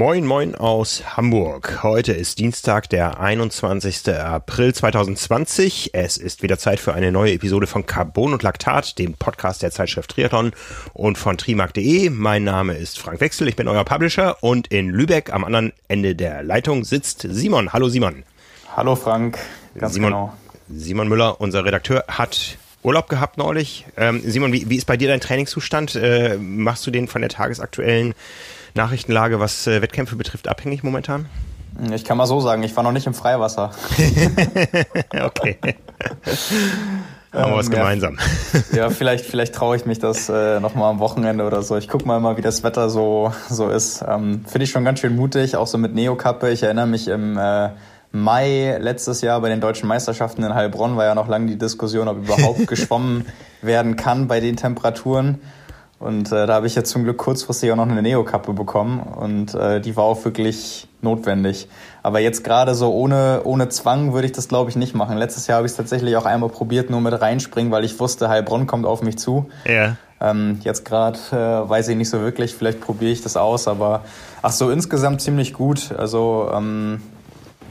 Moin, moin aus Hamburg. Heute ist Dienstag, der 21. April 2020. Es ist wieder Zeit für eine neue Episode von Carbon und Laktat, dem Podcast der Zeitschrift Triathlon und von trimark.de. Mein Name ist Frank Wechsel, ich bin euer Publisher und in Lübeck am anderen Ende der Leitung sitzt Simon. Hallo Simon. Hallo Frank, ganz Simon, genau. Simon Müller, unser Redakteur, hat Urlaub gehabt neulich. Ähm, Simon, wie, wie, ist bei dir dein Trainingszustand? Äh, machst du den von der tagesaktuellen Nachrichtenlage, was äh, Wettkämpfe betrifft, abhängig momentan? Ich kann mal so sagen, ich war noch nicht im Freiwasser. okay. Haben wir was ähm, gemeinsam. Ja, ja, vielleicht, vielleicht traue ich mich das äh, nochmal am Wochenende oder so. Ich gucke mal mal, wie das Wetter so, so ist. Ähm, Finde ich schon ganz schön mutig, auch so mit Neokappe. Ich erinnere mich im äh, Mai letztes Jahr bei den deutschen Meisterschaften in Heilbronn war ja noch lange die Diskussion, ob überhaupt geschwommen werden kann bei den Temperaturen. Und äh, da habe ich jetzt zum Glück kurzfristig auch noch eine Neokappe bekommen und äh, die war auch wirklich notwendig. Aber jetzt gerade so ohne, ohne Zwang würde ich das glaube ich nicht machen. Letztes Jahr habe ich es tatsächlich auch einmal probiert, nur mit reinspringen, weil ich wusste, Heilbronn kommt auf mich zu. Ja. Ähm, jetzt gerade äh, weiß ich nicht so wirklich, vielleicht probiere ich das aus, aber ach so, insgesamt ziemlich gut. Also ähm,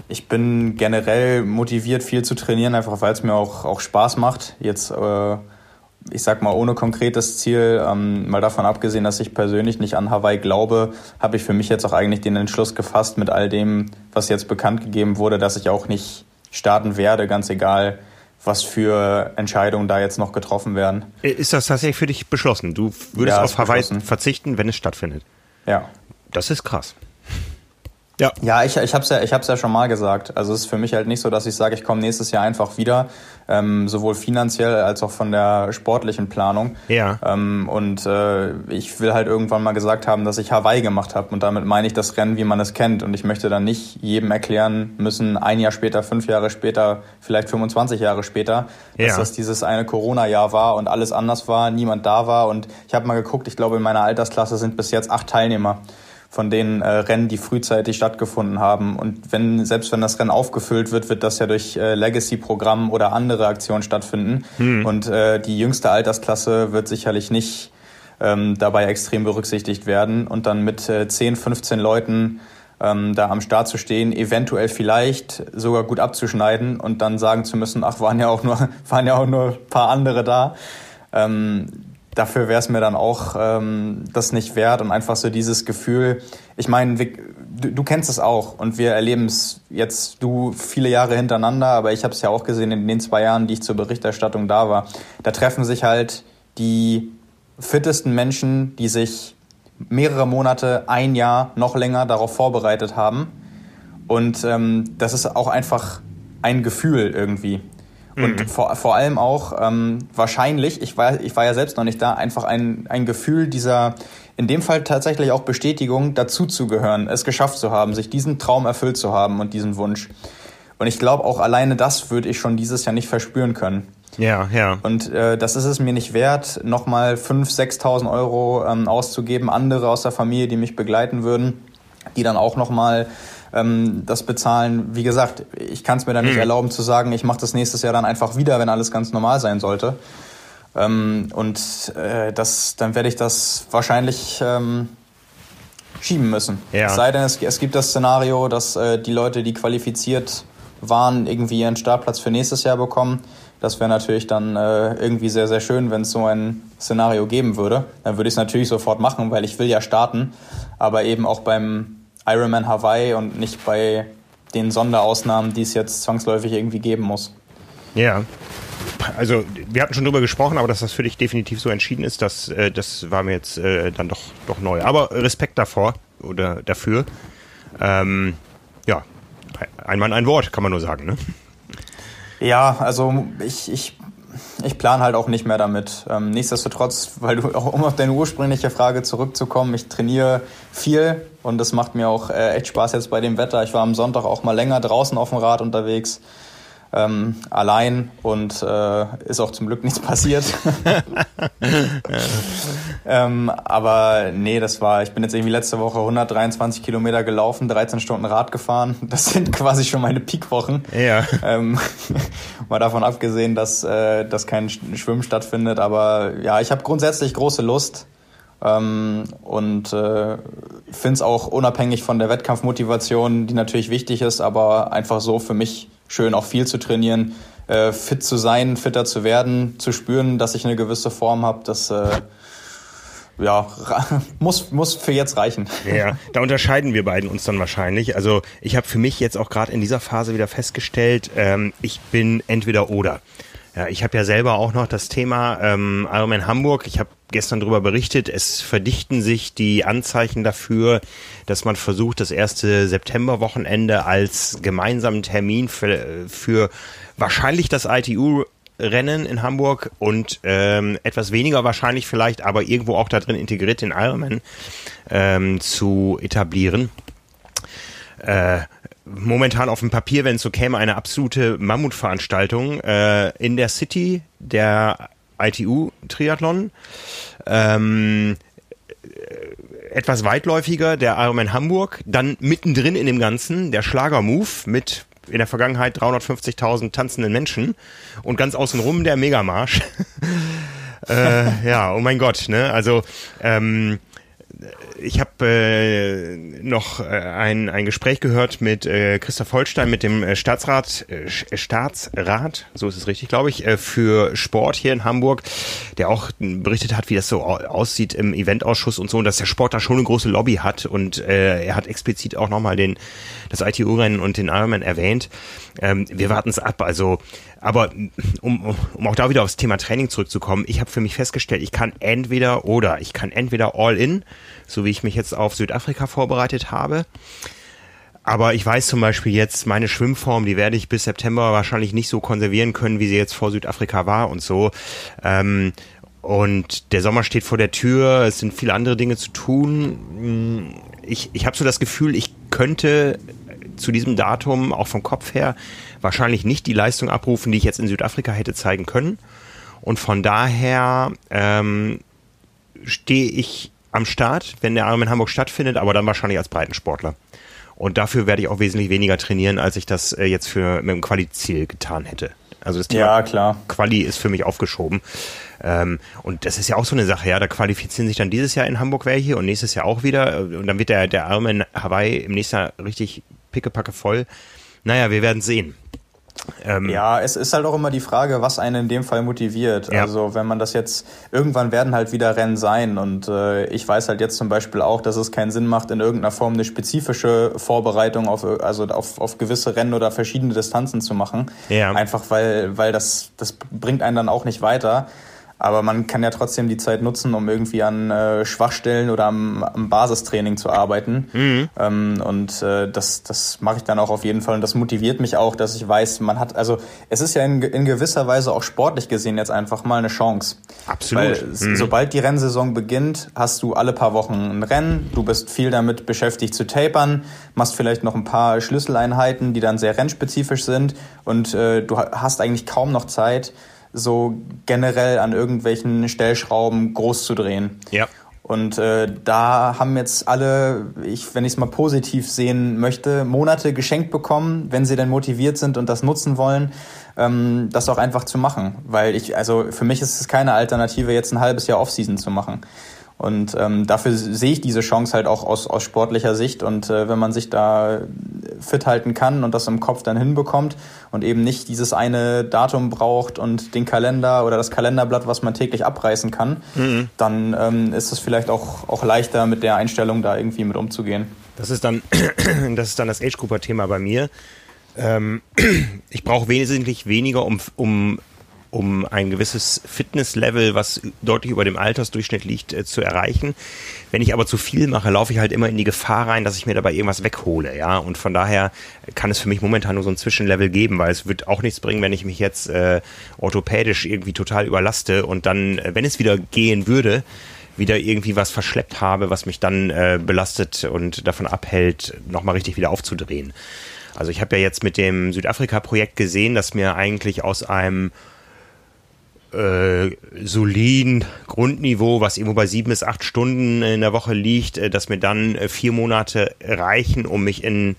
ich bin generell motiviert, viel zu trainieren, einfach weil es mir auch, auch Spaß macht. Jetzt, äh, ich sag mal, ohne konkretes Ziel, ähm, mal davon abgesehen, dass ich persönlich nicht an Hawaii glaube, habe ich für mich jetzt auch eigentlich den Entschluss gefasst mit all dem, was jetzt bekannt gegeben wurde, dass ich auch nicht starten werde, ganz egal, was für Entscheidungen da jetzt noch getroffen werden. Ist das tatsächlich für dich beschlossen? Du würdest ja, auf Hawaii verzichten, wenn es stattfindet? Ja. Das ist krass. Ja, ja ich, ich habe es ja, ich hab's ja schon mal gesagt. Also es ist für mich halt nicht so, dass ich sage, ich komme nächstes Jahr einfach wieder, ähm, sowohl finanziell als auch von der sportlichen Planung. Ja. Ähm, und äh, ich will halt irgendwann mal gesagt haben, dass ich Hawaii gemacht habe. Und damit meine ich das Rennen, wie man es kennt. Und ich möchte dann nicht jedem erklären müssen, ein Jahr später, fünf Jahre später, vielleicht 25 Jahre später, dass ja. das dieses eine Corona-Jahr war und alles anders war, niemand da war. Und ich habe mal geguckt, ich glaube, in meiner Altersklasse sind bis jetzt acht Teilnehmer von den äh, Rennen, die frühzeitig stattgefunden haben. Und wenn, selbst wenn das Rennen aufgefüllt wird, wird das ja durch äh, Legacy-Programm oder andere Aktionen stattfinden. Hm. Und äh, die jüngste Altersklasse wird sicherlich nicht ähm, dabei extrem berücksichtigt werden. Und dann mit äh, 10, 15 Leuten ähm, da am Start zu stehen, eventuell vielleicht sogar gut abzuschneiden und dann sagen zu müssen, ach, waren ja auch nur, waren ja auch nur ein paar andere da. Ähm, dafür wäre es mir dann auch ähm, das nicht wert und einfach so dieses Gefühl, ich meine, du, du, kennst es auch und wir erleben es jetzt, du viele Jahre hintereinander, aber ich habe es ja auch gesehen in den zwei Jahren, die ich zur Berichterstattung da war. Da treffen sich halt die fittesten Menschen, die sich mehrere Monate, ein Jahr, noch länger darauf vorbereitet haben. Und ähm, das ist auch einfach ein Gefühl irgendwie. Und mhm. vor, vor allem auch ähm, wahrscheinlich, ich war, ich war ja selbst noch nicht da, einfach ein, ein Gefühl dieser, in dem Fall tatsächlich auch Bestätigung, dazuzugehören, es geschafft zu haben, sich diesen Traum erfüllt zu haben und diesen Wunsch. Und ich glaube, auch alleine das würde ich schon dieses Jahr nicht verspüren können. Ja, ja. Und äh, das ist es mir nicht wert, nochmal 5.000, 6.000 Euro ähm, auszugeben, andere aus der Familie, die mich begleiten würden, die dann auch nochmal ähm, das bezahlen. Wie gesagt, ich kann es mir dann nicht mhm. erlauben zu sagen, ich mache das nächstes Jahr dann einfach wieder, wenn alles ganz normal sein sollte. Ähm, und äh, das, dann werde ich das wahrscheinlich ähm, schieben müssen. Ja. Es sei denn, es, es gibt das Szenario, dass äh, die Leute, die qualifiziert waren, irgendwie ihren Startplatz für nächstes Jahr bekommen. Das wäre natürlich dann äh, irgendwie sehr, sehr schön, wenn es so ein Szenario geben würde. Dann würde ich es natürlich sofort machen, weil ich will ja starten. Aber eben auch beim Ironman Hawaii und nicht bei den Sonderausnahmen, die es jetzt zwangsläufig irgendwie geben muss. Ja. Also wir hatten schon drüber gesprochen, aber dass das für dich definitiv so entschieden ist, das, äh, das war mir jetzt äh, dann doch, doch neu. Aber Respekt davor oder dafür. Ähm, ja, ein Mann, ein Wort, kann man nur sagen, ne? Ja, also ich, ich ich plane halt auch nicht mehr damit. Ähm, nichtsdestotrotz, weil du auch um auf deine ursprüngliche Frage zurückzukommen, ich trainiere viel und das macht mir auch äh, echt Spaß jetzt bei dem Wetter. Ich war am Sonntag auch mal länger draußen auf dem Rad unterwegs ähm, allein und äh, ist auch zum Glück nichts passiert. ähm, aber nee, das war, ich bin jetzt irgendwie letzte Woche 123 Kilometer gelaufen, 13 Stunden Rad gefahren. Das sind quasi schon meine Peakwochen. Ja. Ähm, mal davon abgesehen, dass, äh, dass kein Schwimmen stattfindet. Aber ja, ich habe grundsätzlich große Lust. Ähm, und äh, finde es auch unabhängig von der Wettkampfmotivation, die natürlich wichtig ist, aber einfach so für mich schön auch viel zu trainieren, äh, fit zu sein, fitter zu werden, zu spüren, dass ich eine gewisse Form habe, das äh, ja, muss, muss für jetzt reichen. Ja, da unterscheiden wir beiden uns dann wahrscheinlich. Also ich habe für mich jetzt auch gerade in dieser Phase wieder festgestellt, ähm, ich bin entweder oder. Ja, ich habe ja selber auch noch das Thema ähm, Ironman Hamburg. Ich habe gestern darüber berichtet. Es verdichten sich die Anzeichen dafür, dass man versucht, das erste Septemberwochenende als gemeinsamen Termin für, für wahrscheinlich das ITU Rennen in Hamburg und ähm, etwas weniger wahrscheinlich vielleicht, aber irgendwo auch da drin integriert den Ironman ähm, zu etablieren. Äh, momentan auf dem Papier, wenn es so käme, eine absolute Mammutveranstaltung äh, in der City, der ITU-Triathlon. Ähm, etwas weitläufiger, der Ironman Hamburg, dann mittendrin in dem Ganzen der Schlager-Move mit in der Vergangenheit 350.000 tanzenden Menschen und ganz außenrum der Megamarsch. äh, ja, oh mein Gott, ne? Also ähm, ich habe äh, noch äh, ein, ein Gespräch gehört mit äh, Christoph Holstein, mit dem äh, Staatsrat, äh, Staatsrat, so ist es richtig, glaube ich, äh, für Sport hier in Hamburg, der auch berichtet hat, wie das so aussieht im Eventausschuss und so, und dass der Sport da schon eine große Lobby hat. Und äh, er hat explizit auch nochmal den das ITU-Rennen und den Ironman erwähnt. Ähm, wir warten es ab. Also aber um, um auch da wieder aufs Thema Training zurückzukommen, ich habe für mich festgestellt, ich kann entweder oder, ich kann entweder all in, so wie ich mich jetzt auf Südafrika vorbereitet habe. Aber ich weiß zum Beispiel jetzt, meine Schwimmform, die werde ich bis September wahrscheinlich nicht so konservieren können, wie sie jetzt vor Südafrika war und so. Ähm, und der Sommer steht vor der Tür, es sind viele andere Dinge zu tun. Ich, ich habe so das Gefühl, ich könnte zu diesem Datum auch vom Kopf her wahrscheinlich nicht die Leistung abrufen, die ich jetzt in Südafrika hätte zeigen können. Und von daher ähm, stehe ich am Start, wenn der Arm in Hamburg stattfindet, aber dann wahrscheinlich als Breitensportler. Und dafür werde ich auch wesentlich weniger trainieren, als ich das äh, jetzt für mit dem Quali-Ziel getan hätte. Also das Thema ja, klar. Quali ist für mich aufgeschoben. Ähm, und das ist ja auch so eine Sache, ja. Da qualifizieren sich dann dieses Jahr in Hamburg welche und nächstes Jahr auch wieder. Und dann wird der, der Arm in Hawaii im nächsten Jahr richtig pickepacke voll. Naja, wir werden sehen. Ähm, ja, es ist halt auch immer die Frage, was einen in dem Fall motiviert. Ja. Also wenn man das jetzt, irgendwann werden halt wieder Rennen sein und äh, ich weiß halt jetzt zum Beispiel auch, dass es keinen Sinn macht, in irgendeiner Form eine spezifische Vorbereitung auf, also auf, auf gewisse Rennen oder verschiedene Distanzen zu machen. Ja. Einfach weil, weil das, das bringt einen dann auch nicht weiter. Aber man kann ja trotzdem die Zeit nutzen, um irgendwie an äh, Schwachstellen oder am, am Basistraining zu arbeiten. Mhm. Ähm, und äh, das, das mache ich dann auch auf jeden Fall. Und das motiviert mich auch, dass ich weiß, man hat, also es ist ja in, in gewisser Weise auch sportlich gesehen jetzt einfach mal eine Chance. Absolut. Weil mhm. sobald die Rennsaison beginnt, hast du alle paar Wochen ein Rennen, du bist viel damit beschäftigt zu tapern, machst vielleicht noch ein paar Schlüsseleinheiten, die dann sehr rennspezifisch sind und äh, du hast eigentlich kaum noch Zeit, so generell an irgendwelchen Stellschrauben groß zu drehen. Ja. Und äh, da haben jetzt alle, ich, wenn ich es mal positiv sehen möchte, Monate geschenkt bekommen, wenn sie denn motiviert sind und das nutzen wollen, ähm, das auch einfach zu machen. Weil ich, also für mich ist es keine Alternative, jetzt ein halbes Jahr Offseason zu machen. Und ähm, dafür sehe ich diese Chance halt auch aus, aus sportlicher Sicht. Und äh, wenn man sich da fit halten kann und das im Kopf dann hinbekommt und eben nicht dieses eine Datum braucht und den Kalender oder das Kalenderblatt, was man täglich abreißen kann, mhm. dann ähm, ist es vielleicht auch, auch leichter mit der Einstellung da irgendwie mit umzugehen. Das ist dann das, ist dann das Age-Grouper-Thema bei mir. Ähm, ich brauche wesentlich weniger, um, um um ein gewisses Fitnesslevel, was deutlich über dem Altersdurchschnitt liegt, äh, zu erreichen. Wenn ich aber zu viel mache, laufe ich halt immer in die Gefahr rein, dass ich mir dabei irgendwas weghole, ja. Und von daher kann es für mich momentan nur so ein Zwischenlevel geben, weil es wird auch nichts bringen, wenn ich mich jetzt äh, orthopädisch irgendwie total überlaste und dann, äh, wenn es wieder gehen würde, wieder irgendwie was verschleppt habe, was mich dann äh, belastet und davon abhält, nochmal richtig wieder aufzudrehen. Also ich habe ja jetzt mit dem Südafrika-Projekt gesehen, dass mir eigentlich aus einem äh, soliden Grundniveau, was irgendwo bei sieben bis acht Stunden in der Woche liegt, äh, dass mir dann äh, vier Monate reichen, um mich in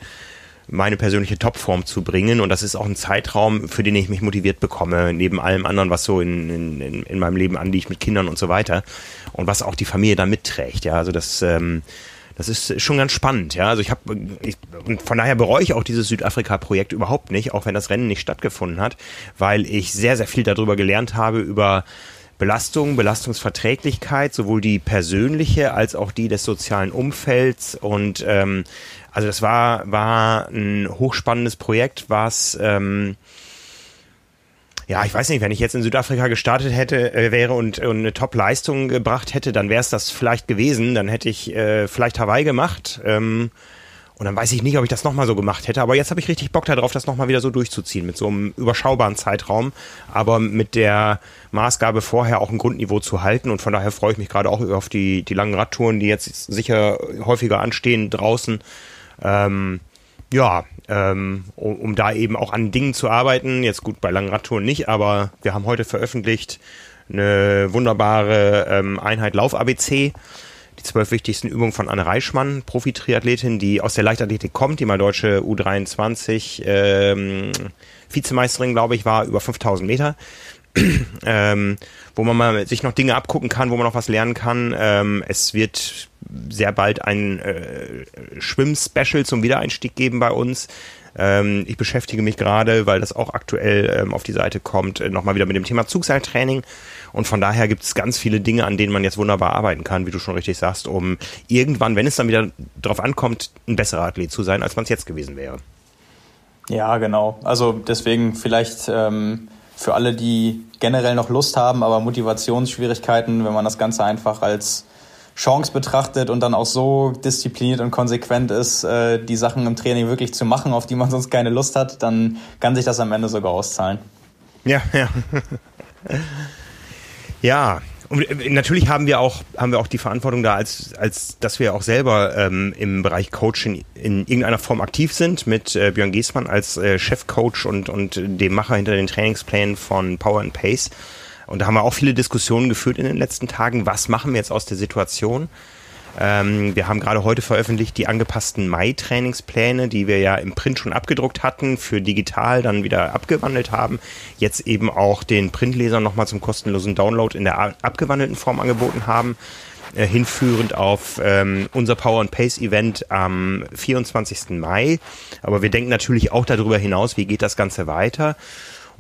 meine persönliche Topform zu bringen. Und das ist auch ein Zeitraum, für den ich mich motiviert bekomme, neben allem anderen, was so in, in, in meinem Leben anliegt mit Kindern und so weiter. Und was auch die Familie dann mitträgt. Ja, also das, ähm, Das ist schon ganz spannend, ja. Also ich habe und von daher bereue ich auch dieses Südafrika-Projekt überhaupt nicht, auch wenn das Rennen nicht stattgefunden hat, weil ich sehr, sehr viel darüber gelernt habe über Belastung, Belastungsverträglichkeit, sowohl die persönliche als auch die des sozialen Umfelds. Und ähm, also das war, war ein hochspannendes Projekt, was ähm, ja, ich weiß nicht, wenn ich jetzt in Südafrika gestartet hätte, äh, wäre und, und eine Top-Leistung gebracht hätte, dann wäre es das vielleicht gewesen. Dann hätte ich äh, vielleicht Hawaii gemacht. Ähm, und dann weiß ich nicht, ob ich das nochmal so gemacht hätte. Aber jetzt habe ich richtig Bock darauf, das nochmal wieder so durchzuziehen. Mit so einem überschaubaren Zeitraum. Aber mit der Maßgabe vorher auch ein Grundniveau zu halten. Und von daher freue ich mich gerade auch auf die, die langen Radtouren, die jetzt sicher häufiger anstehen draußen. Ähm, ja, ähm, um, um da eben auch an Dingen zu arbeiten. Jetzt gut, bei langen Radtouren nicht, aber wir haben heute veröffentlicht eine wunderbare ähm, Einheit Lauf-ABC die zwölf wichtigsten Übungen von Anne Reichmann, Profi-Triathletin, die aus der Leichtathletik kommt, die mal deutsche U23 ähm, Vizemeisterin, glaube ich, war, über 5000 Meter. ähm, wo man mal sich noch Dinge abgucken kann, wo man noch was lernen kann. Ähm, es wird sehr bald ein äh, Schwimm-Special zum Wiedereinstieg geben bei uns. Ähm, ich beschäftige mich gerade, weil das auch aktuell ähm, auf die Seite kommt, äh, nochmal wieder mit dem Thema Zugseiltraining. Und von daher gibt es ganz viele Dinge, an denen man jetzt wunderbar arbeiten kann, wie du schon richtig sagst, um irgendwann, wenn es dann wieder darauf ankommt, ein besserer Athlet zu sein, als man es jetzt gewesen wäre. Ja, genau. Also deswegen vielleicht ähm, für alle, die generell noch Lust haben, aber Motivationsschwierigkeiten, wenn man das Ganze einfach als Chance betrachtet und dann auch so diszipliniert und konsequent ist, äh, die Sachen im Training wirklich zu machen, auf die man sonst keine Lust hat, dann kann sich das am Ende sogar auszahlen. Ja, ja. Ja, und äh, natürlich haben wir auch haben wir auch die Verantwortung da, als als dass wir auch selber ähm, im Bereich Coaching in irgendeiner Form aktiv sind mit äh, Björn Giesmann als äh, Chefcoach und und dem Macher hinter den Trainingsplänen von Power and Pace. Und da haben wir auch viele Diskussionen geführt in den letzten Tagen. Was machen wir jetzt aus der Situation? Ähm, wir haben gerade heute veröffentlicht die angepassten Mai-Trainingspläne, die wir ja im Print schon abgedruckt hatten, für digital dann wieder abgewandelt haben. Jetzt eben auch den Printlesern nochmal zum kostenlosen Download in der abgewandelten Form angeboten haben. Äh, hinführend auf ähm, unser Power and Pace Event am 24. Mai. Aber wir denken natürlich auch darüber hinaus, wie geht das Ganze weiter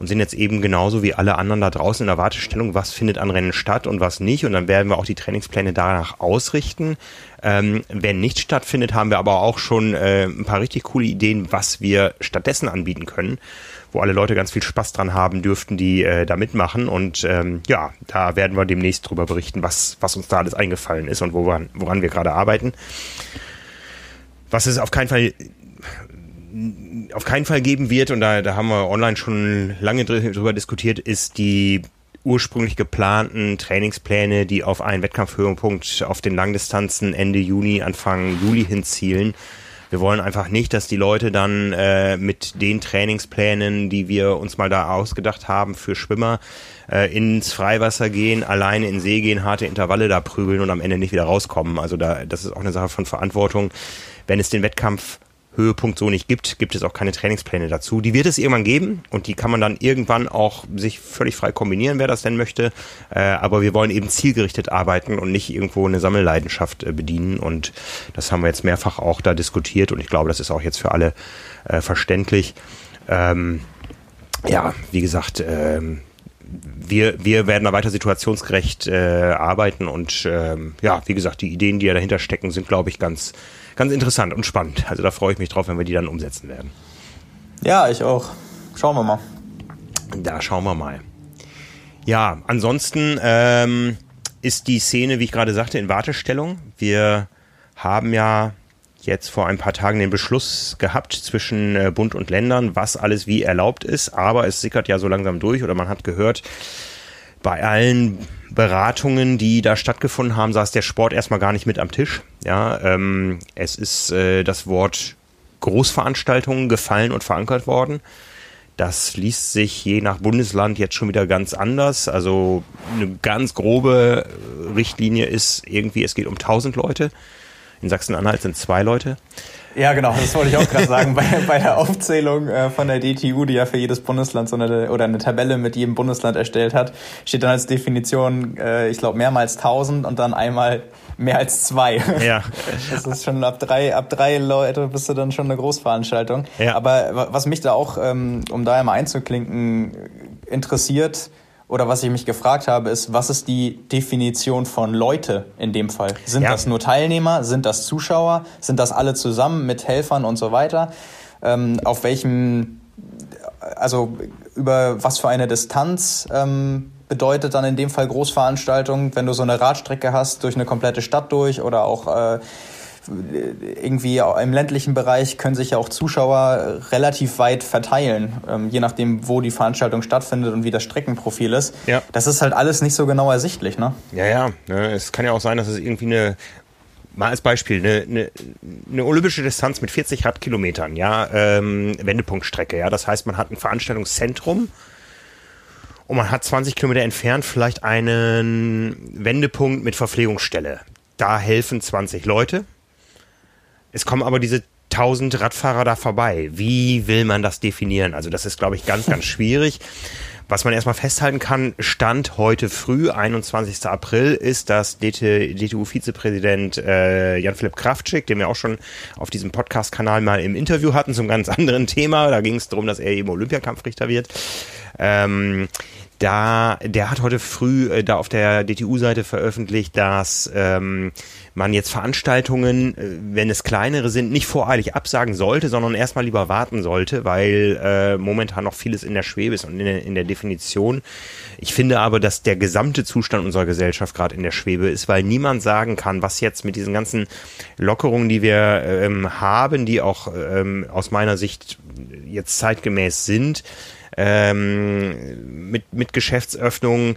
und sind jetzt eben genauso wie alle anderen da draußen in der Wartestellung, was findet an Rennen statt und was nicht. Und dann werden wir auch die Trainingspläne danach ausrichten. Ähm, wenn nicht stattfindet, haben wir aber auch schon äh, ein paar richtig coole Ideen, was wir stattdessen anbieten können wo alle Leute ganz viel Spaß dran haben dürften, die äh, da mitmachen. Und ähm, ja, da werden wir demnächst drüber berichten, was, was uns da alles eingefallen ist und woran, woran wir gerade arbeiten. Was es auf keinen Fall auf keinen Fall geben wird, und da, da haben wir online schon lange drüber diskutiert, ist die ursprünglich geplanten Trainingspläne, die auf einen Wettkampfhöhepunkt auf den Langdistanzen Ende Juni, Anfang Juli hinzielen. Wir wollen einfach nicht, dass die Leute dann äh, mit den Trainingsplänen, die wir uns mal da ausgedacht haben für Schwimmer, äh, ins Freiwasser gehen, alleine in See gehen, harte Intervalle da prügeln und am Ende nicht wieder rauskommen. Also da, das ist auch eine Sache von Verantwortung. Wenn es den Wettkampf Höhepunkt so nicht gibt, gibt es auch keine Trainingspläne dazu. Die wird es irgendwann geben und die kann man dann irgendwann auch sich völlig frei kombinieren, wer das denn möchte. Äh, aber wir wollen eben zielgerichtet arbeiten und nicht irgendwo eine Sammelleidenschaft äh, bedienen. Und das haben wir jetzt mehrfach auch da diskutiert und ich glaube, das ist auch jetzt für alle äh, verständlich. Ähm, ja, wie gesagt, ähm, wir, wir werden da weiter situationsgerecht arbeiten und ähm, ja, wie gesagt, die Ideen, die ja dahinter stecken, sind, glaube ich, ganz ganz interessant und spannend. Also da freue ich mich drauf, wenn wir die dann umsetzen werden. Ja, ich auch. Schauen wir mal. Da schauen wir mal. Ja, ansonsten ähm, ist die Szene, wie ich gerade sagte, in Wartestellung. Wir haben ja jetzt vor ein paar Tagen den Beschluss gehabt zwischen äh, Bund und Ländern, was alles wie erlaubt ist, aber es sickert ja so langsam durch oder man hat gehört, bei allen Beratungen, die da stattgefunden haben, saß der Sport erstmal gar nicht mit am Tisch. Ja, ähm, es ist äh, das Wort Großveranstaltungen gefallen und verankert worden. Das liest sich je nach Bundesland jetzt schon wieder ganz anders. Also eine ganz grobe Richtlinie ist irgendwie, es geht um 1000 Leute. In Sachsen-Anhalt sind zwei Leute. Ja, genau, das wollte ich auch gerade sagen. Bei, bei der Aufzählung äh, von der DTU, die ja für jedes Bundesland so eine oder eine Tabelle mit jedem Bundesland erstellt hat, steht dann als Definition, äh, ich glaube, mehrmals 1000 und dann einmal mehr als zwei. Ja. Das ist schon ab drei, ab drei Leute bist du dann schon eine Großveranstaltung. Ja. Aber was mich da auch, ähm, um da einmal einzuklinken, interessiert, oder was ich mich gefragt habe, ist, was ist die Definition von Leute in dem Fall? Sind ja. das nur Teilnehmer? Sind das Zuschauer? Sind das alle zusammen mit Helfern und so weiter? Ähm, auf welchem, also über was für eine Distanz ähm, bedeutet dann in dem Fall Großveranstaltung, wenn du so eine Radstrecke hast, durch eine komplette Stadt durch oder auch äh, irgendwie im ländlichen Bereich können sich ja auch Zuschauer relativ weit verteilen, ähm, je nachdem, wo die Veranstaltung stattfindet und wie das Streckenprofil ist. Ja. Das ist halt alles nicht so genau ersichtlich, ne? Ja, ja. Ne, es kann ja auch sein, dass es irgendwie eine mal als Beispiel, eine, eine, eine olympische Distanz mit 40 Radkilometern, ja, ähm, Wendepunktstrecke, ja. Das heißt, man hat ein Veranstaltungszentrum und man hat 20 Kilometer entfernt vielleicht einen Wendepunkt mit Verpflegungsstelle. Da helfen 20 Leute. Es kommen aber diese 1000 Radfahrer da vorbei. Wie will man das definieren? Also das ist, glaube ich, ganz, ganz schwierig. Was man erstmal festhalten kann, Stand heute früh, 21. April, ist, dass DTU-Vizepräsident äh, Jan-Philipp Kraftschick, den wir auch schon auf diesem Podcast-Kanal mal im Interview hatten zum ganz anderen Thema, da ging es darum, dass er eben Olympiakampfrichter wird, ähm, da, der hat heute früh äh, da auf der DTU-Seite veröffentlicht, dass ähm, man jetzt Veranstaltungen, äh, wenn es kleinere sind, nicht voreilig absagen sollte, sondern erstmal lieber warten sollte, weil äh, momentan noch vieles in der Schwebe ist und in der, in der Definition. Ich finde aber, dass der gesamte Zustand unserer Gesellschaft gerade in der Schwebe ist, weil niemand sagen kann, was jetzt mit diesen ganzen Lockerungen, die wir ähm, haben, die auch ähm, aus meiner Sicht jetzt zeitgemäß sind, ähm, mit, mit Geschäftsöffnungen,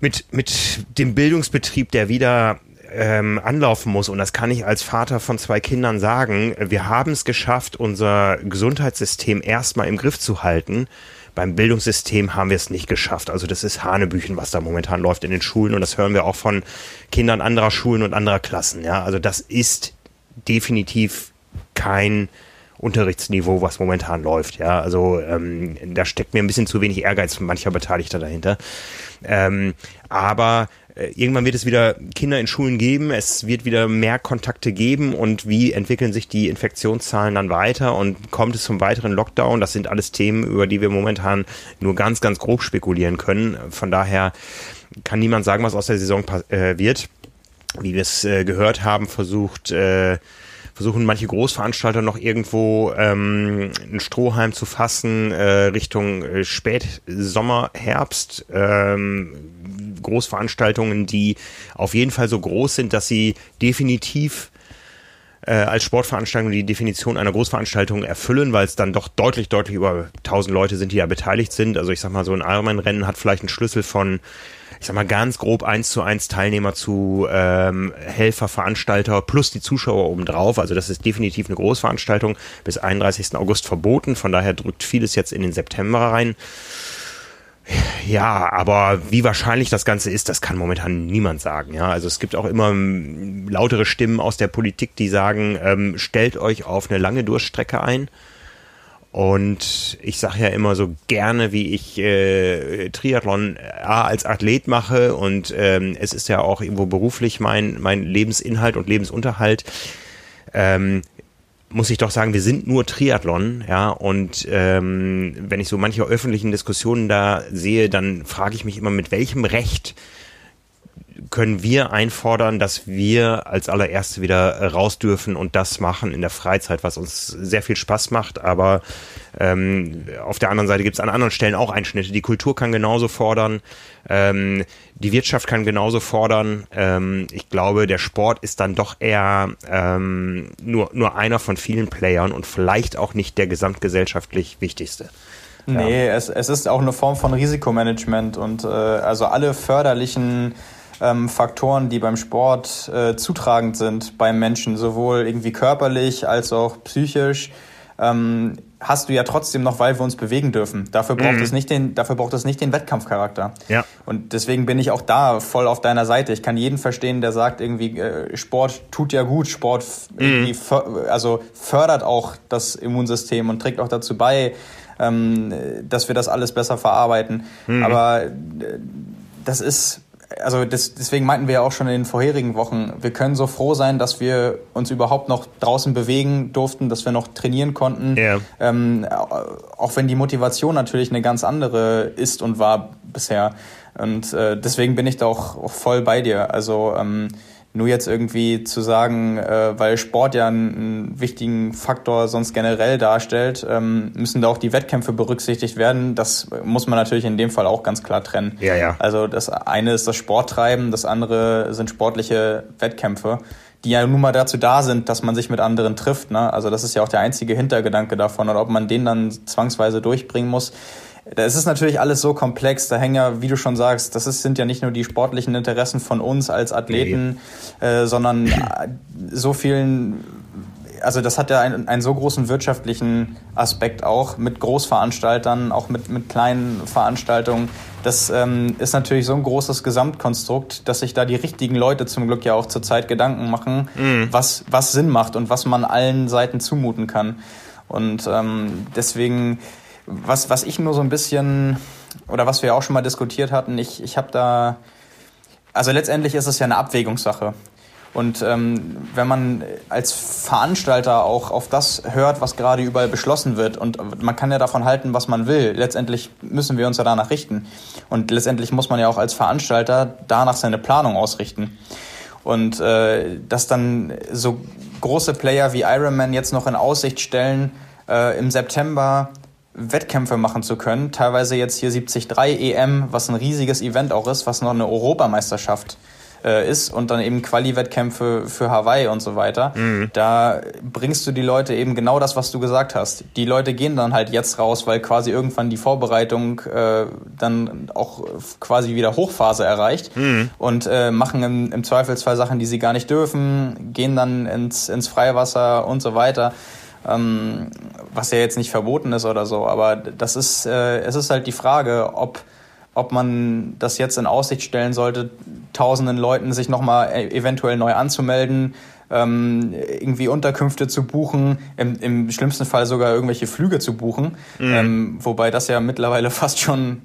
mit, mit dem Bildungsbetrieb, der wieder ähm, anlaufen muss. Und das kann ich als Vater von zwei Kindern sagen. Wir haben es geschafft, unser Gesundheitssystem erstmal im Griff zu halten. Beim Bildungssystem haben wir es nicht geschafft. Also das ist Hanebüchen, was da momentan läuft in den Schulen. Und das hören wir auch von Kindern anderer Schulen und anderer Klassen. Ja, also das ist definitiv kein Unterrichtsniveau, was momentan läuft. Ja, also ähm, da steckt mir ein bisschen zu wenig Ehrgeiz mancher Beteiligter dahinter. Ähm, aber äh, irgendwann wird es wieder Kinder in Schulen geben, es wird wieder mehr Kontakte geben und wie entwickeln sich die Infektionszahlen dann weiter und kommt es zum weiteren Lockdown? Das sind alles Themen, über die wir momentan nur ganz, ganz grob spekulieren können. Von daher kann niemand sagen, was aus der Saison äh, wird. Wie wir es äh, gehört haben, versucht äh, versuchen manche Großveranstalter noch irgendwo ähm, einen Strohhalm zu fassen äh, Richtung äh, Spätsommer, Herbst. Ähm, Großveranstaltungen, die auf jeden Fall so groß sind, dass sie definitiv äh, als Sportveranstaltung die Definition einer Großveranstaltung erfüllen, weil es dann doch deutlich, deutlich über 1000 Leute sind, die da beteiligt sind. Also ich sag mal, so ein Ironman-Rennen hat vielleicht einen Schlüssel von ich sag mal ganz grob eins zu eins Teilnehmer zu ähm, Helfer, Veranstalter plus die Zuschauer obendrauf. Also das ist definitiv eine Großveranstaltung bis 31. August verboten. Von daher drückt vieles jetzt in den September rein. Ja, aber wie wahrscheinlich das Ganze ist, das kann momentan niemand sagen. Ja, also es gibt auch immer lautere Stimmen aus der Politik, die sagen, ähm, stellt euch auf eine lange Durststrecke ein. Und ich sage ja immer so gerne, wie ich äh, Triathlon A als Athlet mache und ähm, es ist ja auch irgendwo beruflich mein, mein Lebensinhalt und Lebensunterhalt. Ähm, muss ich doch sagen, wir sind nur Triathlon, ja, und ähm, wenn ich so manche öffentlichen Diskussionen da sehe, dann frage ich mich immer, mit welchem Recht können wir einfordern, dass wir als allererste wieder raus dürfen und das machen in der Freizeit, was uns sehr viel Spaß macht. Aber ähm, auf der anderen Seite gibt es an anderen Stellen auch Einschnitte. Die Kultur kann genauso fordern, ähm, die Wirtschaft kann genauso fordern. Ähm, ich glaube, der Sport ist dann doch eher ähm, nur, nur einer von vielen Playern und vielleicht auch nicht der gesamtgesellschaftlich wichtigste. Nee, ja. es, es ist auch eine Form von Risikomanagement und äh, also alle förderlichen ähm, Faktoren, die beim Sport äh, zutragend sind beim Menschen, sowohl irgendwie körperlich als auch psychisch, ähm, hast du ja trotzdem noch, weil wir uns bewegen dürfen. Dafür braucht mhm. es nicht den, dafür braucht es nicht den Wettkampfcharakter. Ja. Und deswegen bin ich auch da voll auf deiner Seite. Ich kann jeden verstehen, der sagt irgendwie, äh, Sport tut ja gut, Sport mhm. also fördert auch das Immunsystem und trägt auch dazu bei, ähm, dass wir das alles besser verarbeiten. Mhm. Aber äh, das ist also das, deswegen meinten wir ja auch schon in den vorherigen Wochen, wir können so froh sein, dass wir uns überhaupt noch draußen bewegen durften, dass wir noch trainieren konnten. Yeah. Ähm, auch wenn die Motivation natürlich eine ganz andere ist und war bisher. Und äh, deswegen bin ich da auch, auch voll bei dir. Also ähm, nur jetzt irgendwie zu sagen, äh, weil Sport ja einen, einen wichtigen Faktor sonst generell darstellt, ähm, müssen da auch die Wettkämpfe berücksichtigt werden. Das muss man natürlich in dem Fall auch ganz klar trennen. Ja, ja. Also das eine ist das Sporttreiben, das andere sind sportliche Wettkämpfe, die ja nun mal dazu da sind, dass man sich mit anderen trifft. Ne? Also das ist ja auch der einzige Hintergedanke davon. Und ob man den dann zwangsweise durchbringen muss, es ist natürlich alles so komplex. Da hängen ja, wie du schon sagst, das ist, sind ja nicht nur die sportlichen Interessen von uns als Athleten, nee. äh, sondern äh, so vielen also das hat ja einen, einen so großen wirtschaftlichen Aspekt auch mit Großveranstaltern, auch mit, mit kleinen Veranstaltungen. Das ähm, ist natürlich so ein großes Gesamtkonstrukt, dass sich da die richtigen Leute zum Glück ja auch zurzeit Gedanken machen, mhm. was, was Sinn macht und was man allen Seiten zumuten kann. Und ähm, deswegen was, was ich nur so ein bisschen, oder was wir auch schon mal diskutiert hatten, ich, ich habe da, also letztendlich ist es ja eine Abwägungssache. Und ähm, wenn man als Veranstalter auch auf das hört, was gerade überall beschlossen wird, und man kann ja davon halten, was man will, letztendlich müssen wir uns ja danach richten. Und letztendlich muss man ja auch als Veranstalter danach seine Planung ausrichten. Und äh, dass dann so große Player wie Ironman jetzt noch in Aussicht stellen, äh, im September Wettkämpfe machen zu können. Teilweise jetzt hier 73 EM, was ein riesiges Event auch ist, was noch eine Europameisterschaft äh, ist und dann eben Quali-Wettkämpfe für Hawaii und so weiter. Mhm. Da bringst du die Leute eben genau das, was du gesagt hast. Die Leute gehen dann halt jetzt raus, weil quasi irgendwann die Vorbereitung äh, dann auch quasi wieder Hochphase erreicht mhm. und äh, machen im, im Zweifelsfall Sachen, die sie gar nicht dürfen, gehen dann ins, ins Freiwasser und so weiter ähm, was ja jetzt nicht verboten ist oder so. Aber das ist, äh, es ist halt die Frage, ob, ob man das jetzt in Aussicht stellen sollte, tausenden Leuten sich nochmal e-, eventuell neu anzumelden, ähm, irgendwie Unterkünfte zu buchen, im, im schlimmsten Fall sogar irgendwelche Flüge zu buchen, mhm. ähm, wobei das ja mittlerweile fast schon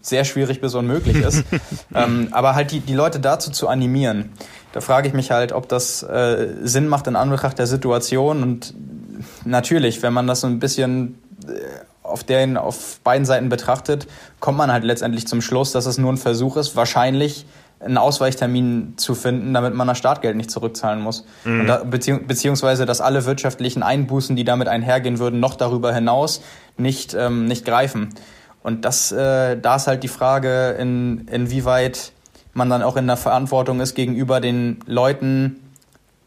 sehr schwierig bis unmöglich ist. ähm, aber halt die, die Leute dazu zu animieren. Da frage ich mich halt, ob das äh, Sinn macht in Anbetracht der Situation und natürlich, wenn man das so ein bisschen äh, auf, den, auf beiden Seiten betrachtet, kommt man halt letztendlich zum Schluss, dass es nur ein Versuch ist, wahrscheinlich einen Ausweichtermin zu finden, damit man das Startgeld nicht zurückzahlen muss. Mhm. Da, bezieh beziehungsweise, dass alle wirtschaftlichen Einbußen, die damit einhergehen würden, noch darüber hinaus nicht, ähm, nicht greifen. Und das, äh, da ist halt die Frage, in, inwieweit man dann auch in der Verantwortung ist gegenüber den Leuten,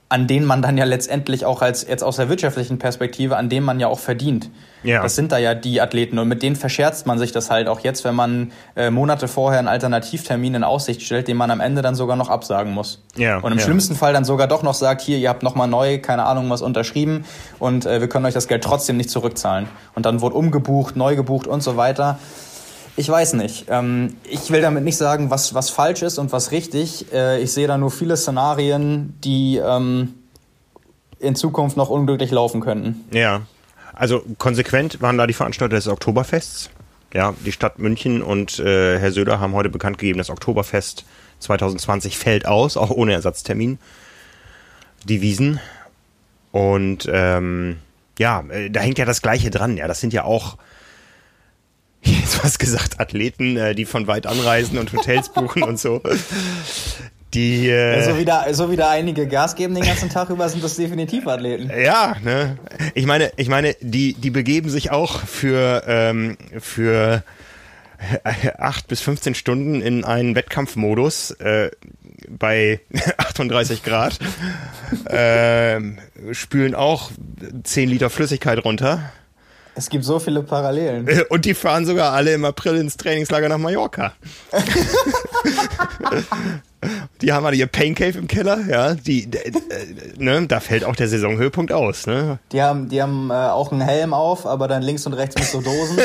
an denen man dann ja letztendlich auch als jetzt aus der wirtschaftlichen Perspektive, an denen man ja auch verdient. Ja. Das sind da ja die Athleten und mit denen verscherzt man sich das halt auch jetzt, wenn man äh, Monate vorher einen Alternativtermin in Aussicht stellt, den man am Ende dann sogar noch absagen muss. Ja. Und im ja. schlimmsten Fall dann sogar doch noch sagt, hier, ihr habt nochmal neu, keine Ahnung was unterschrieben und äh, wir können euch das Geld trotzdem nicht zurückzahlen. Und dann wurde umgebucht, neu gebucht und so weiter. Ich weiß nicht. Ähm, ich will damit nicht sagen, was, was falsch ist und was richtig. Äh, ich sehe da nur viele Szenarien, die ähm, in Zukunft noch unglücklich laufen könnten. Ja. Also konsequent waren da die Veranstalter des Oktoberfests. Ja, die Stadt München und äh, Herr Söder haben heute bekannt gegeben, das Oktoberfest 2020 fällt aus, auch ohne Ersatztermin. Die Wiesen. Und ähm, ja, äh, da hängt ja das Gleiche dran. Ja, das sind ja auch jetzt was gesagt, Athleten, äh, die von weit anreisen und Hotels buchen und so. Die, äh, so, wie da, so wie da einige Gas geben den ganzen Tag über, sind das definitiv Athleten. Ja, ne? Ich meine, ich meine, die, die begeben sich auch für, ähm, für acht bis 15 Stunden in einen Wettkampfmodus äh, bei 38 Grad, äh, spülen auch 10 Liter Flüssigkeit runter es gibt so viele Parallelen. Und die fahren sogar alle im April ins Trainingslager nach Mallorca. die haben alle ihr Pain Cave im Keller, ja. Die, äh, ne, da fällt auch der Saisonhöhepunkt aus, ne? Die haben, die haben äh, auch einen Helm auf, aber dann links und rechts mit so Dosen.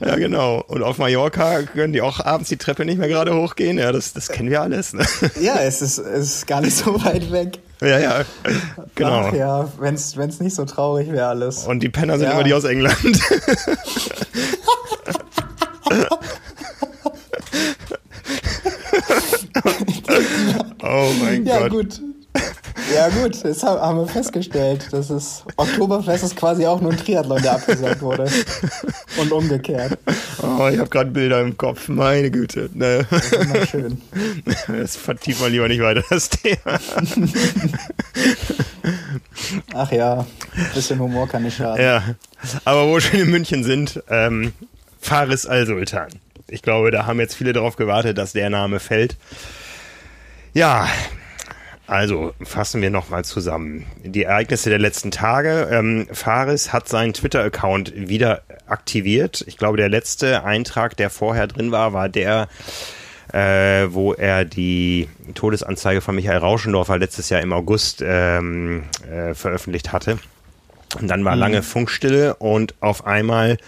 ja, genau. Und auf Mallorca können die auch abends die Treppe nicht mehr gerade hochgehen. Ja, das, das kennen wir alles. Ne? Ja, es ist, es ist gar nicht so weit weg. Ja, ja. Genau. Ach ja, wenn es nicht so traurig wäre alles. Und die Penner sind ja. immer die aus England. oh mein ja, Gott. Ja, gut. Ja gut, das haben wir festgestellt. Das ist Oktoberfest ist quasi auch nur ein Triathlon, der abgesagt wurde. Und umgekehrt. Oh, ich habe gerade Bilder im Kopf. Meine Güte. Ne. Das ist immer schön. Das vertiefen wir lieber nicht weiter, das Thema. Ach ja, ein bisschen Humor kann nicht schaden. Ja, aber wo wir schon in München sind, ähm, Faris Al-Sultan. Ich glaube, da haben jetzt viele darauf gewartet, dass der Name fällt. Ja, also fassen wir nochmal zusammen. Die Ereignisse der letzten Tage. Ähm, Faris hat seinen Twitter-Account wieder aktiviert. Ich glaube, der letzte Eintrag, der vorher drin war, war der, äh, wo er die Todesanzeige von Michael Rauschendorfer letztes Jahr im August ähm, äh, veröffentlicht hatte. Und dann war mhm. lange Funkstille und auf einmal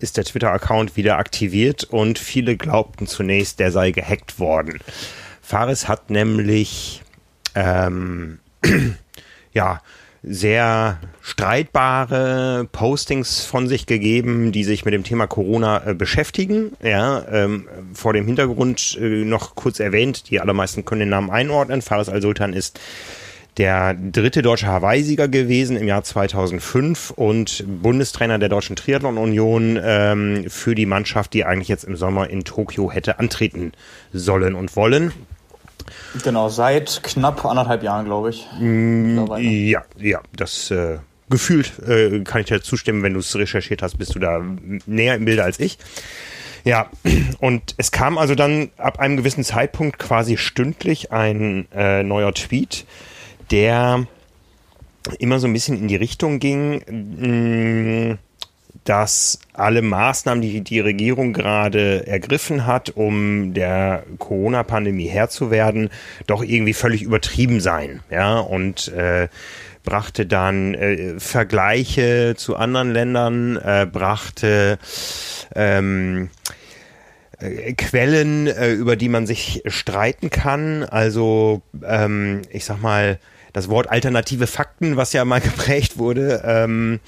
ist der Twitter-Account wieder aktiviert und viele glaubten zunächst, der sei gehackt worden. Faris hat nämlich ähm, ja, sehr streitbare Postings von sich gegeben, die sich mit dem Thema Corona äh, beschäftigen. Ja, ähm, vor dem Hintergrund äh, noch kurz erwähnt, die allermeisten können den Namen einordnen. Faris Al-Sultan ist der dritte deutsche Hawaii-Sieger gewesen im Jahr 2005 und Bundestrainer der Deutschen Triathlon Union ähm, für die Mannschaft, die eigentlich jetzt im Sommer in Tokio hätte antreten sollen und wollen. Genau, seit knapp anderthalb Jahren, glaube ich. Mm, ja, ja, das äh, gefühlt äh, kann ich dir zustimmen, wenn du es recherchiert hast, bist du da näher im Bilde als ich. Ja, und es kam also dann ab einem gewissen Zeitpunkt quasi stündlich ein äh, neuer Tweet, der immer so ein bisschen in die Richtung ging, mh, mm, dass alle Maßnahmen, die die Regierung gerade ergriffen hat, um der Corona-Pandemie Herr zu werden, doch irgendwie völlig übertrieben seien. Ja, und äh, brachte dann äh, Vergleiche zu anderen Ländern, äh, brachte ähm, äh, Quellen, äh, über die man sich streiten kann. Also ähm, ich sag mal, das Wort alternative Fakten, was ja mal geprägt wurde, ähm,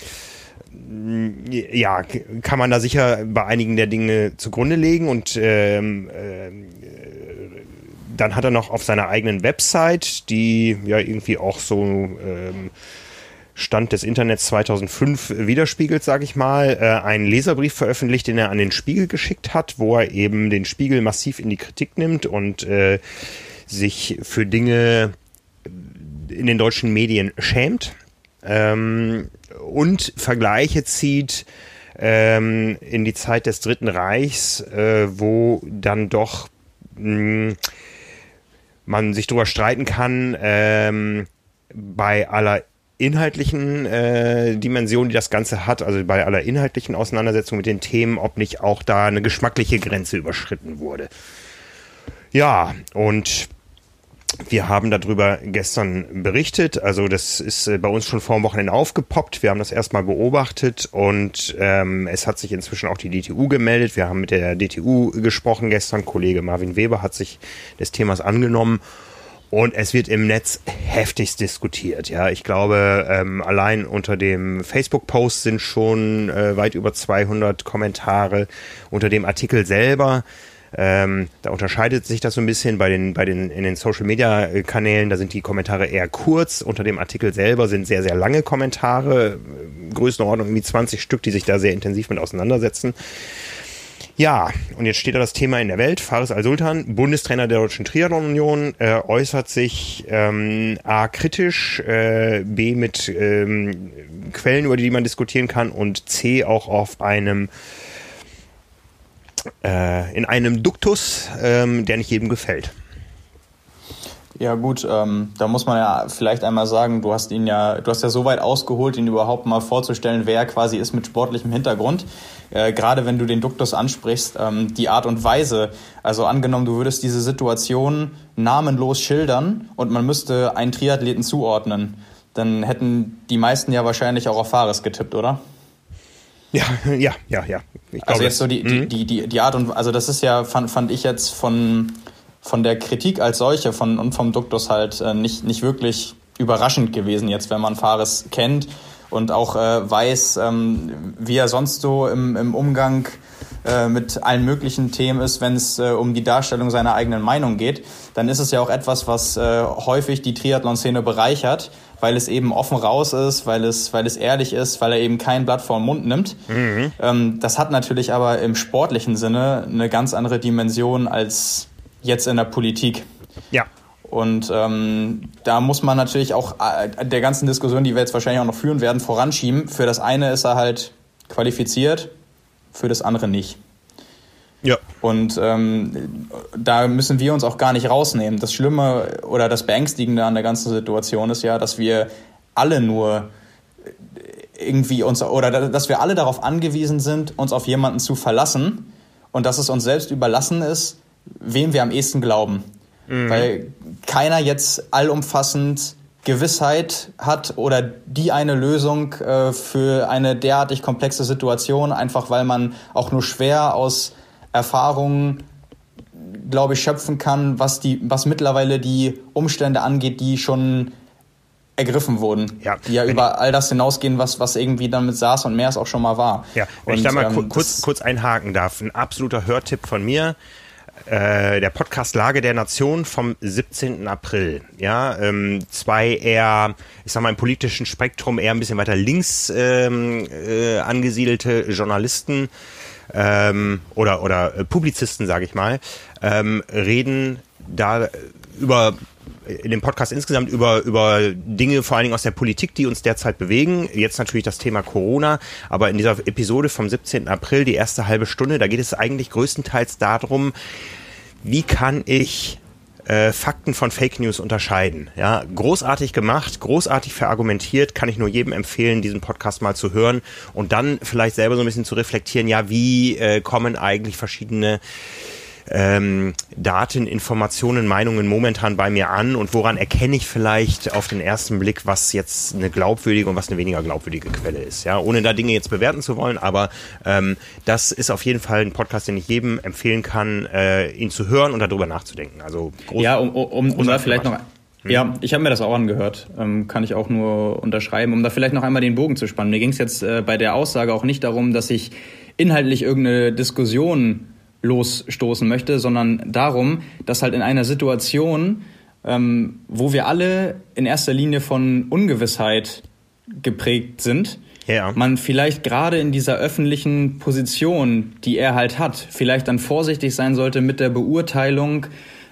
ja, kann man da sicher bei einigen der Dinge zugrunde legen und ähm, äh, dann hat er noch auf seiner eigenen Website, die ja irgendwie auch so ähm, Stand des Internets 2005 widerspiegelt, sage ich mal, äh, einen Leserbrief veröffentlicht, den er an den Spiegel geschickt hat, wo er eben den Spiegel massiv in die Kritik nimmt und äh, sich für Dinge in den deutschen Medien schämt. Ähm, und Vergleiche zieht ähm, in die Zeit des Dritten Reichs, äh, wo dann doch mh, hm, man sich darüber streiten kann, ähm, bei aller inhaltlichen äh, Dimension, die das Ganze hat, also bei aller inhaltlichen Auseinandersetzung mit den Themen, ob nicht auch da eine geschmackliche Grenze überschritten wurde. Ja, und wir haben darüber gestern berichtet. Also das ist äh, bei uns schon vor dem Wochenende aufgepoppt. Wir haben das erstmal beobachtet und ähm, es hat sich inzwischen auch die DTU gemeldet. Wir haben mit der DTU gesprochen gestern. Kollege Marvin Weber hat sich des Themas angenommen. Und es wird im Netz heftigst diskutiert. Ja, ich glaube, ähm, allein unter dem Facebook-Post sind schon äh, weit über 200 Kommentare. Unter dem Artikel selber ähm, da unterscheidet sich das so ein bisschen bei den, bei den, in den Social Media Kanälen, da sind die Kommentare eher kurz. Unter dem Artikel selber sind sehr, sehr lange Kommentare, Größenordnung irgendwie 20 Stück, die sich da sehr intensiv mit auseinandersetzen. Ja, und jetzt steht da das Thema in der Welt. Faris Al-Sultan, Bundestrainer der Deutschen Triathlon-Union, äh, äußert sich ähm, A kritisch, äh, B mit ähm, Quellen, über die man diskutieren kann und C auch auf einem äh, in einem Duktus, ähm, der nicht jedem gefällt. Ja gut, ähm, da muss man ja vielleicht einmal sagen, du hast ihn ja, du hast ja so weit ausgeholt, ihn überhaupt mal vorzustellen, wer er quasi ist mit sportlichem Hintergrund. Äh, Gerade wenn du den Duktus ansprichst, ähm, die Art und Weise. Also angenommen, du würdest diese Situation namenlos schildern und man müsste einen Triathleten zuordnen, dann hätten die meisten ja wahrscheinlich auch auf Fares getippt, oder? Ja, ja, ja, ja. Ich also jetzt so die, die, mhm. die, die, die Art und also das ist ja, fand, fand ich jetzt von, von der Kritik als solche von, und vom Duktus halt äh, nicht, nicht wirklich überraschend gewesen, jetzt wenn man Fares kennt und auch äh, weiß, ähm, wie er sonst so im, im Umgang äh, mit allen möglichen Themen ist, wenn es äh, um die Darstellung seiner eigenen Meinung geht, dann ist es ja auch etwas, was äh, häufig die Triathlon-Szene bereichert, weil es eben offen raus ist, weil es, weil es ehrlich ist, weil er eben kein Blatt vor den Mund nimmt. Mhm. Ähm, das hat natürlich aber im sportlichen Sinne eine ganz andere Dimension als jetzt in der Politik. Ja. Und ähm, da muss man natürlich auch äh, der ganzen Diskussion, die wir jetzt wahrscheinlich auch noch führen werden, voranschieben. Für das eine ist er halt qualifiziert, für das andere nicht. Ja. Und ähm, da müssen wir uns auch gar nicht rausnehmen. Das Schlimme oder das Beängstigende an der ganzen Situation ist ja, dass wir alle nur irgendwie uns oder dass wir alle darauf angewiesen sind, uns auf jemanden zu verlassen und dass es uns selbst überlassen ist, wem wir am ehesten glauben. Mhm. Weil keiner jetzt allumfassend Gewissheit hat oder die eine Lösung äh, für eine derartig komplexe Situation, einfach weil man auch nur schwer aus Erfahrungen, glaube ich, schöpfen kann, was, die, was mittlerweile die Umstände angeht, die schon ergriffen wurden, ja. die ja über all das hinausgehen, was, was irgendwie dann mit SARS und MERS auch schon mal war. Ja, wenn und, ich da mal ähm, kurz, kurz einhaken darf, ein absoluter Hörtipp von mir, äh, der Podcast Lage der Nation vom 17. April. Ja, ähm, zwei eher, ich sag mal, im politischen Spektrum eher ein bisschen weiter links ähm, äh, angesiedelte Journalisten ähm, oder, oder äh, Publizisten, sage ich mal, ähm, reden da über in dem Podcast insgesamt über, über Dinge vor allen Dingen aus der Politik, die uns derzeit bewegen. Jetzt natürlich das Thema Corona, aber in dieser Episode vom 17. April, die erste halbe Stunde, da geht es eigentlich größtenteils darum, wie kann ich äh, Fakten von Fake News unterscheiden. Ja, großartig gemacht, großartig verargumentiert, kann ich nur jedem empfehlen, diesen Podcast mal zu hören und dann vielleicht selber so ein bisschen zu reflektieren, ja, wie äh, kommen eigentlich verschiedene ähm, Daten, Informationen, Meinungen momentan bei mir an und woran erkenne ich vielleicht auf den ersten Blick, was jetzt eine glaubwürdige und was eine weniger glaubwürdige Quelle ist. Ja, ohne da Dinge jetzt bewerten zu wollen, aber ähm, das ist auf jeden Fall ein Podcast, den ich jedem empfehlen kann, äh, ihn zu hören und darüber nachzudenken. Also groß, ja, um, um, um da vielleicht noch ja, ich habe mir das auch angehört, ähm, kann ich auch nur unterschreiben, um da vielleicht noch einmal den Bogen zu spannen. Mir ging es jetzt äh, bei der Aussage auch nicht darum, dass ich inhaltlich irgendeine Diskussion losstoßen möchte, sondern darum, dass halt in einer Situation, ähm, wo wir alle in erster Linie von Ungewissheit geprägt sind, ja. man vielleicht gerade in dieser öffentlichen Position, die er halt hat, vielleicht dann vorsichtig sein sollte mit der Beurteilung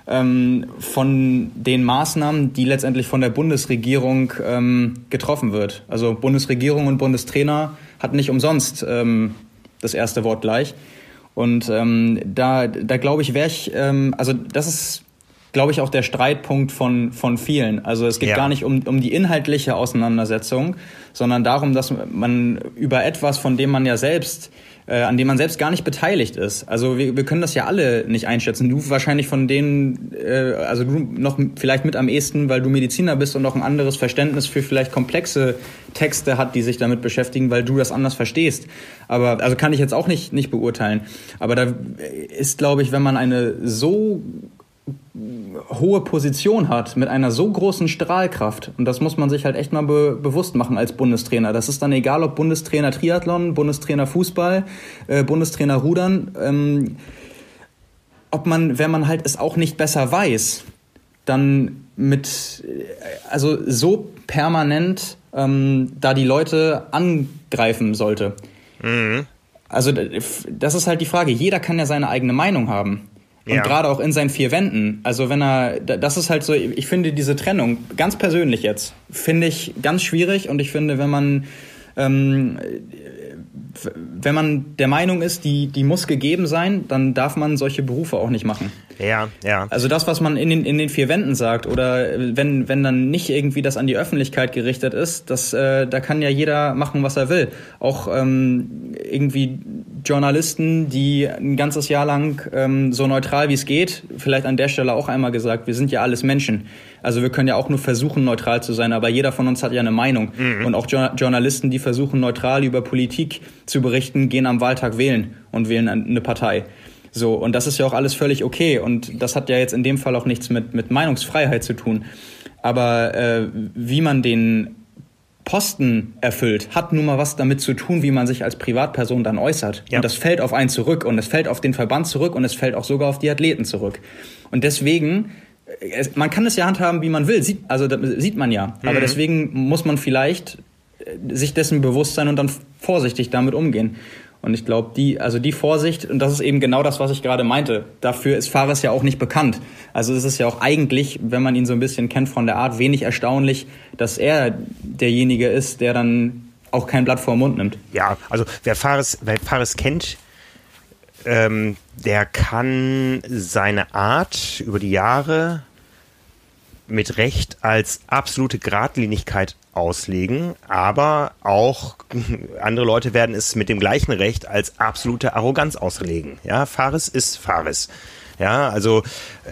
ähm, von den Maßnahmen, die letztendlich von der Bundesregierung ähm, getroffen wird. Also Bundesregierung und Bundestrainer hat nicht umsonst ähm, das erste Wort gleich. Und ähm, da, da glaube ich, wäre ich, ähm, also das ist, glaube ich, auch der Streitpunkt von, von vielen. Also es geht ja. gar nicht um, um die inhaltliche Auseinandersetzung, sondern darum, dass man über etwas, von dem man ja selbst äh, an dem man selbst gar nicht beteiligt ist. Also wir, wir können das ja alle nicht einschätzen. Du wahrscheinlich von denen, äh, also du noch vielleicht mit am ehesten, weil du Mediziner bist und noch ein anderes Verständnis für vielleicht komplexe Texte hat, die sich damit beschäftigen, weil du das anders verstehst. Aber also kann ich jetzt auch nicht nicht beurteilen. Aber da ist, glaube ich, wenn man eine so hohe Position hat, mit einer so großen Strahlkraft. Und das muss man sich halt echt mal be bewusst machen als Bundestrainer. Das ist dann egal, ob Bundestrainer Triathlon, Bundestrainer Fußball, äh, Bundestrainer Rudern. Ähm, ob man, wenn man halt es auch nicht besser weiß, dann mit, äh, also so permanent ähm, da die Leute angreifen sollte. Mhm. Also das ist halt die Frage. Jeder kann ja seine eigene Meinung haben. Und ja. gerade auch in seinen vier Wänden. Also wenn er, das ist halt so, ich finde diese Trennung, ganz persönlich jetzt, finde ich ganz schwierig und ich finde, wenn man, ähm, wenn man der Meinung ist, die, die muss gegeben sein, dann darf man solche Berufe auch nicht machen. Ja, ja. Also das, was man in den, in den vier Wänden sagt oder wenn, wenn dann nicht irgendwie das an die Öffentlichkeit gerichtet ist, das, äh, da kann ja jeder machen, was er will. Auch ähm, irgendwie Journalisten, die ein ganzes Jahr lang ähm, so neutral wie es geht, vielleicht an der Stelle auch einmal gesagt, wir sind ja alles Menschen. Also wir können ja auch nur versuchen, neutral zu sein, aber jeder von uns hat ja eine Meinung. Mhm. Und auch jo Journalisten, die versuchen, neutral über Politik zu berichten, gehen am Wahltag wählen und wählen eine Partei. So, und das ist ja auch alles völlig okay. Und das hat ja jetzt in dem Fall auch nichts mit, mit Meinungsfreiheit zu tun. Aber äh, wie man den Posten erfüllt, hat nun mal was damit zu tun, wie man sich als Privatperson dann äußert. Ja. Und das fällt auf einen zurück und es fällt auf den Verband zurück und es fällt auch sogar auf die Athleten zurück. Und deswegen, es, man kann es ja handhaben, wie man will, sieht, also sieht man ja. Mhm. Aber deswegen muss man vielleicht äh, sich dessen bewusst sein und dann vorsichtig damit umgehen. Und ich glaube, die, also die Vorsicht, und das ist eben genau das, was ich gerade meinte, dafür ist Fares ja auch nicht bekannt. Also es ist ja auch eigentlich, wenn man ihn so ein bisschen kennt von der Art, wenig erstaunlich, dass er derjenige ist, der dann auch kein Blatt vor den Mund nimmt. Ja, also wer Fares, wer Fares kennt, ähm, der kann seine Art über die Jahre mit Recht als absolute Gradlinigkeit auslegen, aber auch andere Leute werden es mit dem gleichen Recht als absolute Arroganz auslegen. Ja, Fares ist Fares. Ja, also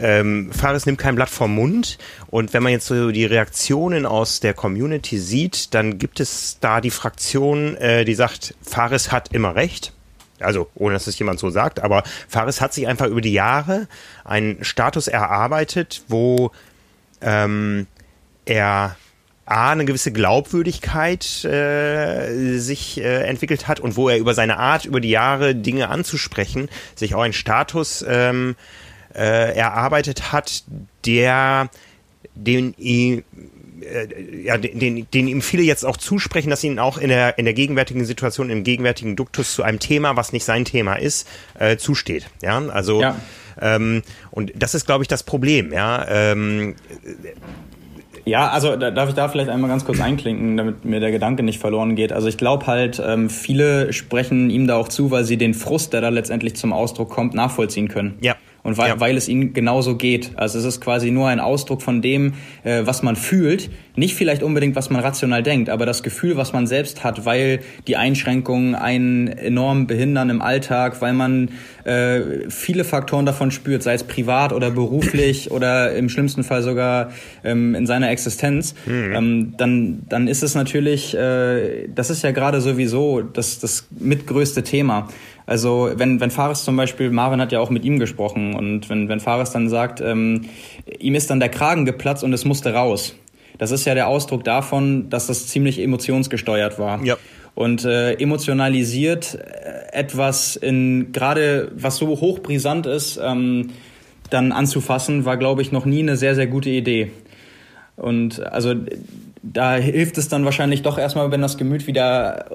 ähm, Fares nimmt kein Blatt vom Mund und wenn man jetzt so die Reaktionen aus der Community sieht, dann gibt es da die Fraktion, äh, die sagt, Fares hat immer recht. Also ohne dass es jemand so sagt, aber Fares hat sich einfach über die Jahre einen Status erarbeitet, wo ähm, er A, eine gewisse Glaubwürdigkeit äh, sich äh, entwickelt hat und wo er über seine Art, über die Jahre Dinge anzusprechen, sich auch einen Status ähm, äh, erarbeitet hat, der den ihm äh, ja, den, den ihm viele jetzt auch zusprechen, dass ihn auch in der, in der gegenwärtigen Situation, im gegenwärtigen Duktus zu einem Thema, was nicht sein Thema ist, äh, zusteht. Ja, also ja. Ähm, und das ist, glaube ich, das Problem. Ja, ähm, ja, also da, darf ich da vielleicht einmal ganz kurz einklinken, damit mir der Gedanke nicht verloren geht. Also ich glaube halt, ähm, viele sprechen ihm da auch zu, weil sie den Frust, der da letztendlich zum Ausdruck kommt, nachvollziehen können. Ja. Und weil, ja. weil es ihnen genauso geht. Also es ist quasi nur ein Ausdruck von dem, äh, was man fühlt. Nicht vielleicht unbedingt, was man rational denkt, aber das Gefühl, was man selbst hat, weil die Einschränkungen einen enorm behindern im Alltag, weil man äh, viele Faktoren davon spürt, sei es privat oder beruflich oder im schlimmsten Fall sogar ähm, in seiner Existenz, mhm. ähm, dann, dann ist es natürlich, äh, das ist ja gerade sowieso das, das mitgrößte Thema. Also wenn, wenn Fares zum Beispiel, Marvin hat ja auch mit ihm gesprochen und wenn, wenn Fares dann sagt, ähm, ihm ist dann der Kragen geplatzt und es musste raus. Das ist ja der Ausdruck davon, dass das ziemlich emotionsgesteuert war. Ja. Und äh, emotionalisiert äh, etwas in gerade was so hochbrisant ist, ähm, dann anzufassen, war, glaube ich, noch nie eine sehr, sehr gute Idee. Und also da hilft es dann wahrscheinlich doch erstmal, wenn das Gemüt wieder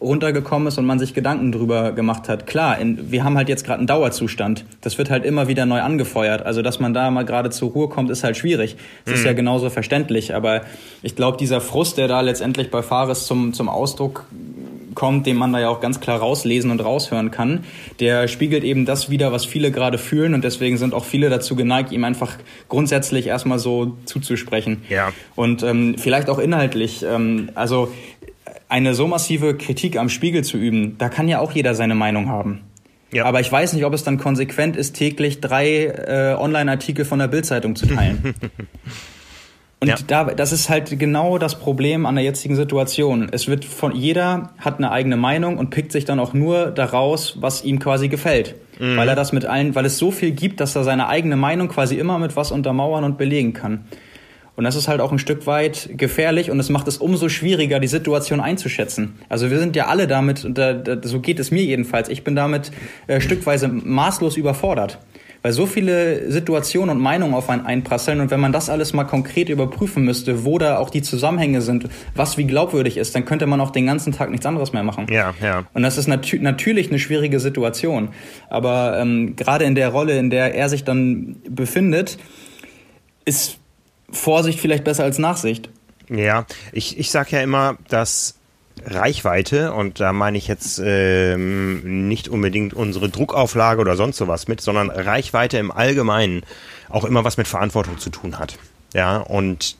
runtergekommen ist und man sich Gedanken drüber gemacht hat. Klar, in, wir haben halt jetzt gerade einen Dauerzustand. Das wird halt immer wieder neu angefeuert. Also, dass man da mal gerade zur Ruhe kommt, ist halt schwierig. Das mhm. ist ja genauso verständlich. Aber ich glaube, dieser Frust, der da letztendlich bei Fares zum, zum Ausdruck kommt, den man da ja auch ganz klar rauslesen und raushören kann, der spiegelt eben das wieder, was viele gerade fühlen und deswegen sind auch viele dazu geneigt, ihm einfach grundsätzlich erstmal so zuzusprechen. Ja. Und ähm, vielleicht auch inhaltlich. Ähm, also eine so massive Kritik am Spiegel zu üben, da kann ja auch jeder seine Meinung haben. Ja. Aber ich weiß nicht, ob es dann konsequent ist, täglich drei äh, Online-Artikel von der Bildzeitung zu teilen. Und ja. da, das ist halt genau das Problem an der jetzigen Situation. Es wird von jeder hat eine eigene Meinung und pickt sich dann auch nur daraus, was ihm quasi gefällt. Mhm. Weil er das mit allen, weil es so viel gibt, dass er seine eigene Meinung quasi immer mit was untermauern und belegen kann. Und das ist halt auch ein Stück weit gefährlich und es macht es umso schwieriger, die Situation einzuschätzen. Also wir sind ja alle damit, und da, da, so geht es mir jedenfalls, ich bin damit äh, stückweise maßlos überfordert weil so viele Situationen und Meinungen auf einen einprasseln und wenn man das alles mal konkret überprüfen müsste, wo da auch die Zusammenhänge sind, was wie glaubwürdig ist, dann könnte man auch den ganzen Tag nichts anderes mehr machen. Ja, ja. Und das ist nat natürlich eine schwierige Situation, aber ähm, gerade in der Rolle, in der er sich dann befindet, ist Vorsicht vielleicht besser als Nachsicht. Ja, ich, ich sage ja immer, dass Reichweite, und da meine ich jetzt ähm, nicht unbedingt unsere Druckauflage oder sonst sowas mit, sondern Reichweite im Allgemeinen auch immer was mit Verantwortung zu tun hat. Ja, und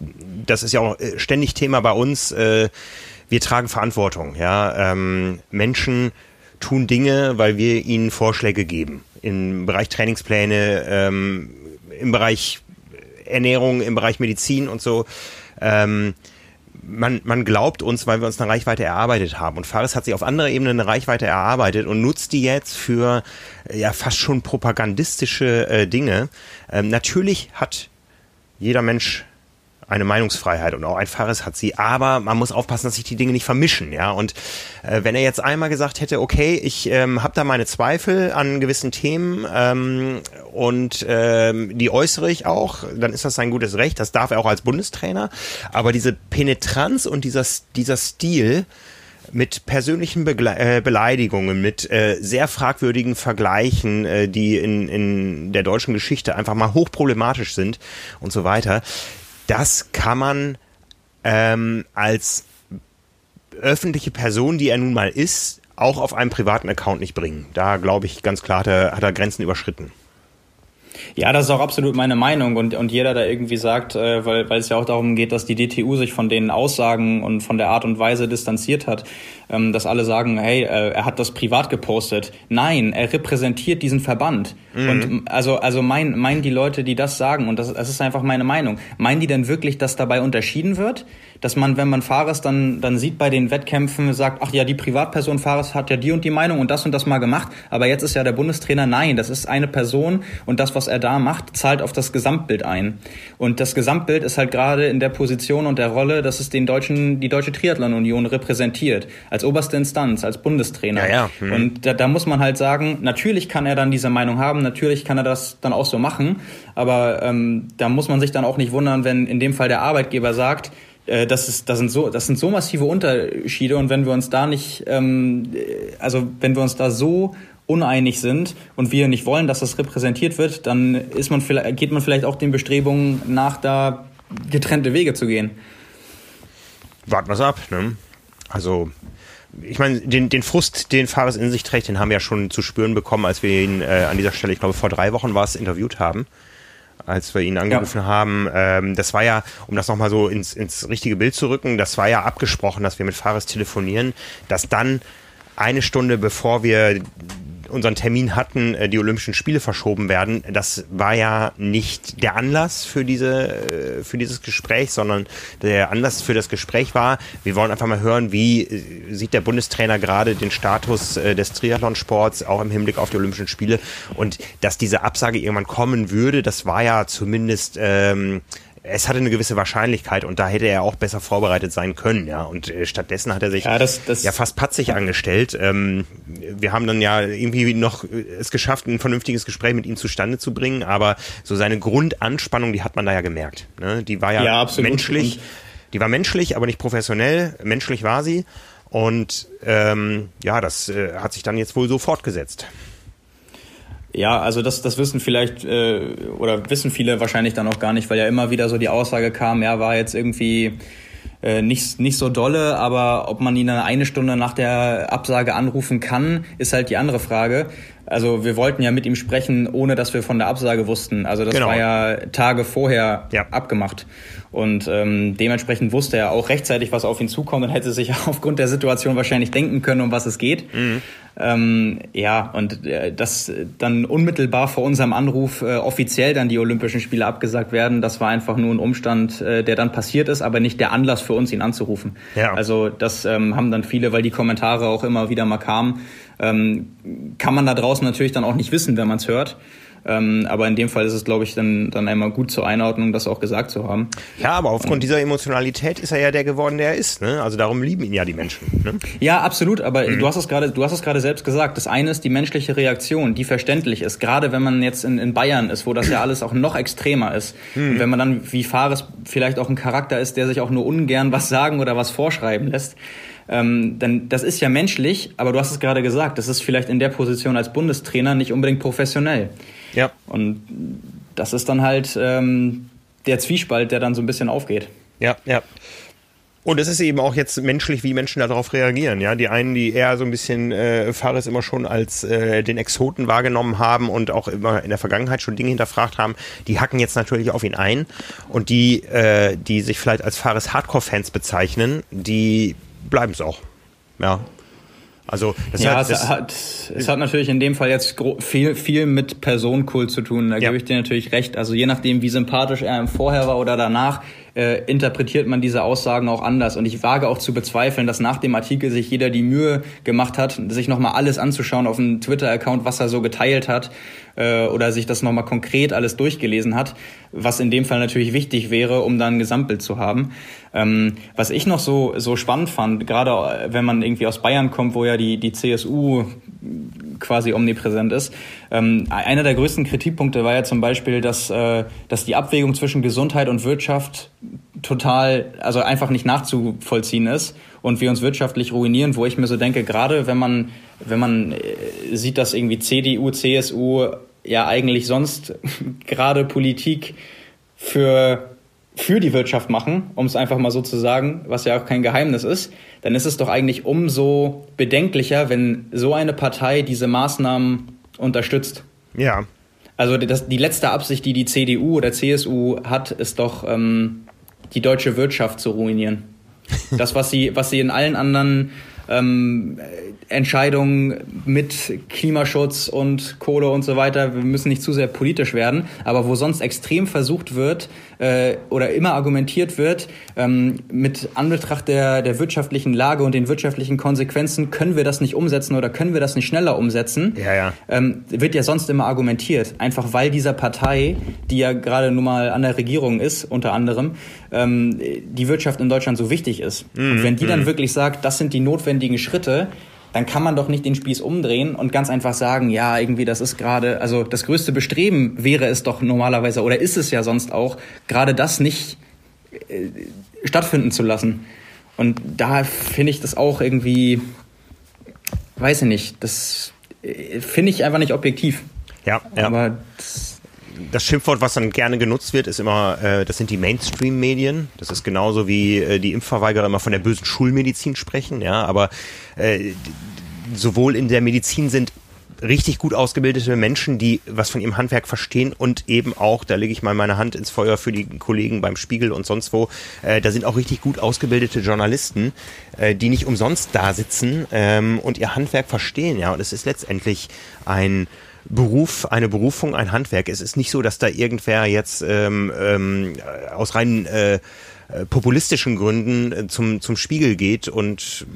das ist ja auch äh, ständig Thema bei uns. Äh, wir tragen Verantwortung. Ja, ähm, Menschen tun Dinge, weil wir ihnen Vorschläge geben. Im Bereich Trainingspläne, ähm, im Bereich Ernährung, im Bereich Medizin und so. Ähm, man, man glaubt uns, weil wir uns eine Reichweite erarbeitet haben. Und Fares hat sich auf anderer Ebene eine Reichweite erarbeitet und nutzt die jetzt für ja fast schon propagandistische äh, Dinge. Ähm, natürlich hat jeder Mensch eine Meinungsfreiheit und auch ein Fares hat sie, aber man muss aufpassen, dass sich die Dinge nicht vermischen, ja. Und äh, wenn er jetzt einmal gesagt hätte, okay, ich ähm, habe da meine Zweifel an gewissen Themen ähm, und ähm, die äußere ich auch, dann ist das sein gutes Recht. Das darf er auch als Bundestrainer. Aber diese Penetranz und dieser dieser Stil mit persönlichen Begle äh, Beleidigungen, mit äh, sehr fragwürdigen Vergleichen, äh, die in, in der deutschen Geschichte einfach mal hochproblematisch sind und so weiter. Das kann man ähm, als öffentliche Person, die er nun mal ist, auch auf einem privaten Account nicht bringen. Da glaube ich ganz klar, hat er, hat er Grenzen überschritten. Ja, das ist auch absolut meine Meinung und, und jeder, der irgendwie sagt, äh, weil, weil es ja auch darum geht, dass die DTU sich von den Aussagen und von der Art und Weise distanziert hat, ähm, dass alle sagen, hey, äh, er hat das privat gepostet. Nein, er repräsentiert diesen Verband. Mhm. Und also, also mein, meinen die Leute, die das sagen, und das, das ist einfach meine Meinung, meinen die denn wirklich, dass dabei unterschieden wird? dass man, wenn man Fares dann, dann sieht bei den Wettkämpfen, sagt, ach ja, die Privatperson Fares hat ja die und die Meinung und das und das mal gemacht, aber jetzt ist ja der Bundestrainer, nein, das ist eine Person und das, was er da macht, zahlt auf das Gesamtbild ein. Und das Gesamtbild ist halt gerade in der Position und der Rolle, dass es den deutschen, die Deutsche Triathlon-Union repräsentiert, als oberste Instanz, als Bundestrainer. Ja, ja. Hm. Und da, da muss man halt sagen, natürlich kann er dann diese Meinung haben, natürlich kann er das dann auch so machen, aber ähm, da muss man sich dann auch nicht wundern, wenn in dem Fall der Arbeitgeber sagt, äh, das, ist, das, sind so, das sind so massive Unterschiede und wenn wir uns da nicht, ähm, also wenn wir uns da so uneinig sind und wir nicht wollen, dass das repräsentiert wird, dann ist man vielleicht, geht man vielleicht auch den Bestrebungen nach, da getrennte Wege zu gehen. Warten wir es ab, ne? Also, ich meine, den, den Frust, den Fares in sich trägt, den haben wir ja schon zu spüren bekommen, als wir ihn äh, an dieser Stelle, ich glaube, vor drei Wochen war es, interviewt haben als wir ihn angerufen ja. haben. Ähm, das war ja, um das nochmal so ins, ins richtige Bild zu rücken, das war ja abgesprochen, dass wir mit Fares telefonieren, dass dann eine Stunde bevor wir unseren Termin hatten, äh, die Olympischen Spiele verschoben werden. Das war ja nicht der Anlass für diese, äh, für dieses Gespräch, sondern der Anlass für das Gespräch war, wir wollen einfach mal hören, wie äh, sieht der Bundestrainer gerade den Status des Triathlonsports, auch im Hinblick auf die Olympischen Spiele. Und dass diese Absage irgendwann kommen würde, das war ja zumindest ähm, es hatte eine gewisse Wahrscheinlichkeit und da hätte er auch besser vorbereitet sein können, ja. Und äh, stattdessen hat er sich ja, das, das ja fast patzig angestellt. Ähm, wir haben dann ja irgendwie noch äh, es geschafft, ein vernünftiges Gespräch mit ihm zustande zu bringen, aber so seine Grundanspannung, die hat man da ja gemerkt. Ne? Die war ja, ja menschlich, die war menschlich, aber nicht professionell. Menschlich war sie. Und ähm, ja, das äh, hat sich dann jetzt wohl so fortgesetzt. Ja, also das, das wissen vielleicht äh, oder wissen viele wahrscheinlich dann auch gar nicht, weil ja immer wieder so die Aussage kam, er war jetzt irgendwie äh, nicht, nicht so dolle, aber ob man ihn dann eine Stunde nach der Absage anrufen kann, ist halt die andere Frage. Also wir wollten ja mit ihm sprechen, ohne dass wir von der Absage wussten. Also das genau. war ja Tage vorher ja. abgemacht. Und ähm, dementsprechend wusste er auch rechtzeitig, was auf ihn zukommt und hätte sich aufgrund der Situation wahrscheinlich denken können, um was es geht. Mhm. Ähm, ja, und äh, dass dann unmittelbar vor unserem Anruf äh, offiziell dann die Olympischen Spiele abgesagt werden, das war einfach nur ein Umstand, äh, der dann passiert ist, aber nicht der Anlass für uns, ihn anzurufen. Ja. Also das ähm, haben dann viele, weil die Kommentare auch immer wieder mal kamen, ähm, kann man da draußen natürlich dann auch nicht wissen, wenn man es hört. Ähm, aber in dem Fall ist es, glaube ich, dann, dann einmal gut zur Einordnung, das auch gesagt zu haben. Ja, aber aufgrund Und, dieser Emotionalität ist er ja der geworden, der er ist. Ne? Also darum lieben ihn ja die Menschen. Ne? Ja, absolut. Aber mhm. du hast es gerade, du hast es gerade selbst gesagt. Das eine ist die menschliche Reaktion, die verständlich ist. Gerade wenn man jetzt in, in Bayern ist, wo das ja alles auch noch extremer ist. Mhm. Und wenn man dann wie Fares vielleicht auch ein Charakter ist, der sich auch nur ungern was sagen oder was vorschreiben lässt ähm, dann das ist ja menschlich, aber du hast es gerade gesagt, das ist vielleicht in der Position als Bundestrainer nicht unbedingt professionell. Ja. Und das ist dann halt ähm, der Zwiespalt, der dann so ein bisschen aufgeht. Ja, ja. Und es ist eben auch jetzt menschlich, wie Menschen darauf reagieren. Ja, die einen, die eher so ein bisschen äh, Fares immer schon als äh, den Exoten wahrgenommen haben und auch immer in der Vergangenheit schon Dinge hinterfragt haben, die hacken jetzt natürlich auf ihn ein. Und die, äh, die sich vielleicht als Fares Hardcore-Fans bezeichnen, die bleiben es auch. Ja. Also das ja, hat, es, hat, es hat natürlich in dem Fall jetzt viel, viel mit Personenkult zu tun. Da ja. gebe ich dir natürlich recht. Also je nachdem, wie sympathisch er vorher war oder danach, äh, interpretiert man diese Aussagen auch anders. Und ich wage auch zu bezweifeln, dass nach dem Artikel sich jeder die Mühe gemacht hat, sich nochmal alles anzuschauen auf einem Twitter-Account, was er so geteilt hat äh, oder sich das nochmal konkret alles durchgelesen hat, was in dem Fall natürlich wichtig wäre, um dann ein Gesamtbild zu haben. Ähm, was ich noch so, so spannend fand, gerade wenn man irgendwie aus Bayern kommt, wo ja die, die CSU quasi omnipräsent ist. Ähm, einer der größten Kritikpunkte war ja zum Beispiel, dass, äh, dass die Abwägung zwischen Gesundheit und Wirtschaft total, also einfach nicht nachzuvollziehen ist und wir uns wirtschaftlich ruinieren, wo ich mir so denke, gerade wenn man, wenn man äh, sieht, dass irgendwie CDU, CSU ja eigentlich sonst gerade Politik für für die Wirtschaft machen, um es einfach mal so zu sagen, was ja auch kein Geheimnis ist, dann ist es doch eigentlich umso bedenklicher, wenn so eine Partei diese Maßnahmen unterstützt. Ja. Also das, die letzte Absicht, die die CDU oder CSU hat, ist doch ähm, die deutsche Wirtschaft zu ruinieren. Das, was sie, was sie in allen anderen ähm, Entscheidungen mit Klimaschutz und Kohle und so weiter, wir müssen nicht zu sehr politisch werden, aber wo sonst extrem versucht wird äh, oder immer argumentiert wird, ähm, mit Anbetracht der, der wirtschaftlichen Lage und den wirtschaftlichen Konsequenzen können wir das nicht umsetzen oder können wir das nicht schneller umsetzen, ja, ja. Ähm, wird ja sonst immer argumentiert. Einfach weil dieser Partei, die ja gerade nun mal an der Regierung ist, unter anderem, ähm, die Wirtschaft in Deutschland so wichtig ist. Mhm. Und wenn die dann mhm. wirklich sagt, das sind die notwendigen Schritte, dann kann man doch nicht den Spieß umdrehen und ganz einfach sagen, ja, irgendwie das ist gerade, also das größte Bestreben wäre es doch normalerweise oder ist es ja sonst auch, gerade das nicht äh, stattfinden zu lassen. Und da finde ich das auch irgendwie, weiß ich nicht, das äh, finde ich einfach nicht objektiv. Ja, ja. Aber das, das Schimpfwort, was dann gerne genutzt wird, ist immer, äh, das sind die Mainstream-Medien. Das ist genauso wie äh, die Impfverweigerer immer von der bösen Schulmedizin sprechen. Ja, aber äh, sowohl in der Medizin sind richtig gut ausgebildete Menschen, die was von ihrem Handwerk verstehen und eben auch, da lege ich mal meine Hand ins Feuer für die Kollegen beim Spiegel und sonst wo, äh, da sind auch richtig gut ausgebildete Journalisten, äh, die nicht umsonst da sitzen ähm, und ihr Handwerk verstehen. Ja, und es ist letztendlich ein Beruf, eine Berufung, ein Handwerk. Es ist nicht so, dass da irgendwer jetzt ähm, ähm, aus rein äh, äh populistischen Gründen äh, zum, zum Spiegel geht und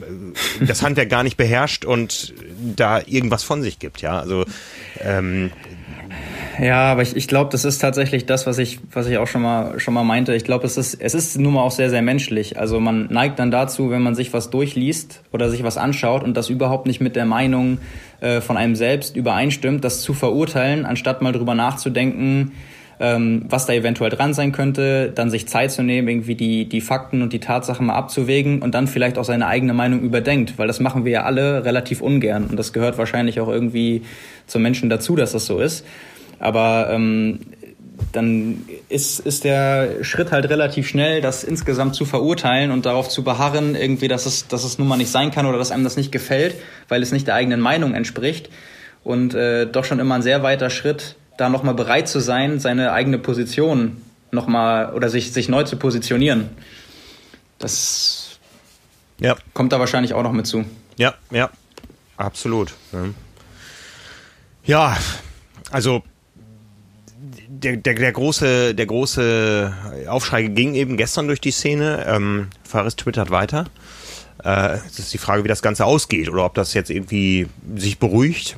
äh, das Handwerk gar nicht beherrscht und da irgendwas von sich gibt, ja. Also ähm, ja, aber ich, ich glaube, das ist tatsächlich das, was ich, was ich auch schon mal, schon mal meinte. Ich glaube, es ist, es ist nun mal auch sehr, sehr menschlich. Also man neigt dann dazu, wenn man sich was durchliest oder sich was anschaut und das überhaupt nicht mit der Meinung äh, von einem selbst übereinstimmt, das zu verurteilen, anstatt mal drüber nachzudenken, ähm, was da eventuell dran sein könnte, dann sich Zeit zu nehmen, irgendwie die, die Fakten und die Tatsachen mal abzuwägen und dann vielleicht auch seine eigene Meinung überdenkt, weil das machen wir ja alle relativ ungern und das gehört wahrscheinlich auch irgendwie zum Menschen dazu, dass das so ist. Aber ähm, dann ist, ist der Schritt halt relativ schnell, das insgesamt zu verurteilen und darauf zu beharren, irgendwie, dass es, dass es nun mal nicht sein kann oder dass einem das nicht gefällt, weil es nicht der eigenen Meinung entspricht. Und äh, doch schon immer ein sehr weiter Schritt, da nochmal bereit zu sein, seine eigene Position nochmal oder sich, sich neu zu positionieren. Das ja. kommt da wahrscheinlich auch noch mit zu. Ja, ja, absolut. Ja, also der, der, der, große, der große Aufschrei ging eben gestern durch die Szene. Ähm, Faris twittert weiter. Äh, es ist die Frage, wie das Ganze ausgeht oder ob das jetzt irgendwie sich beruhigt.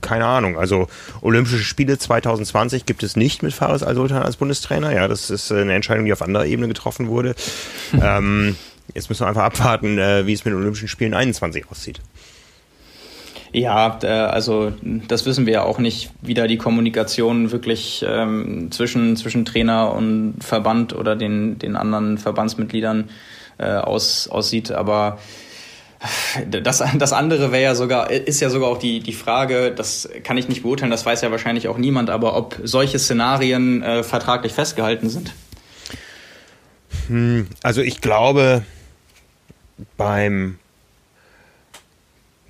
Keine Ahnung. Also Olympische Spiele 2020 gibt es nicht mit Faris Al-Sultan als Bundestrainer. Ja, das ist eine Entscheidung, die auf anderer Ebene getroffen wurde. ähm, jetzt müssen wir einfach abwarten, äh, wie es mit den Olympischen Spielen 21 aussieht. Ja, äh, also das wissen wir ja auch nicht, wie da die Kommunikation wirklich ähm, zwischen, zwischen Trainer und Verband oder den, den anderen Verbandsmitgliedern äh, aus, aussieht. Aber das, das andere wäre ja sogar, ist ja sogar auch die, die Frage, das kann ich nicht beurteilen, das weiß ja wahrscheinlich auch niemand, aber ob solche Szenarien äh, vertraglich festgehalten sind. Hm, also ich glaube, beim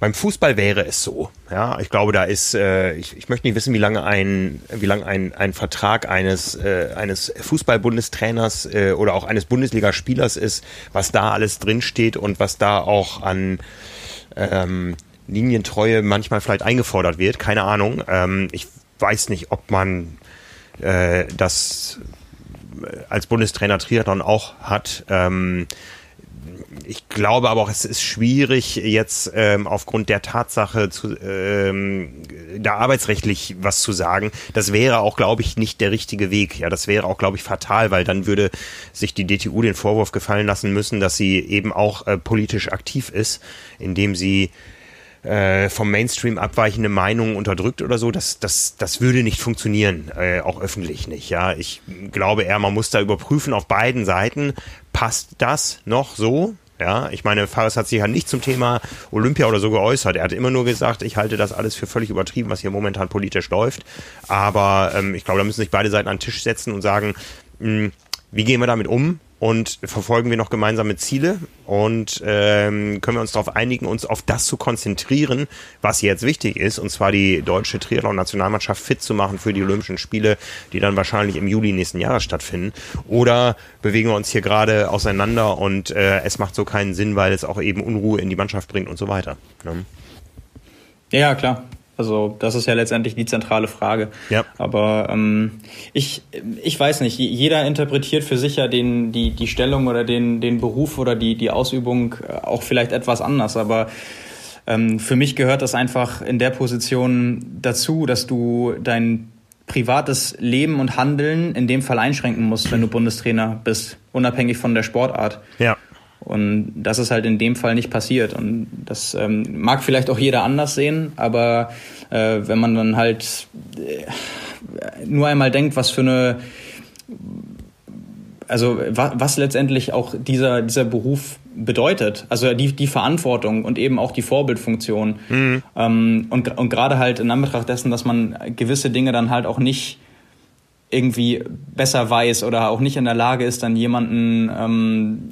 beim Fußball wäre es so. Ja, ich glaube, da ist, äh, ich, ich möchte nicht wissen, wie lange ein, wie lange ein, ein Vertrag eines, äh, eines Fußballbundestrainers äh, oder auch eines Bundesligaspielers ist, was da alles drinsteht und was da auch an ähm, Linientreue manchmal vielleicht eingefordert wird. Keine Ahnung. Ähm, ich weiß nicht, ob man äh, das als Bundestrainer Triathlon auch hat. Ähm, ich glaube aber auch, es ist schwierig, jetzt ähm, aufgrund der Tatsache zu, ähm, da arbeitsrechtlich was zu sagen. Das wäre auch, glaube ich, nicht der richtige Weg. Ja, das wäre auch, glaube ich, fatal, weil dann würde sich die DTU den Vorwurf gefallen lassen müssen, dass sie eben auch äh, politisch aktiv ist, indem sie äh, vom Mainstream abweichende Meinungen unterdrückt oder so, das, das, das würde nicht funktionieren, äh, auch öffentlich nicht. Ja, ich glaube eher, man muss da überprüfen auf beiden Seiten, passt das noch so? Ja, ich meine, Fares hat sich ja nicht zum Thema Olympia oder so geäußert. Er hat immer nur gesagt, ich halte das alles für völlig übertrieben, was hier momentan politisch läuft. Aber ähm, ich glaube, da müssen sich beide Seiten an den Tisch setzen und sagen, mh, hm, wie gehen wir damit um? Und verfolgen wir noch gemeinsame Ziele und ähm, können wir uns darauf einigen, uns auf das zu konzentrieren, was jetzt wichtig ist, und zwar die deutsche Triathlon-Nationalmannschaft fit zu machen für die Olympischen Spiele, die dann wahrscheinlich im Juli nächsten Jahres stattfinden. Oder bewegen wir uns hier gerade auseinander und äh, es macht so keinen Sinn, weil es auch eben Unruhe in die Mannschaft bringt und so weiter. Ne? Ja, klar. Also das ist ja letztendlich die zentrale Frage. Ja. Aber ähm, ich, ich weiß nicht, jeder interpretiert für sich ja den, die, die Stellung oder den, den Beruf oder die, die Ausübung äh, auch vielleicht etwas anders. Aber ähm, für mich gehört das einfach in der Position dazu, dass du dein privates Leben und Handeln in dem Fall einschränken musst, wenn du Bundestrainer bist, unabhängig von der Sportart. Ja. Und das ist halt in dem Fall nicht passiert. Und das ähm, mag vielleicht auch jeder anders sehen, aber äh, wenn man dann halt äh, nur einmal denkt, was für eine, also was, was letztendlich auch dieser, dieser Beruf bedeutet, also die, die Verantwortung und eben auch die Vorbildfunktion. Mhm. Ähm, und und gerade halt in Anbetracht dessen, dass man gewisse Dinge dann halt auch nicht irgendwie besser weiß oder auch nicht in der Lage ist, dann jemanden ähm,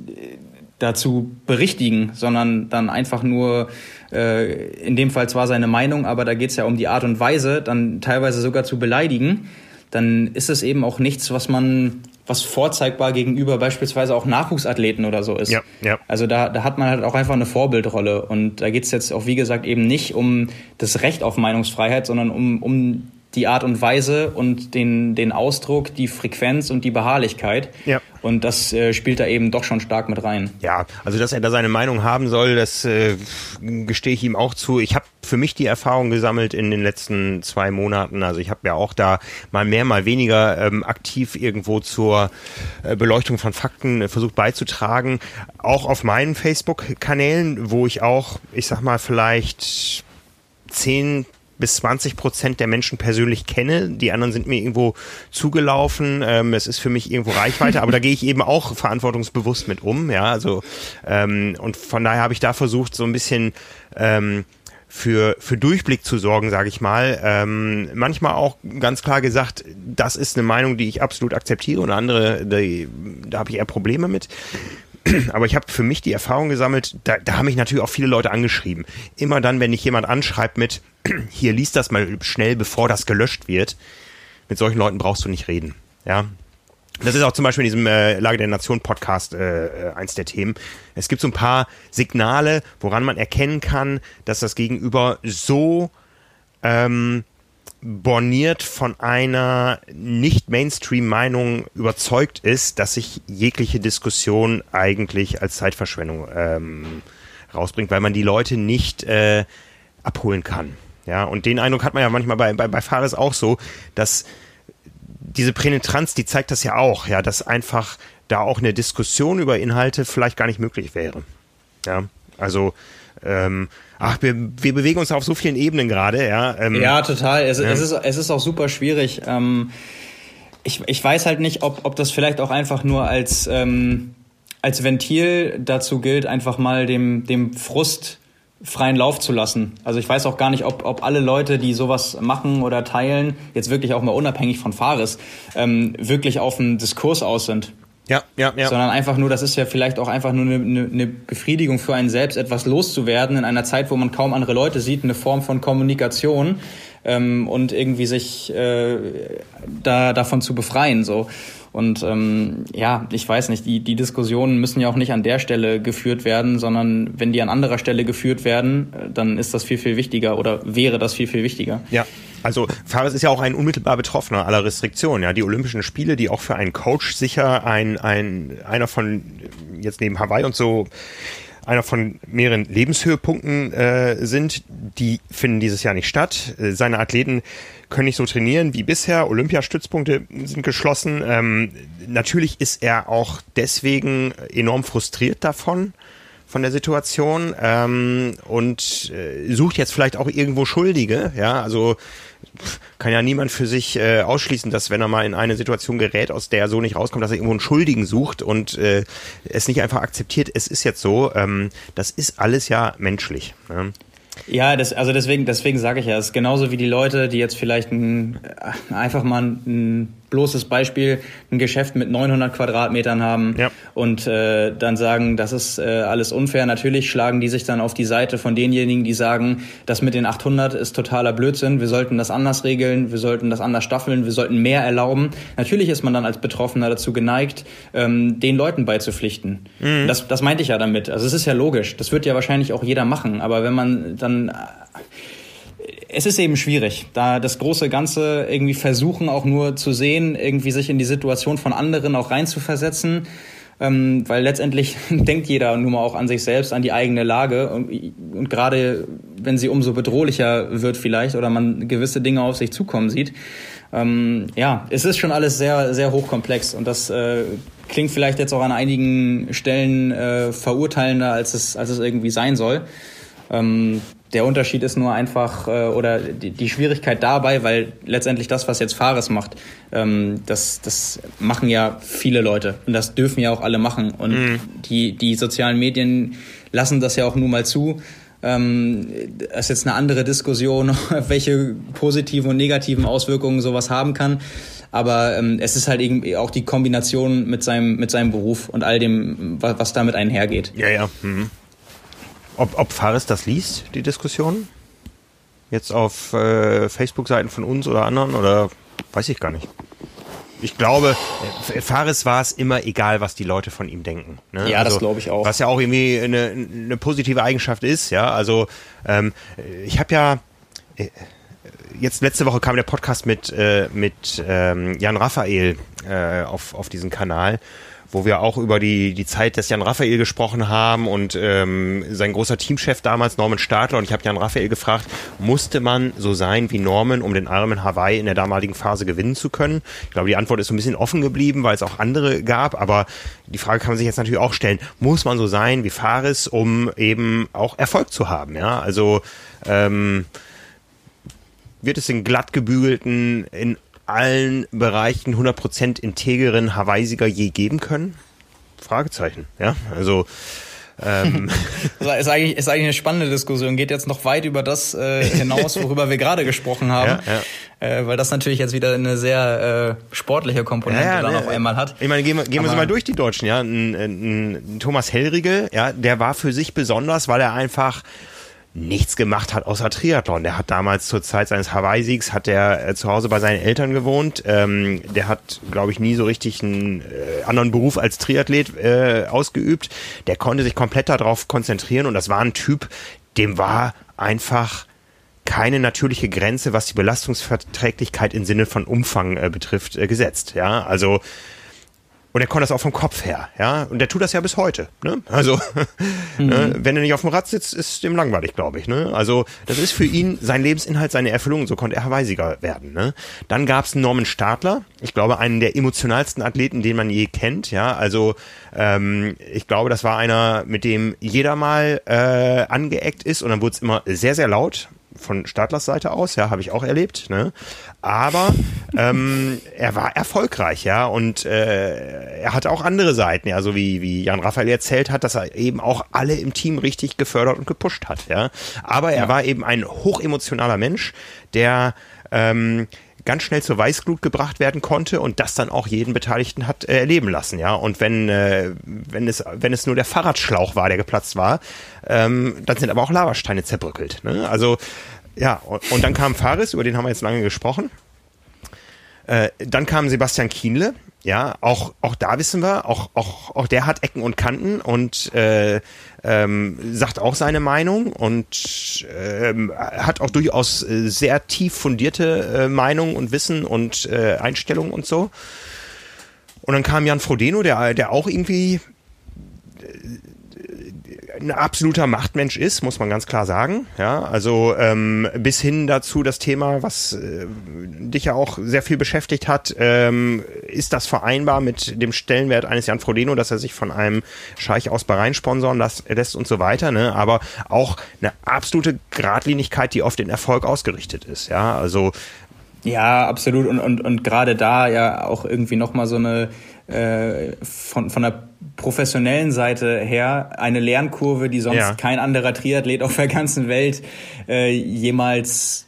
dazu berichtigen, sondern dann einfach nur, äh, in dem Fall zwar seine Meinung, aber da geht es ja um die Art und Weise, dann teilweise sogar zu beleidigen, dann ist es eben auch nichts, was man, was vorzeigbar gegenüber beispielsweise auch Nachwuchsathleten oder so ist. Ja, ja. Also da, da hat man halt auch einfach eine Vorbildrolle. Und da geht es jetzt auch, wie gesagt, eben nicht um das Recht auf Meinungsfreiheit, sondern um, um die Art und Weise und den, den Ausdruck, die Frequenz und die Beharrlichkeit. Ja. Und das äh, spielt da eben doch schon stark mit rein. Ja, also dass er da seine Meinung haben soll, das äh, gestehe ich ihm auch zu. Ich habe für mich die Erfahrung gesammelt in den letzten zwei Monaten. Also ich habe ja auch da mal mehr, mal weniger ähm, aktiv irgendwo zur äh, Beleuchtung von Fakten äh, versucht beizutragen. Auch auf meinen Facebook-Kanälen, wo ich auch, ich sag mal, vielleicht zehn bis 20 Prozent der Menschen persönlich kenne. Die anderen sind mir irgendwo zugelaufen. Ähm, es ist für mich irgendwo Reichweite, aber da gehe ich eben auch verantwortungsbewusst mit um. Ja, also ähm, und von daher habe ich da versucht, so ein bisschen ähm, für, für Durchblick zu sorgen, sage ich mal. Ähm, manchmal auch ganz klar gesagt, das ist eine Meinung, die ich absolut akzeptiere und andere, die, da habe ich eher Probleme mit. aber ich habe für mich die Erfahrung gesammelt, da, da haben mich natürlich auch viele Leute angeschrieben. Immer dann, wenn dich jemand anschreibt mit, hier liest das mal schnell, bevor das gelöscht wird, mit solchen Leuten brauchst du nicht reden. Ja. Das ist auch zum Beispiel in diesem äh, Lage der Nation Podcast äh, äh, eins der Themen. Es gibt so ein paar Signale, woran man erkennen kann, dass das Gegenüber so ähm, borniert von einer nicht Mainstream-Meinung überzeugt ist, dass sich jegliche Diskussion eigentlich als Zeitverschwendung ähm, rausbringt, weil man die Leute nicht äh, abholen kann. Ja, und den Eindruck hat man ja manchmal bei, bei, bei Fares auch so, dass diese Pränetranz, die zeigt das ja auch, ja, dass einfach da auch eine Diskussion über Inhalte vielleicht gar nicht möglich wäre. Ja, also ähm, ach, wir, wir bewegen uns auf so vielen Ebenen gerade, ja. Ähm, ja, total. Es, ja. es, ist, es ist auch super schwierig. Ähm, ich, ich weiß halt nicht, ob, ob das vielleicht auch einfach nur als, ähm, als Ventil dazu gilt, einfach mal dem, dem Frust freien Lauf zu lassen. Also ich weiß auch gar nicht, ob, ob alle Leute, die sowas machen oder teilen, jetzt wirklich auch mal unabhängig von Fares, ähm, wirklich auf einen Diskurs aus sind. Ja, ja, ja. Sondern einfach nur, das ist ja vielleicht auch einfach nur eine, eine Befriedigung für einen selbst, etwas loszuwerden in einer Zeit, wo man kaum andere Leute sieht, eine Form von Kommunikation ähm, und irgendwie sich äh, da davon zu befreien. So. Und ähm, ja, ich weiß nicht, die, die Diskussionen müssen ja auch nicht an der Stelle geführt werden, sondern wenn die an anderer Stelle geführt werden, äh, dann ist das viel, viel wichtiger oder wäre das viel, viel wichtiger. Ja, Also Fares ist ja auch ein unmittelbar Betroffener aller Restriktionen. Ja, die Olympischen Spiele, die auch für einen Coach sicher ein, ein einer von jetzt neben Hawaii und so einer von mehreren Lebenshöhepunkten äh, sind, die finden dieses Jahr nicht statt. Äh, seine Athleten können nicht so trainieren wie bisher. Olympiastützpunkte sind geschlossen. Ähm, natürlich ist er auch deswegen enorm frustriert davon von der Situation ähm, und äh, sucht jetzt vielleicht auch irgendwo Schuldige. Ja, also kann ja niemand für sich äh, ausschließen, dass wenn er mal in eine Situation gerät, aus der er so nicht rauskommt, dass er irgendwo einen Schuldigen sucht und äh, es nicht einfach akzeptiert, es ist jetzt so. Ähm, das ist alles ja menschlich. Ne? Ja, das, also deswegen, deswegen sage ich ja, es ist genauso wie die Leute, die jetzt vielleicht ein, einfach mal ein bloßes Beispiel, ein Geschäft mit 900 Quadratmetern haben ja. und äh, dann sagen, das ist äh, alles unfair. Natürlich schlagen die sich dann auf die Seite von denjenigen, die sagen, das mit den 800 ist totaler Blödsinn, wir sollten das anders regeln, wir sollten das anders staffeln, wir sollten mehr erlauben. Natürlich ist man dann als Betroffener dazu geneigt, ähm, den Leuten beizupflichten. Mhm. Das, das meinte ich ja damit. Also es ist ja logisch, das wird ja wahrscheinlich auch jeder machen, aber wenn man dann es ist eben schwierig, da das große Ganze irgendwie versuchen auch nur zu sehen, irgendwie sich in die Situation von anderen auch reinzuversetzen, ähm, weil letztendlich denkt jeder nun mal auch an sich selbst, an die eigene Lage. Und, und gerade wenn sie umso bedrohlicher wird vielleicht oder man gewisse Dinge auf sich zukommen sieht, ähm, ja, es ist schon alles sehr, sehr hochkomplex. Und das äh, klingt vielleicht jetzt auch an einigen Stellen äh, verurteilender, als es, als es irgendwie sein soll. Ähm, der Unterschied ist nur einfach, äh, oder die, die, Schwierigkeit dabei, weil letztendlich das, was jetzt Fares macht, ähm, das, das machen ja viele Leute und das dürfen ja auch alle machen. Und mhm. die, die sozialen Medien lassen das ja auch nun mal zu. Ähm, das ist jetzt eine andere Diskussion, welche positiven und negativen Auswirkungen sowas haben kann. Aber ähm, es ist halt irgendwie auch die Kombination mit seinem, mit seinem Beruf und all dem, was, was damit einhergeht. Ja, ja. Mhm. Ob, ob Fares das liest, die Diskussion? Jetzt auf äh, Facebook-Seiten von uns oder anderen oder weiß ich gar nicht. Ich glaube, äh, Fares war es immer egal, was die Leute von ihm denken. Ne? Ja, also, das glaube ich auch. Was ja auch irgendwie eine, eine positive Eigenschaft ist, ja. Also ähm, ich habe ja äh, jetzt letzte Woche kam der Podcast mit äh, mit ähm, Jan Raphael äh, auf auf diesen Kanal wo wir auch über die, die Zeit des Jan Raphael gesprochen haben und ähm, sein großer Teamchef damals, Norman Stadler. Und ich habe Jan Raphael gefragt, musste man so sein wie Norman, um den armen Hawaii in der damaligen Phase gewinnen zu können? Ich glaube, die Antwort ist so ein bisschen offen geblieben, weil es auch andere gab. Aber die Frage kann man sich jetzt natürlich auch stellen, muss man so sein wie Fares, um eben auch Erfolg zu haben? Ja, also ähm, wird es den glatt gebügelten, in allen Bereichen 100% integeren Hawaii-Sieger je geben können? Fragezeichen, ja, also ähm. ist, eigentlich, ist eigentlich eine spannende Diskussion, geht jetzt noch weit über das äh, hinaus, worüber wir gerade gesprochen haben, ja, ja. Äh, weil das natürlich jetzt wieder eine sehr äh, sportliche Komponente ja, dann ne, auf einmal hat. Ich meine, gehen, wir, gehen wir so mal durch die Deutschen, ja. Ein, ein, ein Thomas Hellrigel, ja, der war für sich besonders, weil er einfach nichts gemacht hat außer Triathlon. Der hat damals zur Zeit seines Hawaii-Siegs hat er äh, zu Hause bei seinen Eltern gewohnt. Ähm, der hat, glaube ich, nie so richtig einen äh, anderen Beruf als Triathlet äh, ausgeübt. Der konnte sich komplett darauf konzentrieren und das war ein Typ, dem war einfach keine natürliche Grenze, was die Belastungsverträglichkeit im Sinne von Umfang äh, betrifft, äh, gesetzt. Ja, also und er konnte das auch vom Kopf her, ja. Und der tut das ja bis heute. Ne? Also, mhm. ne? wenn er nicht auf dem Rad sitzt, ist dem langweilig, glaube ich. Ne? Also, das ist für ihn sein Lebensinhalt, seine Erfüllung. So konnte er Hawaii-Sieger werden. Ne? Dann gab es Norman Stadler. Ich glaube, einen der emotionalsten Athleten, den man je kennt. Ja, also ähm, ich glaube, das war einer, mit dem jeder mal äh, angeeckt ist und dann wurde es immer sehr, sehr laut von Stadlers Seite aus, ja, habe ich auch erlebt. Ne? Aber ähm, er war erfolgreich, ja, und äh, er hatte auch andere Seiten, ja, so wie wie Jan Raphael erzählt hat, dass er eben auch alle im Team richtig gefördert und gepusht hat, ja. Aber er ja. war eben ein hochemotionaler Mensch, der ähm, ganz schnell zur Weißglut gebracht werden konnte und das dann auch jeden Beteiligten hat äh, erleben lassen, ja. Und wenn äh, wenn es wenn es nur der Fahrradschlauch war, der geplatzt war, ähm, dann sind aber auch Lavasteine zerbröckelt. Ne? Also ja, und, dann kam Faris, über den haben wir jetzt lange gesprochen. Äh, dann kam Sebastian Kienle, Ja, auch, auch da wissen wir, auch, auch, auch der hat Ecken und Kanten und äh, ähm, sagt auch seine Meinung und ähm, hat auch durchaus äh, sehr tief fundierte äh, Meinung und Wissen und äh, Einstellungen und so. Und dann kam Jan Frodeno, der, der auch irgendwie ein absoluter Machtmensch ist, muss man ganz klar sagen. Ja, also ähm, bis hin dazu das Thema, was äh, dich ja auch sehr viel beschäftigt hat, ähm, ist das vereinbar mit dem Stellenwert eines Jan Frodeno, dass er sich von einem Scheich aus Bahrain sponsoren lässt und so weiter. Ne? Aber auch eine absolute Gradlinigkeit, die auf den Erfolg ausgerichtet ist. Ja, also ja, absolut. Und, und, und gerade da ja auch irgendwie nochmal so eine äh, von, von der professionellen Seite her eine Lernkurve, die sonst ja. kein anderer Triathlet auf der ganzen Welt äh, jemals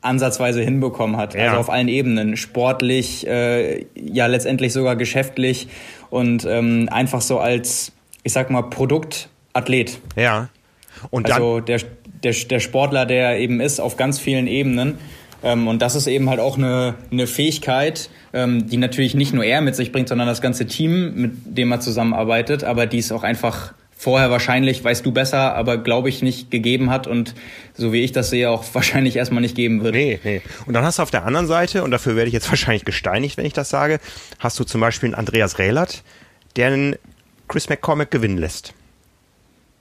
ansatzweise hinbekommen hat. Ja. Also auf allen Ebenen. Sportlich, äh, ja letztendlich sogar geschäftlich und ähm, einfach so als, ich sag mal, Produktathlet. Ja. Und dann also der, der, der Sportler, der eben ist, auf ganz vielen Ebenen. Ähm, und das ist eben halt auch eine, eine Fähigkeit, ähm, die natürlich nicht nur er mit sich bringt, sondern das ganze Team, mit dem er zusammenarbeitet, aber die es auch einfach vorher wahrscheinlich, weißt du besser, aber glaube ich nicht gegeben hat und so wie ich das sehe, auch wahrscheinlich erstmal nicht geben wird. Nee, nee. Und dann hast du auf der anderen Seite, und dafür werde ich jetzt wahrscheinlich gesteinigt, wenn ich das sage, hast du zum Beispiel einen Andreas Rehlert, der einen Chris McCormick gewinnen lässt.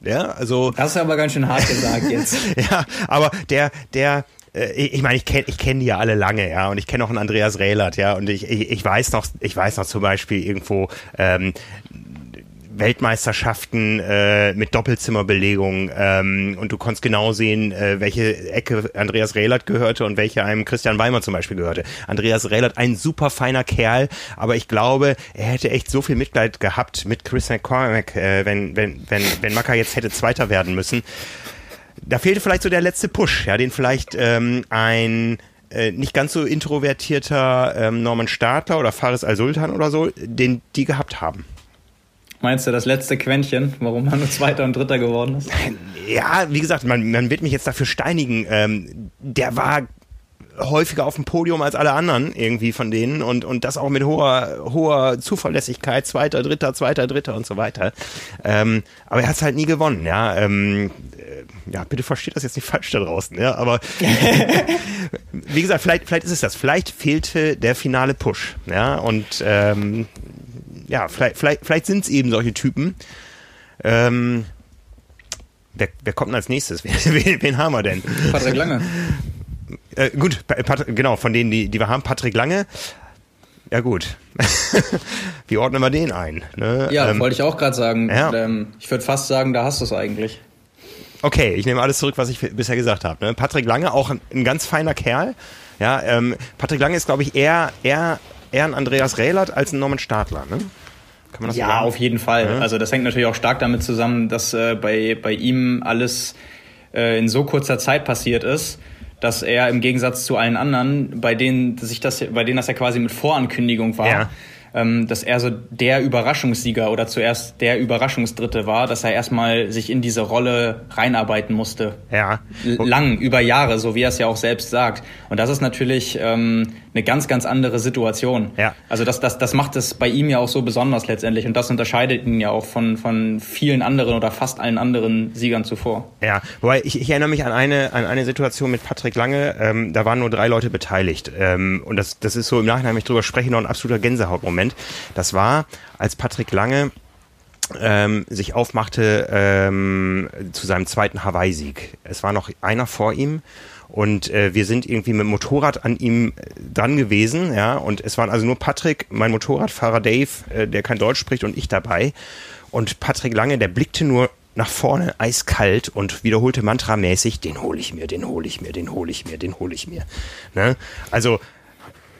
Ja, also. Das ist aber ganz schön hart gesagt jetzt. ja, aber der, der, äh, ich meine, ich kenne ich kenn die ja alle lange, ja, und ich kenne auch einen Andreas Rehlert, ja, und ich, ich, ich weiß noch, ich weiß noch zum Beispiel irgendwo ähm, Weltmeisterschaften äh, mit Doppelzimmerbelegung ähm, und du konntest genau sehen, äh, welche Ecke Andreas Rehlert gehörte und welche einem Christian Weimer zum Beispiel gehörte. Andreas Rehlert, ein super feiner Kerl, aber ich glaube, er hätte echt so viel Mitleid gehabt mit Chris McCormack, äh, wenn, wenn, wenn, wenn Maka jetzt hätte Zweiter werden müssen da fehlte vielleicht so der letzte Push, ja, den vielleicht ähm, ein äh, nicht ganz so introvertierter ähm, Norman Stadler oder Faris Al-Sultan oder so, den die gehabt haben. Meinst du das letzte Quäntchen, warum man nur Zweiter und Dritter geworden ist? Ja, wie gesagt, man, man wird mich jetzt dafür steinigen. Ähm, der war häufiger auf dem Podium als alle anderen irgendwie von denen und, und das auch mit hoher, hoher Zuverlässigkeit, zweiter, dritter, zweiter, dritter und so weiter. Ähm, aber er hat es halt nie gewonnen, ja. Ähm, äh, ja, bitte versteht das jetzt nicht falsch da draußen, ja, aber wie gesagt, vielleicht, vielleicht ist es das. Vielleicht fehlte der finale Push, ja, und ähm, ja, vielleicht, vielleicht, vielleicht sind es eben solche Typen. Ähm, wer, wer kommt denn als nächstes? wen, wen haben wir denn? Patrick Lange. Äh, gut, Pat genau, von denen, die, die wir haben, Patrick Lange. Ja gut. Wie ordnen wir den ein? Ne? Ja, ähm, wollte ich auch gerade sagen. Ja. Ähm, ich würde fast sagen, da hast du es eigentlich. Okay, ich nehme alles zurück, was ich bisher gesagt habe. Ne? Patrick Lange, auch ein, ein, ganz feiner Kerl. Ja, ähm, Patrick Lange ist, glaube ich, eher, eher, eher ein Andreas Rehlert als ein Norman Stadler. Ne? Kann man das ja, sagen? auf jeden Fall. Ja. Also das hängt natürlich auch stark damit zusammen, dass äh, bei, bei ihm alles äh, in so kurzer Zeit passiert ist dass er im Gegensatz zu allen anderen, bei denen sich das, bei denen das ja quasi mit Vorankündigung war, ja dass er so der Überraschungssieger oder zuerst der Überraschungsdritte war, dass er erstmal sich in diese Rolle reinarbeiten musste. Ja. Lang, über Jahre, so wie er es ja auch selbst sagt. Und das ist natürlich ähm, eine ganz, ganz andere Situation. Ja. Also das, das, das macht es bei ihm ja auch so besonders letztendlich. Und das unterscheidet ihn ja auch von, von vielen anderen oder fast allen anderen Siegern zuvor. Ja, wobei ich, ich erinnere mich an eine, an eine Situation mit Patrick Lange, ähm, da waren nur drei Leute beteiligt. Ähm, und das, das ist so im Nachhinein, wenn ich drüber spreche, noch ein absoluter Gänsehautmoment. Moment. Das war, als Patrick Lange ähm, sich aufmachte ähm, zu seinem zweiten Hawaii-Sieg. Es war noch einer vor ihm und äh, wir sind irgendwie mit dem Motorrad an ihm äh, dran gewesen, ja, und es waren also nur Patrick, mein Motorradfahrer Dave, äh, der kein Deutsch spricht und ich dabei und Patrick Lange, der blickte nur nach vorne eiskalt und wiederholte mantramäßig, den hole ich mir, den hole ich mir, den hole ich mir, den hole ich mir. Ne? Also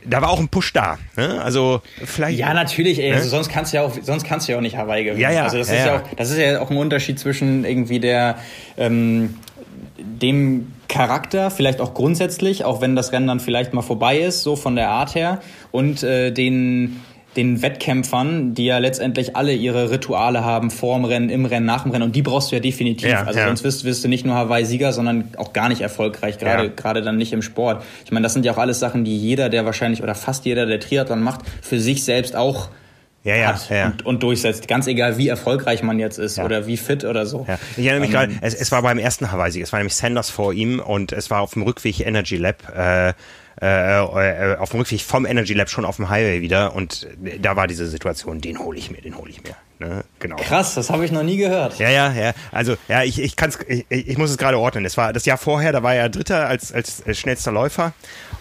da war auch ein Push da. Ne? Also vielleicht. Ja, natürlich. Ey, ne? also sonst kannst du ja auch, sonst kannst du ja auch nicht Hawaii gewinnen. Ja, ja. Also das ja, ist ja. ja auch, das ist ja auch ein Unterschied zwischen irgendwie der ähm, dem Charakter, vielleicht auch grundsätzlich, auch wenn das Rennen dann vielleicht mal vorbei ist, so von der Art her, und äh, den den Wettkämpfern, die ja letztendlich alle ihre Rituale haben, vorm Rennen, im Rennen, nach dem Rennen. Und die brauchst du ja definitiv. Ja, also ja. sonst wirst, wirst du nicht nur Hawaii-Sieger, sondern auch gar nicht erfolgreich, gerade, ja. gerade dann nicht im Sport. Ich meine, das sind ja auch alles Sachen, die jeder, der wahrscheinlich, oder fast jeder, der Triathlon macht, für sich selbst auch ja, ja, ja. Und, und, durchsetzt. Ganz egal, wie erfolgreich man jetzt ist ja. oder wie fit oder so. Ja. Ich erinnere mich ähm, gerade, es, es war beim ersten Hawaii-Sieg, es war nämlich Sanders vor ihm und es war auf dem Rückweg Energy Lab. Äh, äh, äh, auf dem Rückweg vom Energy Lab schon auf dem Highway wieder und da war diese Situation, den hole ich mir, den hole ich mir. Ne? Genau. Krass, das habe ich noch nie gehört. Ja, ja, ja. Also ja, ich, ich kann's, ich, ich muss es gerade ordnen. Es war das Jahr vorher, da war er Dritter als als schnellster Läufer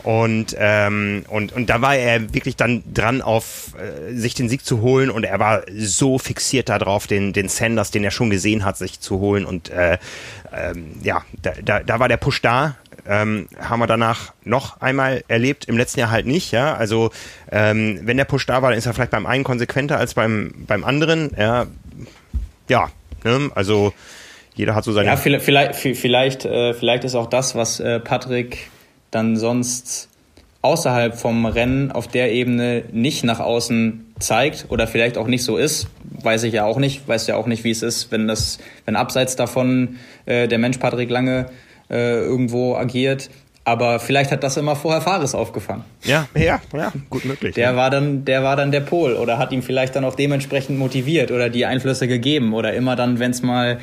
und ähm, und und da war er wirklich dann dran auf äh, sich den Sieg zu holen und er war so fixiert darauf, den den Sanders, den er schon gesehen hat, sich zu holen und äh, ähm, ja, da, da, da war der Push da ähm, haben wir danach noch einmal erlebt, im letzten Jahr halt nicht, ja. Also ähm, wenn der Push da war, dann ist er vielleicht beim einen konsequenter als beim, beim anderen. Ja, ja ne? also jeder hat so seine. Ja, vielleicht, vielleicht, äh, vielleicht ist auch das, was äh, Patrick dann sonst außerhalb vom Rennen auf der Ebene nicht nach außen zeigt oder vielleicht auch nicht so ist, weiß ich ja auch nicht, weiß ja auch nicht, wie es ist, wenn das, wenn abseits davon äh, der Mensch Patrick Lange äh, irgendwo agiert. Aber vielleicht hat das immer vorher Fares aufgefangen. Ja, ja, ja, gut möglich. Der ja. war dann, der war dann der Pol oder hat ihm vielleicht dann auch dementsprechend motiviert oder die Einflüsse gegeben oder immer dann, wenn es mal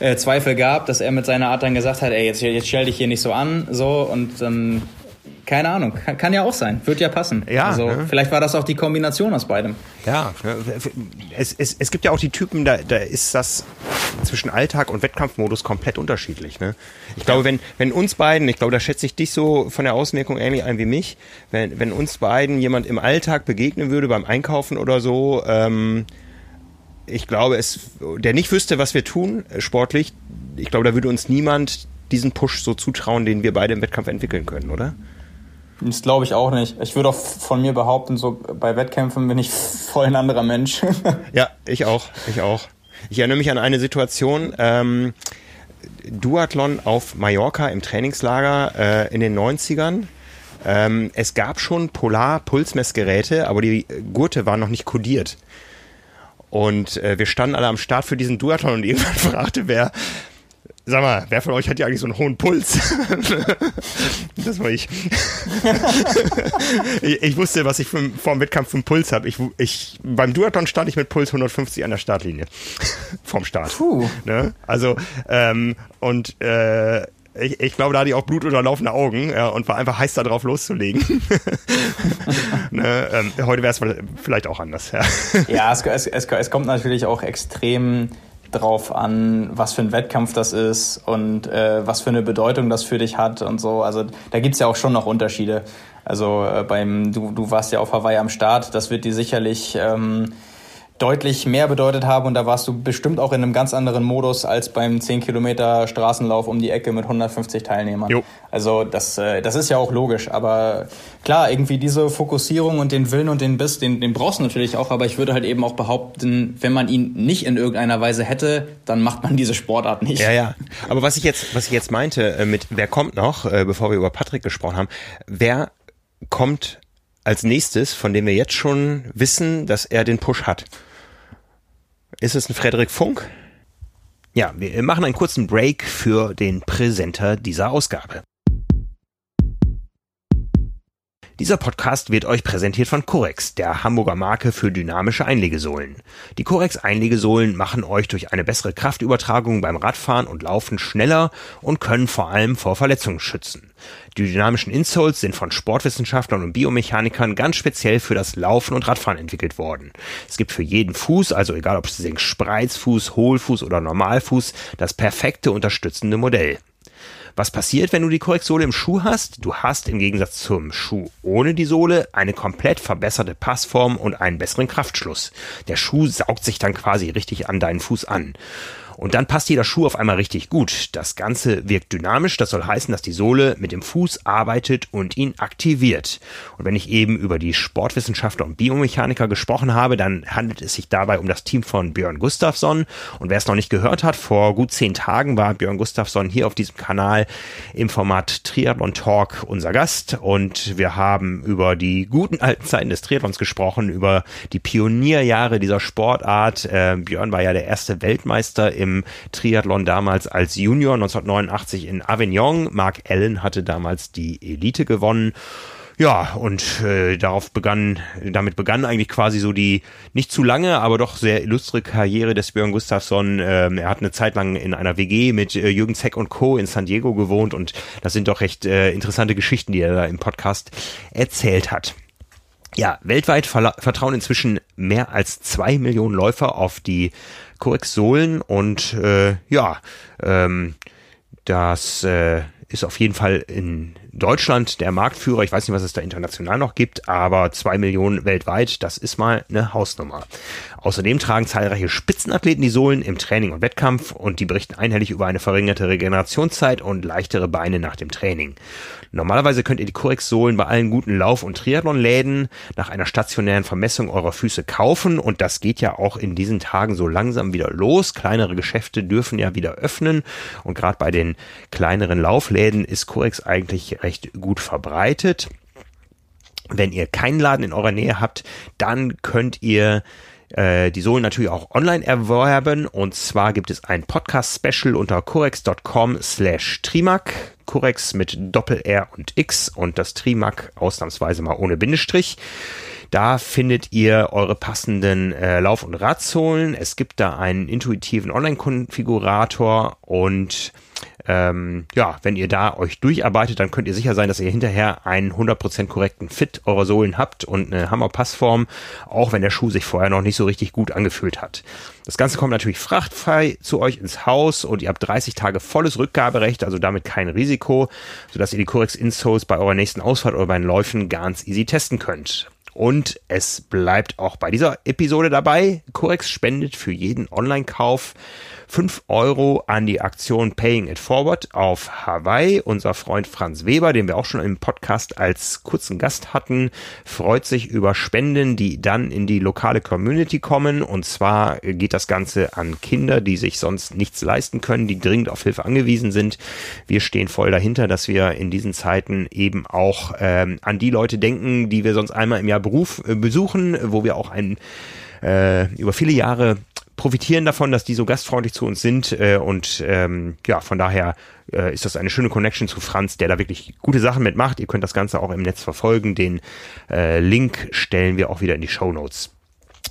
äh, Zweifel gab, dass er mit seiner Art dann gesagt hat, ey, jetzt, jetzt stell dich hier nicht so an, so und dann keine Ahnung, kann, kann, ja auch sein, wird ja passen. Ja, also ne? vielleicht war das auch die Kombination aus beidem. Ja, ne, es, es, es gibt ja auch die Typen, da, da ist das zwischen Alltag und Wettkampfmodus komplett unterschiedlich. Ne? Ich glaube, wenn, wenn uns beiden, ich glaube, da schätze ich dich so von der Auswirkung ähnlich ein wie mich, wenn, wenn uns beiden jemand im Alltag begegnen würde beim Einkaufen oder so, ähm, ich glaube, es, der nicht wüsste, was wir tun, äh, sportlich, ich glaube, da würde uns niemand diesen Push so zutrauen, den wir beide im Wettkampf entwickeln können, oder? Das glaube ich auch nicht. Ich würde auch von mir behaupten, so bei Wettkämpfen bin ich voll ein anderer Mensch. ja, ich auch. Ich auch. Ich erinnere mich an eine Situation, ähm, Duathlon auf Mallorca im Trainingslager äh, in den 90ern. Ähm, es gab schon Polar-Pulsmessgeräte, aber die Gurte waren noch nicht kodiert. Und äh, wir standen alle am Start für diesen Duathlon und irgendwann fragte wer, Sag mal, wer von euch hat ja eigentlich so einen hohen Puls? das war ich. ich. ich. wusste, was ich für, vor dem Wettkampf für einen Puls habe. Ich, ich, beim Duathlon stand ich mit Puls 150 an der Startlinie. Vorm Start. Puh. Ne? Also, ähm, und äh, ich, ich glaube, da hatte ich auch Blut oder laufende Augen ja, und war einfach heiß darauf loszulegen. ne, ähm, heute wäre es vielleicht auch anders. Ja, ja es, es, es kommt natürlich auch extrem drauf an, was für ein Wettkampf das ist und äh, was für eine Bedeutung das für dich hat und so. Also da gibt's ja auch schon noch Unterschiede. Also äh, beim, du, du warst ja auf Hawaii am Start, das wird dir sicherlich ähm, deutlich mehr bedeutet haben und da warst du bestimmt auch in einem ganz anderen Modus als beim 10 Kilometer Straßenlauf um die Ecke mit 150 Teilnehmern. Jo. Also das, äh, das ist ja auch logisch, aber klar, irgendwie diese Fokussierung und den Willen und den Biss, den, den brauchst du natürlich auch, aber ich würde halt eben auch behaupten, wenn man ihn nicht in irgendeiner Weise hätte, dann macht man diese Sportart nicht. Ja, ja. Aber was ich jetzt, was ich jetzt meinte äh, mit wer kommt noch, äh, bevor wir über Patrick gesprochen haben, wer kommt als nächstes, von dem wir jetzt schon wissen, dass er den Push hat? Ist es ein Frederik Funk? Ja, wir machen einen kurzen Break für den Präsenter dieser Ausgabe. Dieser Podcast wird euch präsentiert von Corex, der Hamburger Marke für dynamische Einlegesohlen. Die Corex Einlegesohlen machen euch durch eine bessere Kraftübertragung beim Radfahren und Laufen schneller und können vor allem vor Verletzungen schützen. Die dynamischen Insoles sind von Sportwissenschaftlern und Biomechanikern ganz speziell für das Laufen und Radfahren entwickelt worden. Es gibt für jeden Fuß, also egal ob es Spreizfuß, Hohlfuß oder Normalfuß, das perfekte unterstützende Modell. Was passiert, wenn du die Korreksohle im Schuh hast? Du hast im Gegensatz zum Schuh ohne die Sohle eine komplett verbesserte Passform und einen besseren Kraftschluss. Der Schuh saugt sich dann quasi richtig an deinen Fuß an. Und dann passt jeder Schuh auf einmal richtig gut. Das Ganze wirkt dynamisch, das soll heißen, dass die Sohle mit dem Fuß arbeitet und ihn aktiviert. Und wenn ich eben über die Sportwissenschaftler und Biomechaniker gesprochen habe, dann handelt es sich dabei um das Team von Björn Gustafsson. Und wer es noch nicht gehört hat, vor gut zehn Tagen war Björn Gustafsson hier auf diesem Kanal im Format Triathlon Talk unser Gast und wir haben über die guten alten Zeiten des Triathlons gesprochen, über die Pionierjahre dieser Sportart. Äh, Björn war ja der erste Weltmeister im Triathlon damals als Junior 1989 in Avignon. Mark Allen hatte damals die Elite gewonnen. Ja, und äh, darauf begann, damit begann eigentlich quasi so die nicht zu lange, aber doch sehr illustre Karriere des Björn Gustafsson. Ähm, er hat eine Zeit lang in einer WG mit äh, Jürgen Zeck und Co. in San Diego gewohnt und das sind doch recht äh, interessante Geschichten, die er da im Podcast erzählt hat. Ja, weltweit vertrauen inzwischen mehr als zwei Millionen Läufer auf die Corex-Sohlen und äh, ja, ähm, das äh, ist auf jeden Fall in Deutschland der Marktführer. Ich weiß nicht, was es da international noch gibt, aber zwei Millionen weltweit, das ist mal eine Hausnummer. Außerdem tragen zahlreiche Spitzenathleten die Sohlen im Training und Wettkampf und die berichten einhellig über eine verringerte Regenerationszeit und leichtere Beine nach dem Training. Normalerweise könnt ihr die Corex-Sohlen bei allen guten Lauf- und Triathlon-Läden nach einer stationären Vermessung eurer Füße kaufen und das geht ja auch in diesen Tagen so langsam wieder los. Kleinere Geschäfte dürfen ja wieder öffnen und gerade bei den kleineren Laufläden ist Corex eigentlich recht gut verbreitet. Wenn ihr keinen Laden in eurer Nähe habt, dann könnt ihr äh, die Sohlen natürlich auch online erwerben. Und zwar gibt es ein Podcast-Special unter corex.com slash trimac. Corex mit Doppel-R und X und das Trimac ausnahmsweise mal ohne Bindestrich. Da findet ihr eure passenden äh, Lauf- und Radsohlen. Es gibt da einen intuitiven Online-Konfigurator und ähm, ja, wenn ihr da euch durcharbeitet, dann könnt ihr sicher sein, dass ihr hinterher einen 100% korrekten Fit eurer Sohlen habt und eine Hammerpassform, auch wenn der Schuh sich vorher noch nicht so richtig gut angefühlt hat. Das Ganze kommt natürlich frachtfrei zu euch ins Haus und ihr habt 30 Tage volles Rückgaberecht, also damit kein Risiko, sodass ihr die Corex Insoles bei eurer nächsten Ausfahrt oder bei den Läufen ganz easy testen könnt. Und es bleibt auch bei dieser Episode dabei. Corex spendet für jeden Online-Kauf 5 Euro an die Aktion Paying It Forward auf Hawaii. Unser Freund Franz Weber, den wir auch schon im Podcast als kurzen Gast hatten, freut sich über Spenden, die dann in die lokale Community kommen. Und zwar geht das Ganze an Kinder, die sich sonst nichts leisten können, die dringend auf Hilfe angewiesen sind. Wir stehen voll dahinter, dass wir in diesen Zeiten eben auch ähm, an die Leute denken, die wir sonst einmal im Jahr Beruf äh, besuchen, wo wir auch ein äh, über viele Jahre profitieren davon, dass die so gastfreundlich zu uns sind äh, und ähm, ja, von daher äh, ist das eine schöne Connection zu Franz, der da wirklich gute Sachen mitmacht. Ihr könnt das Ganze auch im Netz verfolgen. Den äh, Link stellen wir auch wieder in die Show Notes.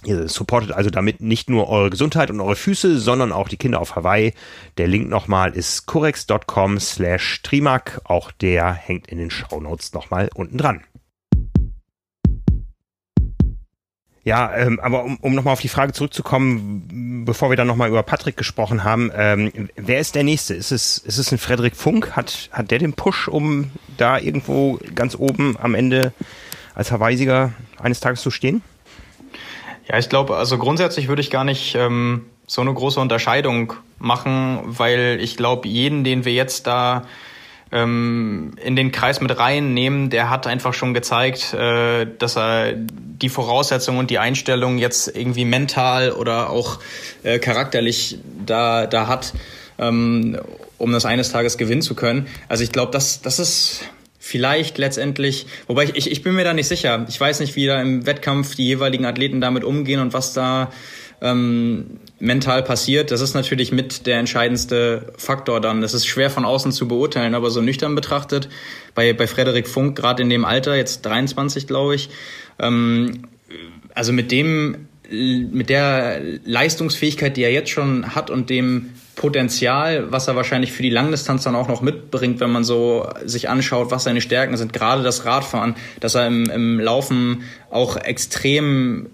Ihr supportet also damit nicht nur eure Gesundheit und eure Füße, sondern auch die Kinder auf Hawaii. Der Link nochmal ist corex.com slash trimac. Auch der hängt in den Show Notes nochmal unten dran. Ja, ähm, aber um, um nochmal auf die Frage zurückzukommen, bevor wir dann nochmal über Patrick gesprochen haben, ähm, wer ist der Nächste? Ist es, ist es ein Frederik Funk? Hat, hat der den Push, um da irgendwo ganz oben am Ende als Verweisiger eines Tages zu stehen? Ja, ich glaube, also grundsätzlich würde ich gar nicht ähm, so eine große Unterscheidung machen, weil ich glaube, jeden, den wir jetzt da ähm, in den Kreis mit reinnehmen, der hat einfach schon gezeigt, äh, dass er die Voraussetzungen und die Einstellung jetzt irgendwie mental oder auch äh, charakterlich da, da hat, ähm, um das eines Tages gewinnen zu können. Also ich glaube, das, das ist vielleicht letztendlich, wobei ich, ich, ich bin mir da nicht sicher. Ich weiß nicht, wie da im Wettkampf die jeweiligen Athleten damit umgehen und was da ähm, mental passiert, das ist natürlich mit der entscheidendste Faktor dann. Das ist schwer von außen zu beurteilen, aber so nüchtern betrachtet, bei, bei Frederik Funk, gerade in dem Alter, jetzt 23, glaube ich, ähm, also mit dem, mit der Leistungsfähigkeit, die er jetzt schon hat und dem Potenzial, was er wahrscheinlich für die Langdistanz dann auch noch mitbringt, wenn man so sich anschaut, was seine Stärken sind, gerade das Radfahren, dass er im, im Laufen auch extrem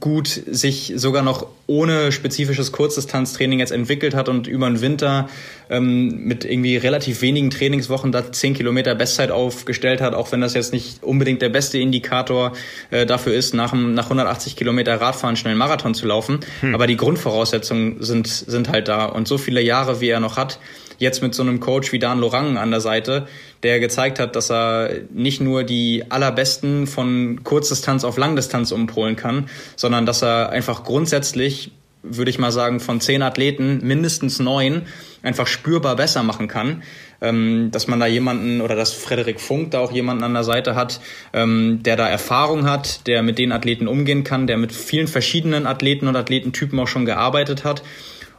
gut sich sogar noch ohne spezifisches Kurzdistanztraining jetzt entwickelt hat und über den Winter ähm, mit irgendwie relativ wenigen Trainingswochen da 10 Kilometer Bestzeit aufgestellt hat, auch wenn das jetzt nicht unbedingt der beste Indikator äh, dafür ist, nach, nach 180 Kilometer Radfahren schnell einen Marathon zu laufen. Hm. Aber die Grundvoraussetzungen sind, sind halt da. Und so viele Jahre, wie er noch hat, jetzt mit so einem Coach wie Dan Lorang an der Seite, der gezeigt hat, dass er nicht nur die allerbesten von Kurzdistanz auf Langdistanz umpolen kann, sondern dass er einfach grundsätzlich, würde ich mal sagen, von zehn Athleten mindestens neun einfach spürbar besser machen kann. Ähm, dass man da jemanden oder dass Frederik Funk da auch jemanden an der Seite hat, ähm, der da Erfahrung hat, der mit den Athleten umgehen kann, der mit vielen verschiedenen Athleten und Athletentypen auch schon gearbeitet hat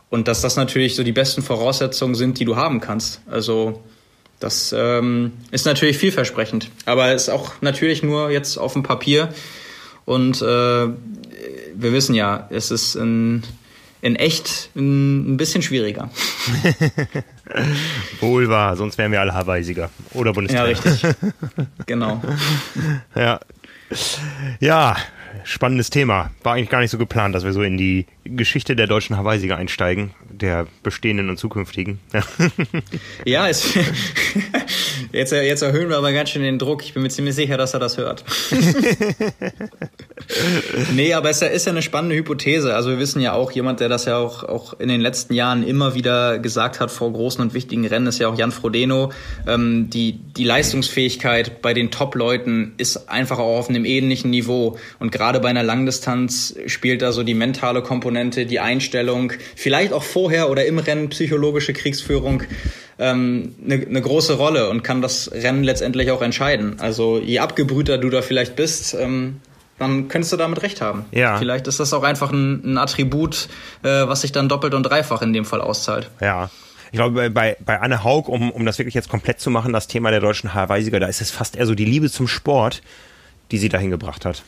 und dass das natürlich so die besten Voraussetzungen sind, die du haben kannst. Also das ähm, ist natürlich vielversprechend, aber ist auch natürlich nur jetzt auf dem Papier. Und äh, wir wissen ja, es ist in, in echt ein, ein bisschen schwieriger. Wohl wahr, sonst wären wir alle Hawaii-Sieger oder Bundestrainer. Ja, richtig. genau. Ja. Ja, spannendes Thema. War eigentlich gar nicht so geplant, dass wir so in die Geschichte der deutschen Hawaii-Sieger einsteigen, der bestehenden und zukünftigen. ja, es, jetzt, jetzt erhöhen wir aber ganz schön den Druck. Ich bin mir ziemlich sicher, dass er das hört. nee, aber es ist ja eine spannende Hypothese. Also wir wissen ja auch, jemand, der das ja auch, auch in den letzten Jahren immer wieder gesagt hat vor großen und wichtigen Rennen, ist ja auch Jan Frodeno. Ähm, die, die Leistungsfähigkeit bei den Top-Leuten ist einfach auch auf einem ähnlichen Niveau. Und gerade bei einer Langdistanz spielt da so die mentale Komponente, die Einstellung, vielleicht auch vorher oder im Rennen psychologische Kriegsführung ähm, eine, eine große Rolle und kann das Rennen letztendlich auch entscheiden. Also je abgebrühter du da vielleicht bist, ähm, dann könntest du damit recht haben. Ja. Vielleicht ist das auch einfach ein, ein Attribut, äh, was sich dann doppelt und dreifach in dem Fall auszahlt. Ja. Ich glaube, bei, bei Anne Haug, um, um das wirklich jetzt komplett zu machen, das Thema der deutschen Hawaii-Sieger, da ist es fast eher so die Liebe zum Sport, die sie dahin gebracht hat.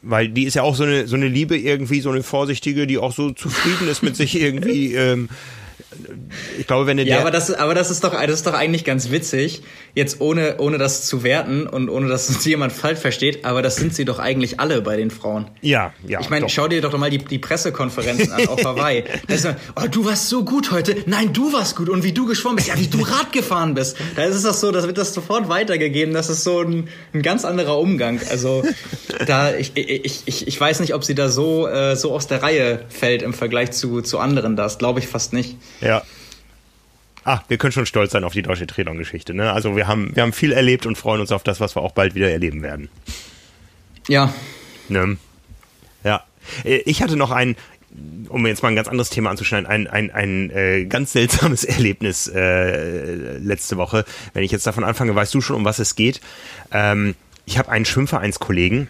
Weil die ist ja auch so eine, so eine Liebe irgendwie, so eine vorsichtige, die auch so zufrieden ist mit sich irgendwie. Ähm, ich glaube, wenn du Ja, aber das, aber das ist doch, das ist doch eigentlich ganz witzig. Jetzt ohne, ohne das zu werten und ohne, dass uns jemand falsch versteht, aber das sind sie doch eigentlich alle bei den Frauen. Ja, ja. Ich meine, schau dir doch mal die, die Pressekonferenzen an auf Hawaii. Da ist man, oh, du warst so gut heute. Nein, du warst gut. Und wie du geschwommen bist. Ja, wie du Rad gefahren bist. Da ist es doch so, da wird das sofort weitergegeben. Das ist so ein, ein ganz anderer Umgang. Also, da, ich, ich, ich, ich weiß nicht, ob sie da so, äh, so aus der Reihe fällt im Vergleich zu, zu anderen. Das glaube ich fast nicht. Ja. Ah, wir können schon stolz sein auf die deutsche Triathlon-Geschichte. Ne? Also wir haben, wir haben viel erlebt und freuen uns auf das, was wir auch bald wieder erleben werden. Ja. Ne? Ja. Ich hatte noch ein, um jetzt mal ein ganz anderes Thema anzuschneiden, ein, ein, ein äh, ganz seltsames Erlebnis äh, letzte Woche. Wenn ich jetzt davon anfange, weißt du schon, um was es geht. Ähm, ich habe einen Schwimmvereinskollegen,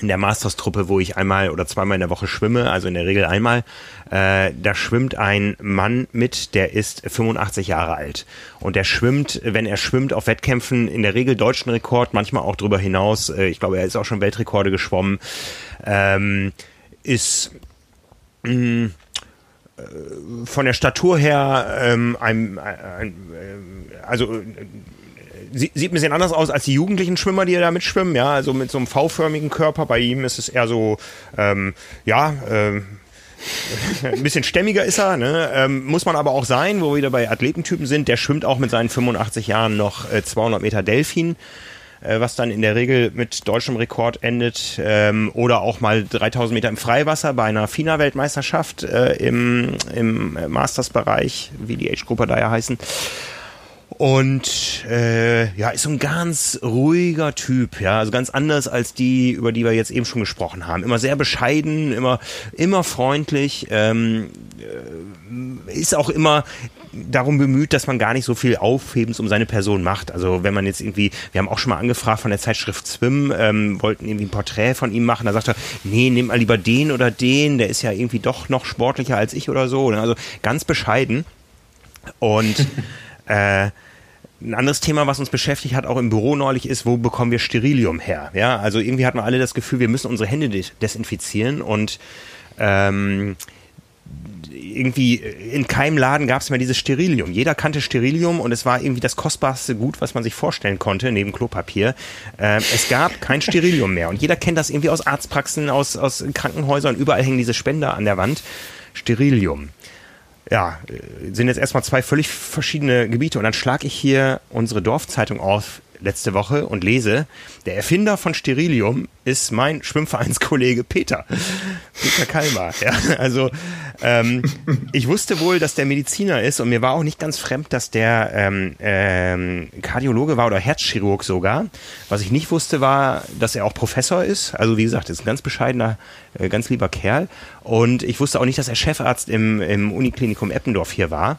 in der Masters-Truppe, wo ich einmal oder zweimal in der Woche schwimme, also in der Regel einmal, äh, da schwimmt ein Mann mit, der ist 85 Jahre alt. Und der schwimmt, wenn er schwimmt auf Wettkämpfen, in der Regel deutschen Rekord, manchmal auch darüber hinaus. Äh, ich glaube, er ist auch schon Weltrekorde geschwommen. Ähm, ist mh, mm, äh, von der Statur her ähm, ein, ein, äh, also sieht ein bisschen anders aus als die jugendlichen Schwimmer, die da mitschwimmen, ja, also mit so einem V-förmigen Körper. Bei ihm ist es eher so, ähm, ja, ähm, ein bisschen stämmiger ist er, ne? ähm, muss man aber auch sein, wo wir wieder bei Athletentypen sind. Der schwimmt auch mit seinen 85 Jahren noch äh, 200 Meter Delfin, äh, was dann in der Regel mit deutschem Rekord endet. Ähm, oder auch mal 3000 Meter im Freiwasser bei einer FINA-Weltmeisterschaft äh, im, im Masters-Bereich, wie die Age-Gruppe da ja heißen. Und äh, ja, ist so ein ganz ruhiger Typ, ja, also ganz anders als die, über die wir jetzt eben schon gesprochen haben. Immer sehr bescheiden, immer, immer freundlich, ähm, äh, ist auch immer darum bemüht, dass man gar nicht so viel Aufhebens um seine Person macht. Also wenn man jetzt irgendwie, wir haben auch schon mal angefragt von der Zeitschrift Swim, ähm, wollten irgendwie ein Porträt von ihm machen, da sagt er, nee, nimm mal lieber den oder den, der ist ja irgendwie doch noch sportlicher als ich oder so. Also ganz bescheiden. Und äh, ein anderes Thema, was uns beschäftigt hat, auch im Büro neulich, ist, wo bekommen wir Sterilium her? Ja, also irgendwie hatten wir alle das Gefühl, wir müssen unsere Hände desinfizieren und ähm, irgendwie in keinem Laden gab es mehr dieses Sterilium. Jeder kannte Sterilium und es war irgendwie das kostbarste Gut, was man sich vorstellen konnte, neben Klopapier. Ähm, es gab kein Sterilium mehr. Und jeder kennt das irgendwie aus Arztpraxen, aus, aus Krankenhäusern. Überall hängen diese Spender an der Wand. Sterilium. Ja, äh, sind jetzt erstmal zwei völlig verschiedene Gebiete. Und dann schlage ich hier unsere Dorfzeitung auf, letzte Woche und lese, der Erfinder von Sterilium ist mein Schwimmvereinskollege Peter. Peter Kalmar. Ja, also ähm, ich wusste wohl, dass der Mediziner ist und mir war auch nicht ganz fremd, dass der ähm, ähm, Kardiologe war oder Herzchirurg sogar. Was ich nicht wusste, war, dass er auch Professor ist. Also wie gesagt, ist ein ganz bescheidener, äh, ganz lieber Kerl. Und ich wusste auch nicht, dass er Chefarzt im, im Uniklinikum Eppendorf hier war.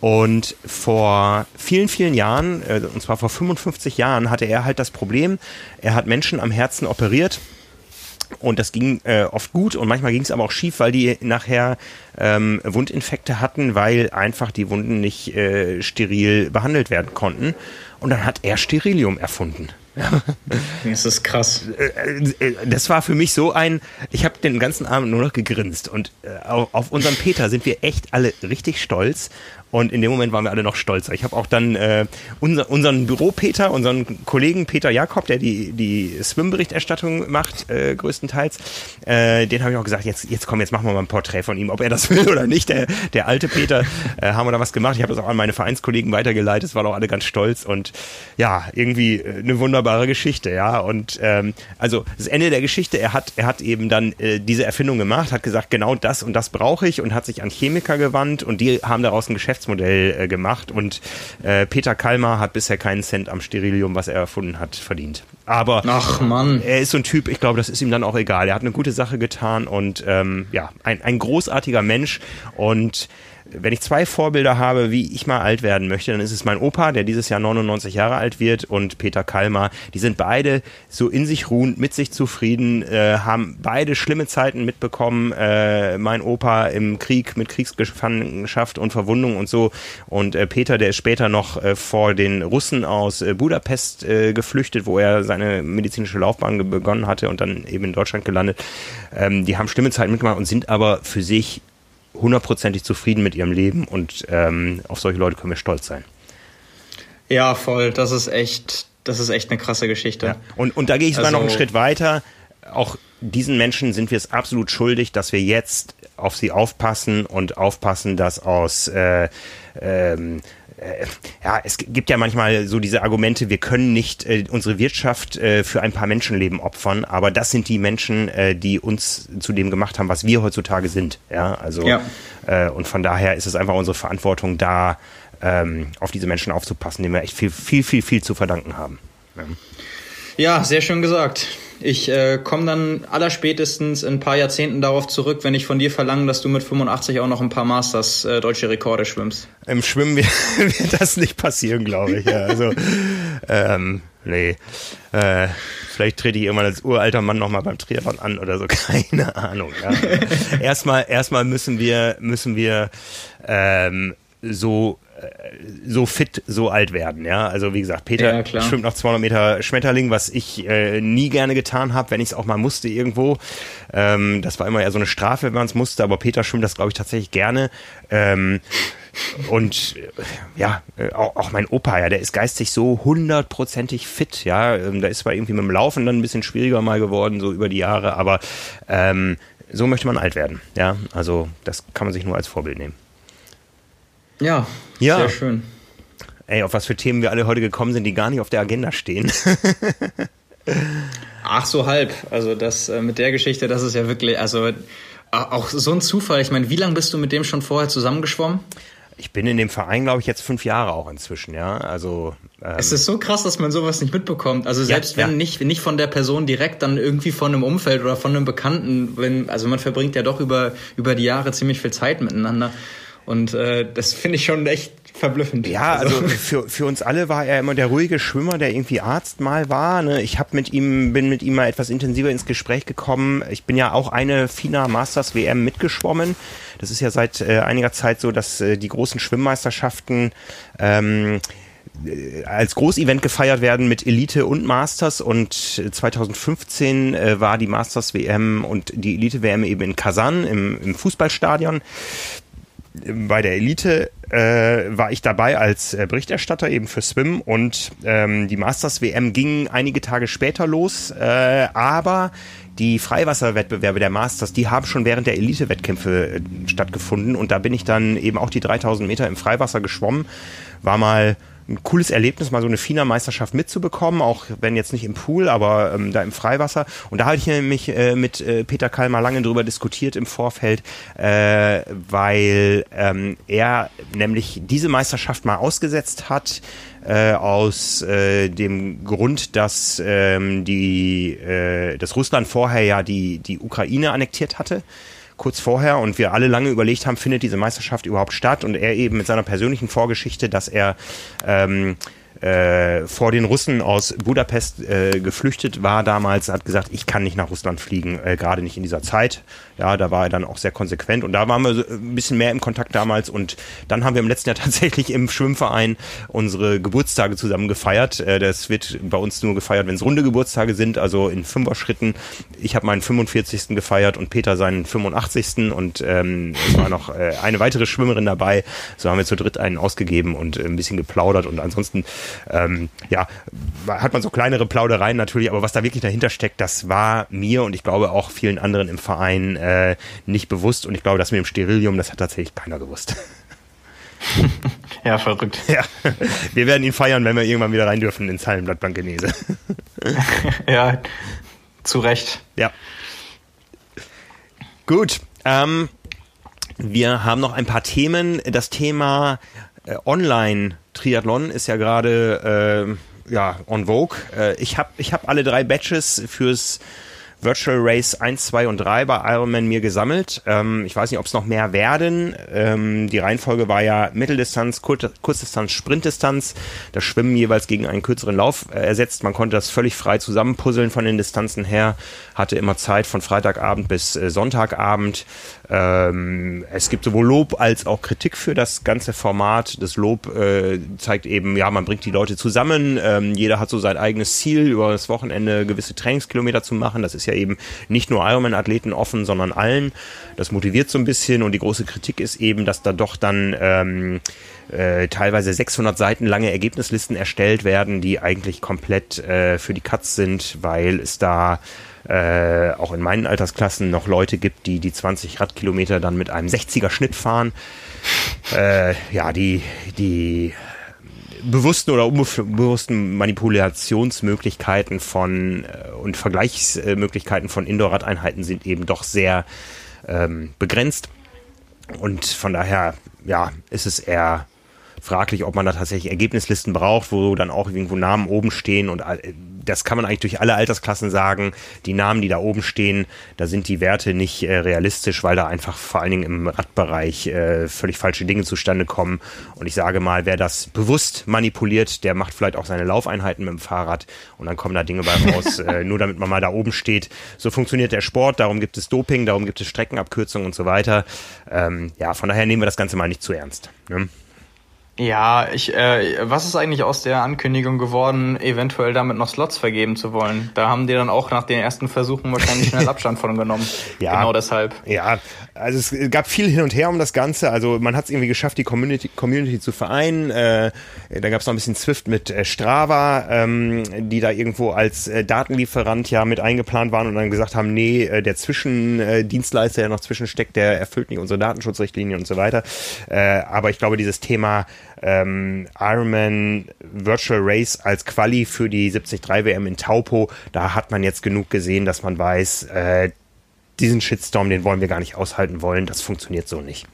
Und vor vielen, vielen Jahren, äh, und zwar vor 55 Jahren, hatte er halt das Problem, er hat Menschen am Herzen operiert und das ging äh, oft gut und manchmal ging es aber auch schief, weil die nachher ähm, Wundinfekte hatten, weil einfach die Wunden nicht äh, steril behandelt werden konnten. Und dann hat er Sterilium erfunden. Das ist krass. Äh, äh, das war für mich so ein, ich habe den ganzen Abend nur noch gegrinst und auf unseren Peter sind wir echt alle richtig stolz und in dem Moment waren wir alle noch stolzer. Ich habe auch dann äh, unser, unseren Büro-Peter, unseren Kollegen Peter Jakob, der die, die Swim-Berichterstattung macht, äh, größtenteils, äh, den habe ich auch gesagt, jetzt, jetzt komm, jetzt machen wir mal ein Porträt von ihm, ob er das will oder nicht. Der, der alte Peter, äh, haben wir da was gemacht. Ich habe das auch an meine Vereinskollegen weitergeleitet, es waren auch alle ganz stolz und ja, irgendwie äh, eine wunderbare Geschichte, ja. Und ähm, also das Ende der Geschichte, er hat, er hat eben dann äh, diese Erfindung gemacht, hat gesagt, genau das und das brauche ich und hat sich an Chemiker gewandt und die haben daraus ein Geschäft Geschäftsmodell äh, gemacht und äh, Peter Kalmar hat bisher keinen Cent am Sterilium, was er erfunden hat, verdient. Aber Ach, Mann. er ist so ein Typ, ich glaube, das ist ihm dann auch egal. Er hat eine gute Sache getan und ähm, ja, ein, ein großartiger Mensch und wenn ich zwei Vorbilder habe, wie ich mal alt werden möchte, dann ist es mein Opa, der dieses Jahr 99 Jahre alt wird, und Peter Kalmar. Die sind beide so in sich ruhend, mit sich zufrieden, äh, haben beide schlimme Zeiten mitbekommen. Äh, mein Opa im Krieg mit Kriegsgefangenschaft und Verwundung und so. Und äh, Peter, der ist später noch äh, vor den Russen aus äh, Budapest äh, geflüchtet, wo er seine medizinische Laufbahn begonnen hatte und dann eben in Deutschland gelandet. Ähm, die haben schlimme Zeiten mitgemacht und sind aber für sich hundertprozentig zufrieden mit ihrem Leben und ähm, auf solche Leute können wir stolz sein. Ja, voll. Das ist echt, das ist echt eine krasse Geschichte. Ja. Und, und da gehe ich sogar also, noch einen also Schritt weiter. Auch diesen Menschen sind wir es absolut schuldig, dass wir jetzt auf sie aufpassen und aufpassen, dass aus äh, ähm, äh, ja, es gibt ja manchmal so diese Argumente, wir können nicht äh, unsere Wirtschaft äh, für ein paar Menschenleben opfern, aber das sind die Menschen, äh, die uns zu dem gemacht haben, was wir heutzutage sind. Ja, also ja. Äh, und von daher ist es einfach unsere Verantwortung, da ähm, auf diese Menschen aufzupassen, denen wir echt viel, viel, viel, viel zu verdanken haben. Ja, ja sehr schön gesagt. Ich äh, komme dann allerspätestens in ein paar Jahrzehnten darauf zurück, wenn ich von dir verlange, dass du mit 85 auch noch ein paar Masters äh, deutsche Rekorde schwimmst. Im Schwimmen wird, wird das nicht passieren, glaube ich. Ja, also, ähm, nee. Äh, vielleicht trete ich irgendwann als uralter Mann nochmal beim Triathlon an oder so, keine Ahnung. Ja. erstmal, erstmal müssen wir, müssen wir ähm, so so fit, so alt werden. Ja, also wie gesagt, Peter ja, schwimmt noch 200 Meter Schmetterling, was ich äh, nie gerne getan habe, wenn ich es auch mal musste irgendwo. Ähm, das war immer eher so eine Strafe, wenn man es musste, aber Peter schwimmt das, glaube ich, tatsächlich gerne. Ähm, und ja, äh, auch, auch, mein Opa, ja, der ist geistig so hundertprozentig fit, ja. Ähm, da ist zwar irgendwie mit dem Laufen dann ein bisschen schwieriger mal geworden, so über die Jahre, aber ähm, so möchte man alt werden, ja. Also das kann man sich nur als Vorbild nehmen. Ja, ja, sehr schön. Ey, auf was für Themen wir alle heute gekommen sind, die gar nicht auf der Agenda stehen. Ach, so halb. Also das äh, mit der Geschichte, das ist ja wirklich, also auch so ein Zufall. Ich meine, wie lange bist du mit dem schon vorher zusammengeschwommen? Ich bin in dem Verein, glaube ich, jetzt fünf Jahre auch inzwischen, ja. Also ähm, es ist so krass, dass man sowas nicht mitbekommt. Also selbst ja, wenn ja. nicht nicht von der Person direkt, dann irgendwie von einem Umfeld oder von einem Bekannten. Wenn also man verbringt ja doch über über die Jahre ziemlich viel Zeit miteinander. Und äh, das finde ich schon echt verblüffend. Ja, also, also für, für uns alle war er immer der ruhige Schwimmer, der irgendwie Arzt mal war. Ne? Ich habe mit ihm, bin mit ihm mal etwas intensiver ins Gespräch gekommen. Ich bin ja auch eine FINA Masters WM mitgeschwommen. Das ist ja seit äh, einiger Zeit so, dass äh, die großen Schwimmmeisterschaften ähm, äh, als Großevent gefeiert werden mit Elite und Masters und 2015 äh, war die Masters WM und die Elite WM eben in Kasan im, im Fußballstadion. Bei der Elite äh, war ich dabei als äh, Berichterstatter eben für Swim und ähm, die Masters WM ging einige Tage später los, äh, aber die Freiwasserwettbewerbe der Masters, die haben schon während der Elite-Wettkämpfe äh, stattgefunden und da bin ich dann eben auch die 3000 Meter im Freiwasser geschwommen, war mal ein cooles Erlebnis, mal so eine FINA-Meisterschaft mitzubekommen, auch wenn jetzt nicht im Pool, aber ähm, da im Freiwasser. Und da habe ich mich äh, mit äh, Peter Kalmar lange drüber diskutiert im Vorfeld, äh, weil ähm, er nämlich diese Meisterschaft mal ausgesetzt hat, äh, aus äh, dem Grund, dass ähm, die, äh, dass Russland vorher ja die die Ukraine annektiert hatte kurz vorher und wir alle lange überlegt haben, findet diese Meisterschaft überhaupt statt? Und er eben mit seiner persönlichen Vorgeschichte, dass er ähm, äh, vor den Russen aus Budapest äh, geflüchtet war damals, hat gesagt, ich kann nicht nach Russland fliegen, äh, gerade nicht in dieser Zeit. Ja, da war er dann auch sehr konsequent und da waren wir so ein bisschen mehr im Kontakt damals und dann haben wir im letzten Jahr tatsächlich im Schwimmverein unsere Geburtstage zusammen gefeiert. Äh, das wird bei uns nur gefeiert, wenn es runde Geburtstage sind, also in Fünfer-Schritten. Ich habe meinen 45. gefeiert und Peter seinen 85. und ähm, es war noch äh, eine weitere Schwimmerin dabei. So haben wir zu dritt einen ausgegeben und äh, ein bisschen geplaudert und ansonsten ähm, ja, hat man so kleinere Plaudereien natürlich, aber was da wirklich dahinter steckt, das war mir und ich glaube auch vielen anderen im Verein äh, nicht bewusst und ich glaube, das mit dem Sterilium, das hat tatsächlich keiner gewusst. Ja, verrückt. Ja. Wir werden ihn feiern, wenn wir irgendwann wieder rein dürfen ins Hallenblatt Blankenese. Ja, zu Recht. Ja. Gut. Ähm, wir haben noch ein paar Themen. Das Thema äh, Online-Triathlon ist ja gerade äh, ja, on vogue. Äh, ich habe ich hab alle drei Batches fürs Virtual Race 1, 2 und 3 bei Ironman mir gesammelt. Ähm, ich weiß nicht, ob es noch mehr werden. Ähm, die Reihenfolge war ja Mitteldistanz, Kur Kurzdistanz, Sprintdistanz. Das Schwimmen jeweils gegen einen kürzeren Lauf äh, ersetzt. Man konnte das völlig frei zusammenpuzzeln von den Distanzen her. Hatte immer Zeit von Freitagabend bis äh, Sonntagabend. Ähm, es gibt sowohl Lob als auch Kritik für das ganze Format. Das Lob äh, zeigt eben, ja, man bringt die Leute zusammen. Ähm, jeder hat so sein eigenes Ziel, über das Wochenende gewisse Trainingskilometer zu machen. Das ist ja eben nicht nur Ironman-Athleten offen, sondern allen. Das motiviert so ein bisschen und die große Kritik ist eben, dass da doch dann ähm, äh, teilweise 600 Seiten lange Ergebnislisten erstellt werden, die eigentlich komplett äh, für die Cuts sind, weil es da äh, auch in meinen Altersklassen noch Leute gibt, die die 20 Radkilometer dann mit einem 60er Schnitt fahren. Äh, ja, die, die bewussten oder unbewussten Manipulationsmöglichkeiten von äh, und Vergleichsmöglichkeiten von Indoor-Radeinheiten sind eben doch sehr ähm, begrenzt. Und von daher, ja, ist es eher fraglich, ob man da tatsächlich Ergebnislisten braucht, wo dann auch irgendwo Namen oben stehen und das kann man eigentlich durch alle Altersklassen sagen. Die Namen, die da oben stehen, da sind die Werte nicht äh, realistisch, weil da einfach vor allen Dingen im Radbereich äh, völlig falsche Dinge zustande kommen. Und ich sage mal, wer das bewusst manipuliert, der macht vielleicht auch seine Laufeinheiten mit dem Fahrrad und dann kommen da Dinge bei raus, äh, nur damit man mal da oben steht. So funktioniert der Sport, darum gibt es Doping, darum gibt es Streckenabkürzungen und so weiter. Ähm, ja, von daher nehmen wir das Ganze mal nicht zu ernst. Ne? Ja, ich, äh, was ist eigentlich aus der Ankündigung geworden, eventuell damit noch Slots vergeben zu wollen? Da haben die dann auch nach den ersten Versuchen wahrscheinlich schnell Abstand von genommen. ja, genau deshalb. Ja, also es gab viel hin und her um das Ganze. Also man hat es irgendwie geschafft, die Community, Community zu vereinen. Äh, da gab es noch ein bisschen Zwift mit äh, Strava, ähm, die da irgendwo als äh, Datenlieferant ja mit eingeplant waren und dann gesagt haben, nee, äh, der Zwischendienstleister, der noch zwischensteckt, der erfüllt nicht unsere Datenschutzrichtlinien und so weiter. Äh, aber ich glaube, dieses Thema ähm, Ironman Virtual Race als Quali für die 73 WM in Taupo, da hat man jetzt genug gesehen, dass man weiß, äh, diesen Shitstorm, den wollen wir gar nicht aushalten wollen, das funktioniert so nicht.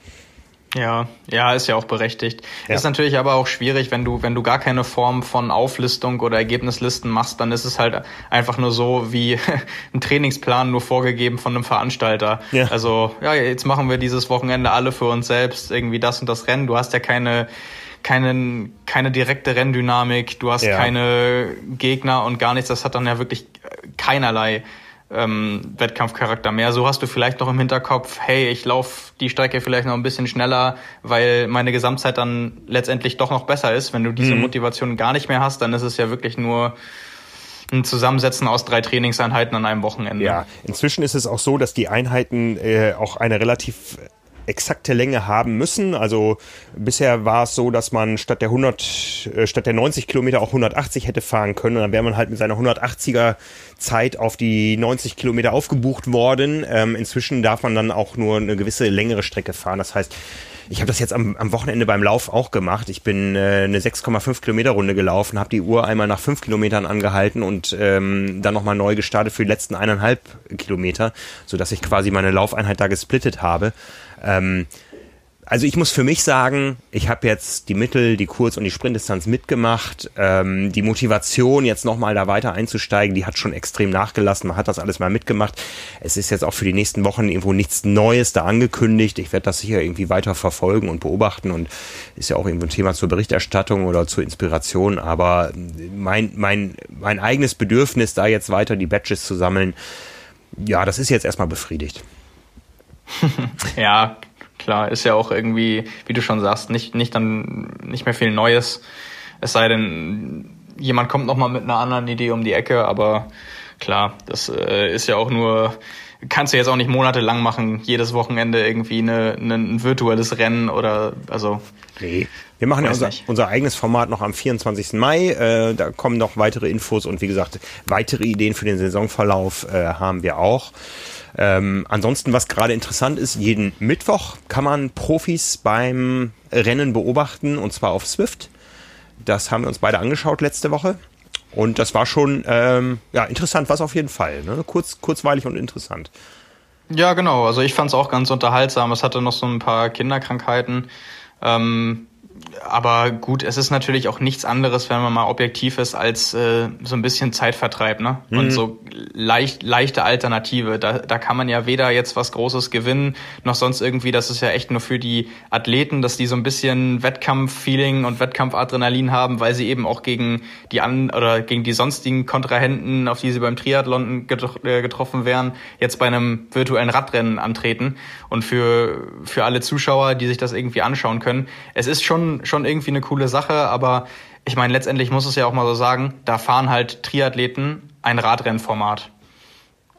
Ja, ja, ist ja auch berechtigt. Ja. Ist natürlich aber auch schwierig, wenn du, wenn du gar keine Form von Auflistung oder Ergebnislisten machst, dann ist es halt einfach nur so wie ein Trainingsplan nur vorgegeben von einem Veranstalter. Ja. Also, ja, jetzt machen wir dieses Wochenende alle für uns selbst irgendwie das und das Rennen. Du hast ja keine, keinen, keine direkte Renndynamik, du hast ja. keine Gegner und gar nichts. Das hat dann ja wirklich keinerlei ähm, Wettkampfcharakter mehr. So hast du vielleicht noch im Hinterkopf, hey, ich laufe die Strecke vielleicht noch ein bisschen schneller, weil meine Gesamtzeit dann letztendlich doch noch besser ist. Wenn du diese mhm. Motivation gar nicht mehr hast, dann ist es ja wirklich nur ein Zusammensetzen aus drei Trainingseinheiten an einem Wochenende. Ja, inzwischen ist es auch so, dass die Einheiten äh, auch eine relativ exakte Länge haben müssen. Also bisher war es so, dass man statt der 100, äh, statt der 90 Kilometer auch 180 hätte fahren können. Und dann wäre man halt mit seiner 180er Zeit auf die 90 Kilometer aufgebucht worden. Ähm, inzwischen darf man dann auch nur eine gewisse längere Strecke fahren. Das heißt, ich habe das jetzt am, am Wochenende beim Lauf auch gemacht. Ich bin äh, eine 6,5 Kilometer Runde gelaufen, habe die Uhr einmal nach fünf Kilometern angehalten und ähm, dann nochmal neu gestartet für die letzten eineinhalb Kilometer, so dass ich quasi meine Laufeinheit da gesplittet habe. Ähm, also ich muss für mich sagen, ich habe jetzt die Mittel, die Kurz- und die Sprintdistanz mitgemacht. Ähm, die Motivation, jetzt nochmal da weiter einzusteigen, die hat schon extrem nachgelassen. Man hat das alles mal mitgemacht. Es ist jetzt auch für die nächsten Wochen irgendwo nichts Neues da angekündigt. Ich werde das sicher irgendwie weiter verfolgen und beobachten und ist ja auch irgendwo ein Thema zur Berichterstattung oder zur Inspiration. Aber mein, mein, mein eigenes Bedürfnis, da jetzt weiter die Badges zu sammeln, ja, das ist jetzt erstmal befriedigt. ja, klar, ist ja auch irgendwie, wie du schon sagst, nicht, nicht dann nicht mehr viel Neues. Es sei denn, jemand kommt nochmal mit einer anderen Idee um die Ecke, aber klar, das äh, ist ja auch nur, kannst du jetzt auch nicht monatelang machen, jedes Wochenende irgendwie eine, eine, ein virtuelles Rennen oder also. Nee. Wir machen ja unser, unser eigenes Format noch am 24. Mai. Äh, da kommen noch weitere Infos und wie gesagt, weitere Ideen für den Saisonverlauf äh, haben wir auch. Ähm, ansonsten, was gerade interessant ist, jeden Mittwoch kann man Profis beim Rennen beobachten und zwar auf Swift. Das haben wir uns beide angeschaut letzte Woche. Und das war schon ähm, ja, interessant, was auf jeden Fall. Ne? Kurz, kurzweilig und interessant. Ja, genau. Also ich fand es auch ganz unterhaltsam. Es hatte noch so ein paar Kinderkrankheiten. Ähm, aber gut, es ist natürlich auch nichts anderes, wenn man mal objektiv ist, als äh, so ein bisschen Zeitvertreib, ne? Mhm. Und so leicht, leichte Alternative. Da, da kann man ja weder jetzt was Großes gewinnen, noch sonst irgendwie, das ist ja echt nur für die Athleten, dass die so ein bisschen Wettkampffeeling und Wettkampfadrenalin haben, weil sie eben auch gegen die an oder gegen die sonstigen Kontrahenten, auf die sie beim Triathlon äh, getroffen wären, jetzt bei einem virtuellen Radrennen antreten. Und für, für alle Zuschauer, die sich das irgendwie anschauen können, es ist schon schon, irgendwie eine coole Sache, aber ich meine, letztendlich muss es ja auch mal so sagen, da fahren halt Triathleten ein Radrennformat.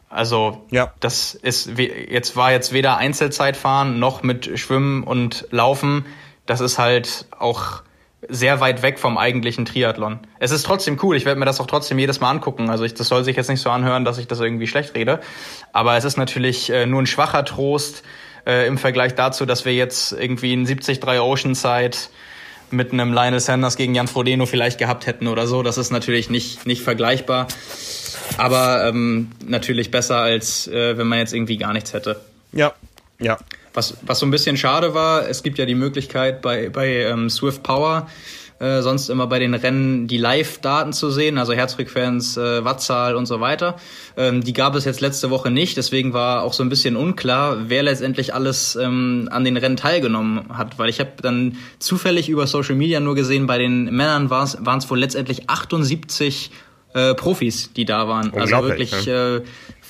Also ja. das ist jetzt war jetzt weder Einzelzeitfahren noch mit Schwimmen und Laufen. Das ist halt auch sehr weit weg vom eigentlichen Triathlon. Es ist trotzdem cool. Ich werde mir das auch trotzdem jedes Mal angucken. Also ich, das soll sich jetzt nicht so anhören, dass ich das irgendwie schlecht rede. Aber es ist natürlich äh, nur ein schwacher Trost äh, im Vergleich dazu, dass wir jetzt irgendwie in 73 Oceanside mit einem Lionel Sanders gegen Jan Frodeno vielleicht gehabt hätten oder so. Das ist natürlich nicht, nicht vergleichbar. Aber ähm, natürlich besser, als äh, wenn man jetzt irgendwie gar nichts hätte. Ja, ja. Was, was so ein bisschen schade war, es gibt ja die Möglichkeit bei, bei ähm, Swift Power äh, sonst immer bei den Rennen die Live-Daten zu sehen, also Herzfrequenz, äh, Wattzahl und so weiter. Ähm, die gab es jetzt letzte Woche nicht, deswegen war auch so ein bisschen unklar, wer letztendlich alles ähm, an den Rennen teilgenommen hat, weil ich habe dann zufällig über Social Media nur gesehen, bei den Männern waren es wohl letztendlich 78 äh, Profis, die da waren. Also wirklich ne? äh,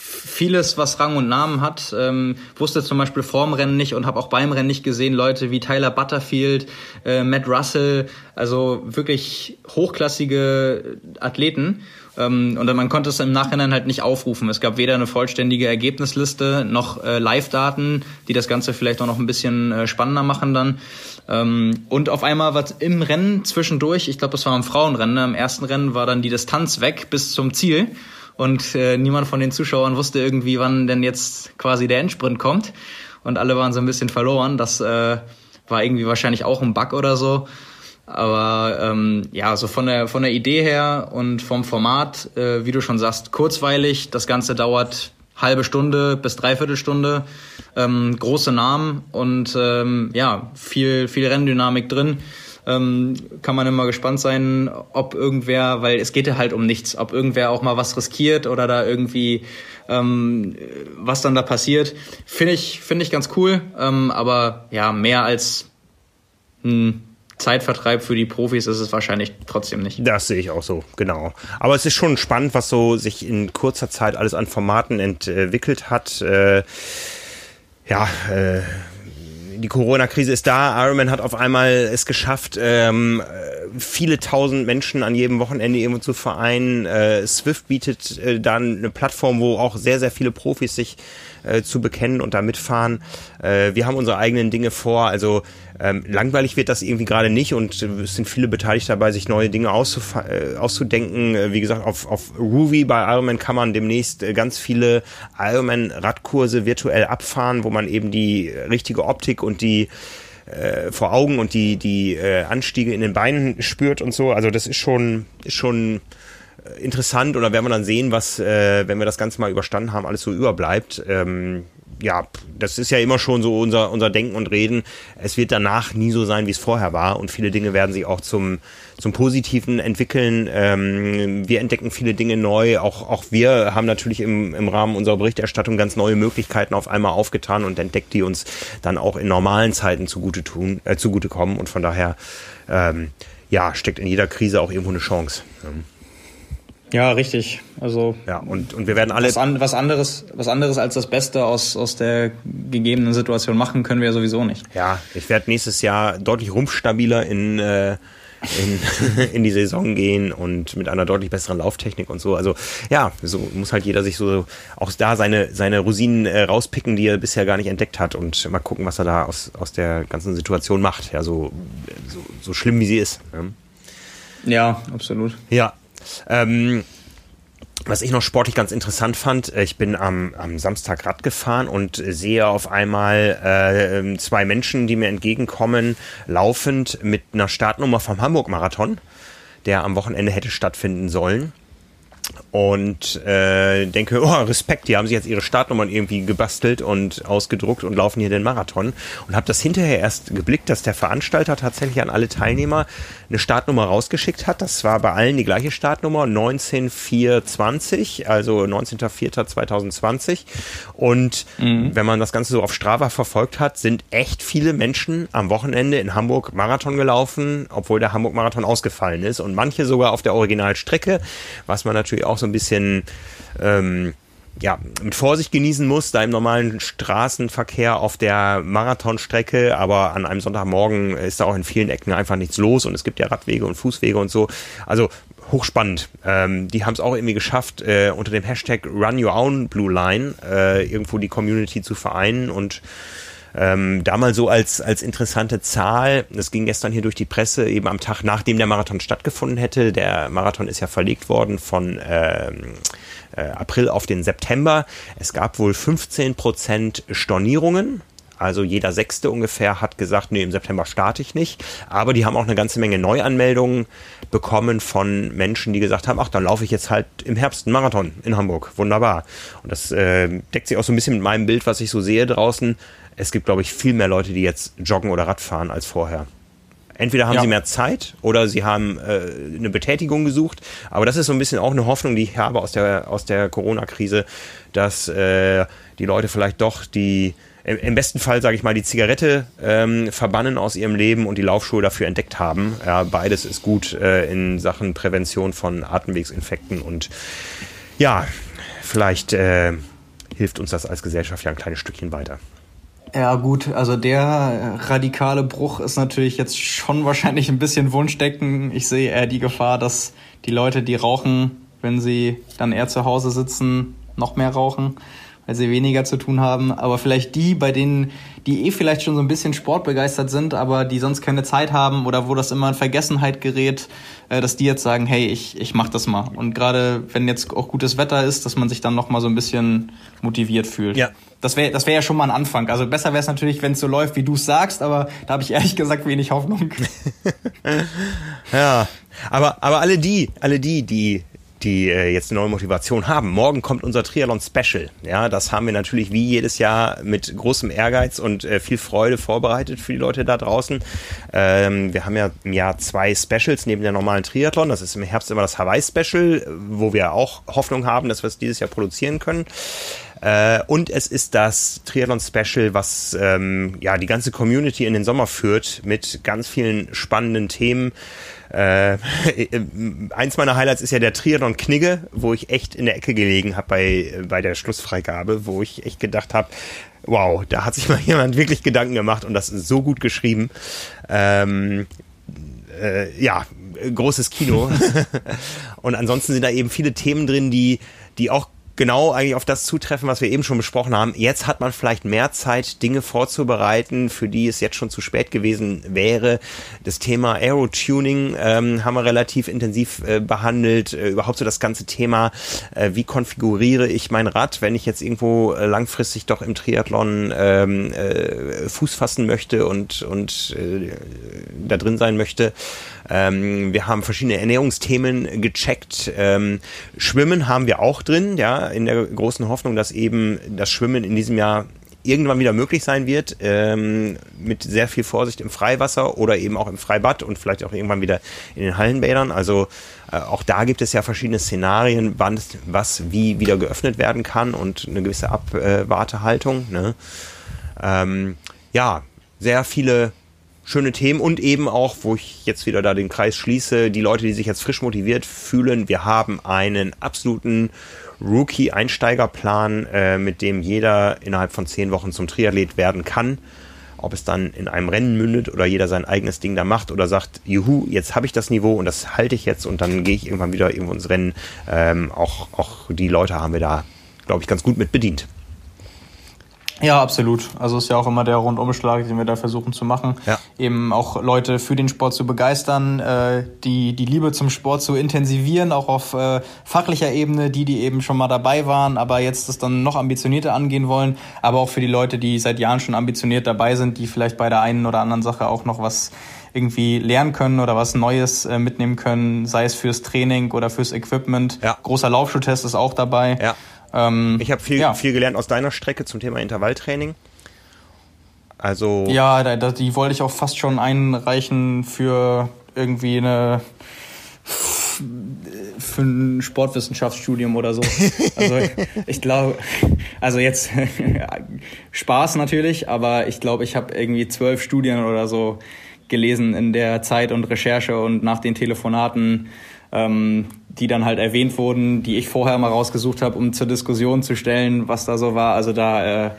vieles, was Rang und Namen hat. Ähm, wusste zum Beispiel vorm Rennen nicht und habe auch beim Rennen nicht gesehen Leute wie Tyler Butterfield, äh, Matt Russell, also wirklich hochklassige Athleten. Ähm, und man konnte es im Nachhinein halt nicht aufrufen. Es gab weder eine vollständige Ergebnisliste noch äh, Live-Daten, die das Ganze vielleicht auch noch ein bisschen äh, spannender machen dann. Ähm, und auf einmal war im Rennen zwischendurch, ich glaube, das war am Frauenrennen, im ersten Rennen war dann die Distanz weg bis zum Ziel und äh, niemand von den Zuschauern wusste irgendwie, wann denn jetzt quasi der Endsprint kommt und alle waren so ein bisschen verloren. Das äh, war irgendwie wahrscheinlich auch ein Bug oder so. Aber ähm, ja, so von der von der Idee her und vom Format, äh, wie du schon sagst, kurzweilig. Das Ganze dauert halbe Stunde bis dreiviertel Stunde. Ähm, große Namen und ähm, ja, viel viel Renndynamik drin ähm, kann man immer gespannt sein, ob irgendwer, weil es geht ja halt um nichts, ob irgendwer auch mal was riskiert oder da irgendwie ähm, was dann da passiert. Finde ich, finde ich ganz cool, ähm, aber ja, mehr als ein Zeitvertreib für die Profis ist es wahrscheinlich trotzdem nicht. Das sehe ich auch so, genau. Aber es ist schon spannend, was so sich in kurzer Zeit alles an Formaten entwickelt hat. Äh, ja, äh, die Corona-Krise ist da. Ironman hat auf einmal es geschafft, ähm, viele tausend Menschen an jedem Wochenende irgendwo zu vereinen. Äh, Swift bietet äh, dann eine Plattform, wo auch sehr, sehr viele Profis sich äh, zu bekennen und da mitfahren. Äh, wir haben unsere eigenen Dinge vor. Also ähm, langweilig wird das irgendwie gerade nicht und es sind viele beteiligt dabei, sich neue Dinge äh, auszudenken. Äh, wie gesagt, auf, auf Ruby bei Ironman kann man demnächst äh, ganz viele Ironman-Radkurse virtuell abfahren, wo man eben die richtige Optik und die äh, vor Augen und die, die äh, Anstiege in den Beinen spürt und so. Also das ist schon, ist schon interessant oder werden wir dann sehen, was, äh, wenn wir das Ganze mal überstanden haben, alles so überbleibt. Ähm, ja, das ist ja immer schon so unser, unser Denken und Reden. Es wird danach nie so sein, wie es vorher war. Und viele Dinge werden sich auch zum, zum Positiven entwickeln. Ähm, wir entdecken viele Dinge neu. Auch, auch wir haben natürlich im, im Rahmen unserer Berichterstattung ganz neue Möglichkeiten auf einmal aufgetan und entdeckt, die uns dann auch in normalen Zeiten zugute tun, äh, zugutekommen. Und von daher, ähm, ja, steckt in jeder Krise auch irgendwo eine Chance. Ähm. Ja, richtig. Also ja, und, und wir werden alle was, an, was anderes, was anderes als das Beste aus aus der gegebenen Situation machen können wir sowieso nicht. Ja, ich werde nächstes Jahr deutlich rumpfstabiler in äh, in, in die Saison gehen und mit einer deutlich besseren Lauftechnik und so. Also ja, so muss halt jeder sich so auch da seine, seine Rosinen äh, rauspicken, die er bisher gar nicht entdeckt hat und mal gucken, was er da aus, aus der ganzen Situation macht. Ja, so, so, so schlimm wie sie ist. Ne? Ja, absolut. Ja, ähm, was ich noch sportlich ganz interessant fand, äh, ich bin am, am Samstag Rad gefahren und sehe auf einmal äh, zwei Menschen, die mir entgegenkommen, laufend mit einer Startnummer vom Hamburg-Marathon, der am Wochenende hätte stattfinden sollen und äh, denke, oh, Respekt, die haben sich jetzt ihre Startnummern irgendwie gebastelt und ausgedruckt und laufen hier den Marathon. Und habe das hinterher erst geblickt, dass der Veranstalter tatsächlich an alle Teilnehmer eine Startnummer rausgeschickt hat. Das war bei allen die gleiche Startnummer, 19420, also 19.04.2020. Und mhm. wenn man das Ganze so auf Strava verfolgt hat, sind echt viele Menschen am Wochenende in Hamburg Marathon gelaufen, obwohl der Hamburg-Marathon ausgefallen ist. Und manche sogar auf der Originalstrecke, was man natürlich auch so ein bisschen ähm, ja, mit Vorsicht genießen muss, da im normalen Straßenverkehr auf der Marathonstrecke, aber an einem Sonntagmorgen ist da auch in vielen Ecken einfach nichts los und es gibt ja Radwege und Fußwege und so. Also hochspannend. Ähm, die haben es auch irgendwie geschafft, äh, unter dem Hashtag Run Your Own Blue Line äh, irgendwo die Community zu vereinen und ähm, da mal so als, als interessante Zahl, das ging gestern hier durch die Presse, eben am Tag, nachdem der Marathon stattgefunden hätte. Der Marathon ist ja verlegt worden von ähm, äh, April auf den September. Es gab wohl 15 Prozent Stornierungen. Also jeder Sechste ungefähr hat gesagt, nee, im September starte ich nicht. Aber die haben auch eine ganze Menge Neuanmeldungen bekommen von Menschen, die gesagt haben, ach, dann laufe ich jetzt halt im Herbst einen Marathon in Hamburg. Wunderbar. Und das äh, deckt sich auch so ein bisschen mit meinem Bild, was ich so sehe draußen es gibt, glaube ich, viel mehr Leute, die jetzt joggen oder Radfahren als vorher. Entweder haben ja. sie mehr Zeit oder sie haben äh, eine Betätigung gesucht. Aber das ist so ein bisschen auch eine Hoffnung, die ich habe aus der, aus der Corona-Krise, dass äh, die Leute vielleicht doch die, im besten Fall, sage ich mal, die Zigarette ähm, verbannen aus ihrem Leben und die Laufschuhe dafür entdeckt haben. Ja, beides ist gut äh, in Sachen Prävention von Atemwegsinfekten und ja, vielleicht äh, hilft uns das als Gesellschaft ja ein kleines Stückchen weiter. Ja, gut, also der radikale Bruch ist natürlich jetzt schon wahrscheinlich ein bisschen Wunschdecken. Ich sehe eher die Gefahr, dass die Leute, die rauchen, wenn sie dann eher zu Hause sitzen, noch mehr rauchen weil sie weniger zu tun haben. Aber vielleicht die, bei denen, die eh vielleicht schon so ein bisschen sportbegeistert sind, aber die sonst keine Zeit haben oder wo das immer in Vergessenheit gerät, äh, dass die jetzt sagen, hey, ich, ich mach das mal. Und gerade wenn jetzt auch gutes Wetter ist, dass man sich dann noch mal so ein bisschen motiviert fühlt. Ja. Das wäre das wäre ja schon mal ein Anfang. Also besser wäre es natürlich, wenn es so läuft, wie du es sagst, aber da habe ich ehrlich gesagt wenig Hoffnung. ja, aber aber alle die, alle die, die die äh, jetzt eine neue Motivation haben. Morgen kommt unser Triathlon Special. Ja, das haben wir natürlich wie jedes Jahr mit großem Ehrgeiz und äh, viel Freude vorbereitet für die Leute da draußen. Ähm, wir haben ja im Jahr zwei Specials neben der normalen Triathlon. Das ist im Herbst immer das Hawaii Special, wo wir auch Hoffnung haben, dass wir es dieses Jahr produzieren können. Äh, und es ist das Triathlon-Special, was ähm, ja die ganze Community in den Sommer führt mit ganz vielen spannenden Themen. Äh, eins meiner Highlights ist ja der Triathlon Knigge, wo ich echt in der Ecke gelegen habe bei, bei der Schlussfreigabe, wo ich echt gedacht habe, wow, da hat sich mal jemand wirklich Gedanken gemacht und das ist so gut geschrieben. Ähm, äh, ja, großes Kino. und ansonsten sind da eben viele Themen drin, die, die auch genau eigentlich auf das zutreffen, was wir eben schon besprochen haben. Jetzt hat man vielleicht mehr Zeit, Dinge vorzubereiten, für die es jetzt schon zu spät gewesen wäre. Das Thema Aero-Tuning ähm, haben wir relativ intensiv äh, behandelt. Äh, überhaupt so das ganze Thema, äh, wie konfiguriere ich mein Rad, wenn ich jetzt irgendwo äh, langfristig doch im Triathlon ähm, äh, Fuß fassen möchte und, und äh, da drin sein möchte. Ähm, wir haben verschiedene Ernährungsthemen gecheckt. Ähm, Schwimmen haben wir auch drin, ja, in der großen Hoffnung, dass eben das Schwimmen in diesem Jahr irgendwann wieder möglich sein wird, ähm, mit sehr viel Vorsicht im Freiwasser oder eben auch im Freibad und vielleicht auch irgendwann wieder in den Hallenbädern. Also äh, auch da gibt es ja verschiedene Szenarien, wann was wie wieder geöffnet werden kann und eine gewisse Abwartehaltung. Ne? Ähm, ja, sehr viele schöne Themen und eben auch, wo ich jetzt wieder da den Kreis schließe, die Leute, die sich jetzt frisch motiviert fühlen, wir haben einen absoluten Rookie-Einsteigerplan, äh, mit dem jeder innerhalb von zehn Wochen zum Triathlet werden kann. Ob es dann in einem Rennen mündet oder jeder sein eigenes Ding da macht oder sagt, juhu, jetzt habe ich das Niveau und das halte ich jetzt und dann gehe ich irgendwann wieder irgendwo ins Rennen. Ähm, auch, auch die Leute haben wir da, glaube ich, ganz gut mit bedient. Ja, absolut. Also ist ja auch immer der Rundumschlag, den wir da versuchen zu machen. Ja. Eben auch Leute für den Sport zu begeistern, äh, die, die Liebe zum Sport zu intensivieren, auch auf äh, fachlicher Ebene, die, die eben schon mal dabei waren, aber jetzt das dann noch ambitionierter angehen wollen. Aber auch für die Leute, die seit Jahren schon ambitioniert dabei sind, die vielleicht bei der einen oder anderen Sache auch noch was irgendwie lernen können oder was Neues äh, mitnehmen können, sei es fürs Training oder fürs Equipment. Ja. Großer Laufschuhtest ist auch dabei. Ja. Ähm, ich habe viel, ja. viel gelernt aus deiner Strecke zum Thema Intervalltraining. Also. Ja, da, da, die wollte ich auch fast schon einreichen für irgendwie eine für ein Sportwissenschaftsstudium oder so. Also ich glaube, also jetzt Spaß natürlich, aber ich glaube, ich habe irgendwie zwölf Studien oder so gelesen in der Zeit und Recherche und nach den Telefonaten ähm, die dann halt erwähnt wurden, die ich vorher mal rausgesucht habe, um zur Diskussion zu stellen, was da so war. Also da, äh,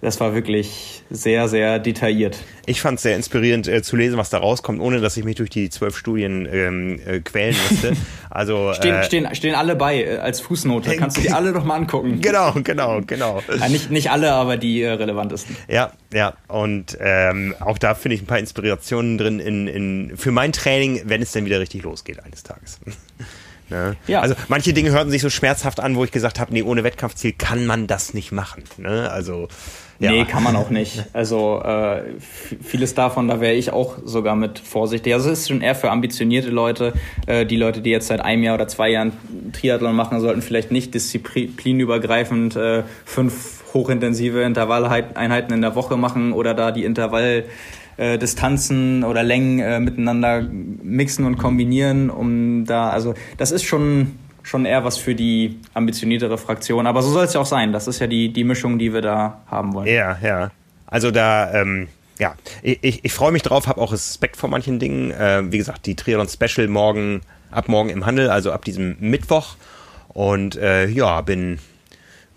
das war wirklich sehr, sehr detailliert. Ich fand es sehr inspirierend äh, zu lesen, was da rauskommt, ohne dass ich mich durch die zwölf Studien ähm, äh, quälen musste. Also stehen, äh, stehen, stehen alle bei äh, als Fußnote. Kannst du die alle doch mal angucken. Genau, genau, genau. Ja, nicht, nicht alle, aber die äh, relevantesten. Ja, ja. Und ähm, auch da finde ich ein paar Inspirationen drin in, in für mein Training, wenn es dann wieder richtig losgeht eines Tages. Ne? Ja. Also manche Dinge hörten sich so schmerzhaft an, wo ich gesagt habe, nee, ohne Wettkampfziel kann man das nicht machen. Ne? Also ja. Nee, kann man auch nicht. Also äh, vieles davon, da wäre ich auch sogar mit vorsichtig. Also es ist schon eher für ambitionierte Leute. Äh, die Leute, die jetzt seit einem Jahr oder zwei Jahren Triathlon machen, sollten vielleicht nicht disziplinübergreifend äh, fünf hochintensive Intervalleinheiten in der Woche machen oder da die Intervall äh, Distanzen oder Längen äh, miteinander mixen und kombinieren, um da, also das ist schon schon eher was für die ambitioniertere Fraktion. Aber so soll es ja auch sein. Das ist ja die, die Mischung, die wir da haben wollen. Ja, ja. Also da, ähm, ja, ich, ich, ich freue mich drauf, habe auch Respekt vor manchen Dingen. Äh, wie gesagt, die Triathlon Special morgen, ab morgen im Handel, also ab diesem Mittwoch. Und äh, ja, bin,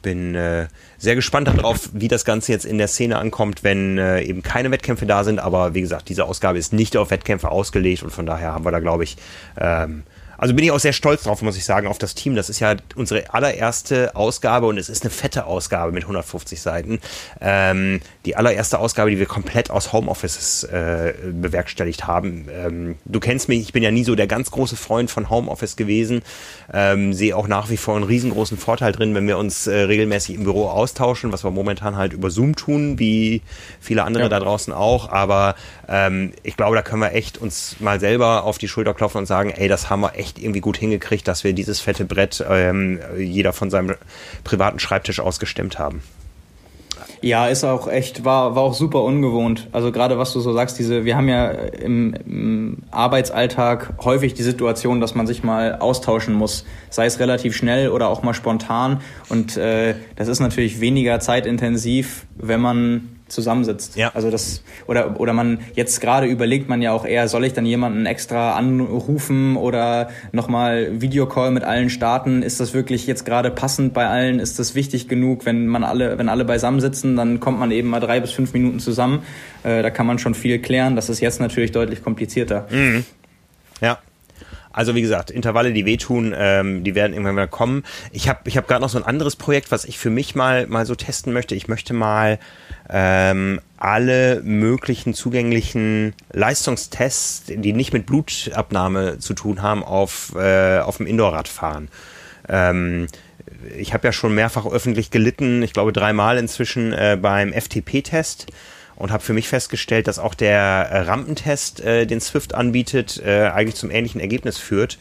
bin äh, sehr gespannt darauf, wie das Ganze jetzt in der Szene ankommt, wenn äh, eben keine Wettkämpfe da sind. Aber wie gesagt, diese Ausgabe ist nicht auf Wettkämpfe ausgelegt und von daher haben wir da, glaube ich, ähm, also bin ich auch sehr stolz drauf, muss ich sagen, auf das Team. Das ist ja unsere allererste Ausgabe und es ist eine fette Ausgabe mit 150 Seiten. Ähm, die allererste Ausgabe, die wir komplett aus Homeoffices äh, bewerkstelligt haben. Ähm, du kennst mich, ich bin ja nie so der ganz große Freund von Homeoffice gewesen. Ähm, sehe auch nach wie vor einen riesengroßen Vorteil drin, wenn wir uns äh, regelmäßig im Büro austauschen, was wir momentan halt über Zoom tun, wie viele andere ja. da draußen auch. Aber ähm, ich glaube, da können wir echt uns mal selber auf die Schulter klopfen und sagen, ey, das haben wir echt echt irgendwie gut hingekriegt, dass wir dieses fette Brett ähm, jeder von seinem privaten Schreibtisch ausgestemmt haben. Ja, ist auch echt, war, war auch super ungewohnt. Also gerade was du so sagst, diese, wir haben ja im, im Arbeitsalltag häufig die Situation, dass man sich mal austauschen muss, sei es relativ schnell oder auch mal spontan. Und äh, das ist natürlich weniger zeitintensiv, wenn man zusammensitzt. Ja. Also das oder oder man jetzt gerade überlegt man ja auch eher, soll ich dann jemanden extra anrufen oder nochmal Videocall mit allen starten? Ist das wirklich jetzt gerade passend bei allen? Ist das wichtig genug, wenn man alle wenn alle beisammen sitzen, dann kommt man eben mal drei bis fünf Minuten zusammen. Äh, da kann man schon viel klären. Das ist jetzt natürlich deutlich komplizierter. Mhm. Ja. Also wie gesagt, Intervalle, die wehtun, ähm, die werden irgendwann wieder kommen. Ich habe ich hab gerade noch so ein anderes Projekt, was ich für mich mal, mal so testen möchte. Ich möchte mal ähm, alle möglichen zugänglichen Leistungstests, die nicht mit Blutabnahme zu tun haben, auf, äh, auf dem Indoorrad fahren. Ähm, ich habe ja schon mehrfach öffentlich gelitten, ich glaube dreimal inzwischen äh, beim FTP-Test und habe für mich festgestellt, dass auch der äh, Rampentest, äh, den Swift anbietet, äh, eigentlich zum ähnlichen Ergebnis führt.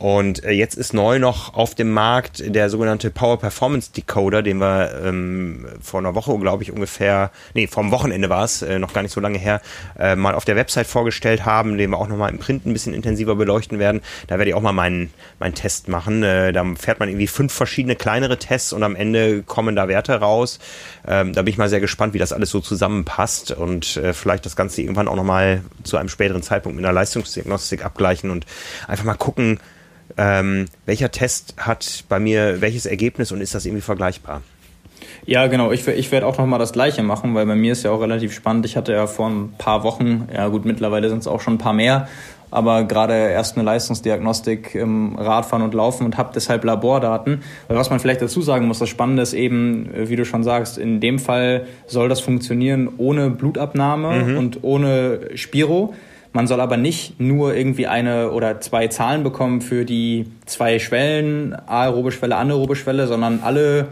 Und äh, jetzt ist neu noch auf dem Markt der sogenannte Power Performance Decoder, den wir ähm, vor einer Woche, glaube ich, ungefähr, nee, vom Wochenende war es, äh, noch gar nicht so lange her, äh, mal auf der Website vorgestellt haben, den wir auch nochmal im Print ein bisschen intensiver beleuchten werden. Da werde ich auch mal meinen, meinen Test machen. Äh, da fährt man irgendwie fünf verschiedene kleinere Tests und am Ende kommen da Werte raus. Ähm, da bin ich mal sehr gespannt, wie das alles so zusammenpasst und äh, vielleicht das Ganze irgendwann auch nochmal zu einem späteren Zeitpunkt mit einer Leistungsdiagnostik abgleichen und einfach mal gucken, ähm, welcher Test hat bei mir welches Ergebnis und ist das irgendwie vergleichbar? Ja, genau. Ich, ich werde auch nochmal das Gleiche machen, weil bei mir ist ja auch relativ spannend. Ich hatte ja vor ein paar Wochen, ja gut, mittlerweile sind es auch schon ein paar mehr, aber gerade erst eine Leistungsdiagnostik im Radfahren und Laufen und habe deshalb Labordaten. Weil was man vielleicht dazu sagen muss, das Spannende ist eben, wie du schon sagst, in dem Fall soll das funktionieren ohne Blutabnahme mhm. und ohne Spiro. Man soll aber nicht nur irgendwie eine oder zwei Zahlen bekommen für die zwei Schwellen, aerobe Schwelle, anaerobe Schwelle, sondern alle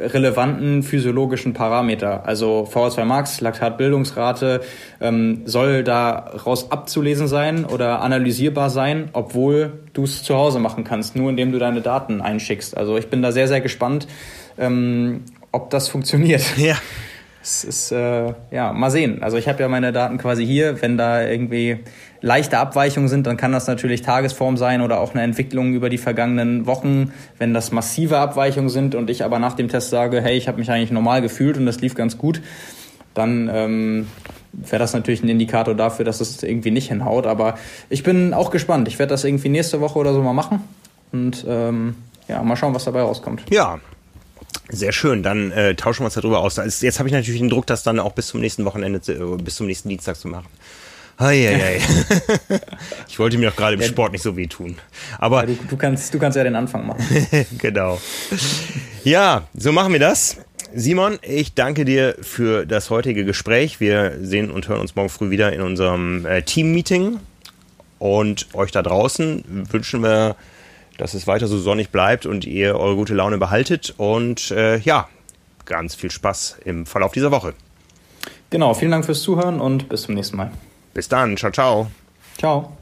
relevanten physiologischen Parameter. Also VO2 Max, Laktatbildungsrate, ähm, soll daraus abzulesen sein oder analysierbar sein, obwohl du es zu Hause machen kannst, nur indem du deine Daten einschickst. Also ich bin da sehr, sehr gespannt, ähm, ob das funktioniert. Ja. Es ist, äh, ja, mal sehen. Also ich habe ja meine Daten quasi hier. Wenn da irgendwie leichte Abweichungen sind, dann kann das natürlich Tagesform sein oder auch eine Entwicklung über die vergangenen Wochen. Wenn das massive Abweichungen sind und ich aber nach dem Test sage, hey, ich habe mich eigentlich normal gefühlt und das lief ganz gut, dann ähm, wäre das natürlich ein Indikator dafür, dass es irgendwie nicht hinhaut. Aber ich bin auch gespannt. Ich werde das irgendwie nächste Woche oder so mal machen und ähm, ja, mal schauen, was dabei rauskommt. Ja, sehr schön, dann äh, tauschen wir uns darüber aus. Jetzt habe ich natürlich den Druck, das dann auch bis zum nächsten Wochenende, zu, äh, bis zum nächsten Dienstag zu machen. Eieiei. ich wollte mir auch gerade im Sport nicht so wehtun. Aber ja, du, du, kannst, du kannst ja den Anfang machen. genau. Ja, so machen wir das. Simon, ich danke dir für das heutige Gespräch. Wir sehen und hören uns morgen früh wieder in unserem äh, Team-Meeting. Und euch da draußen wünschen wir dass es weiter so sonnig bleibt und ihr eure gute Laune behaltet. Und äh, ja, ganz viel Spaß im Verlauf dieser Woche. Genau, vielen Dank fürs Zuhören und bis zum nächsten Mal. Bis dann, ciao, ciao. Ciao.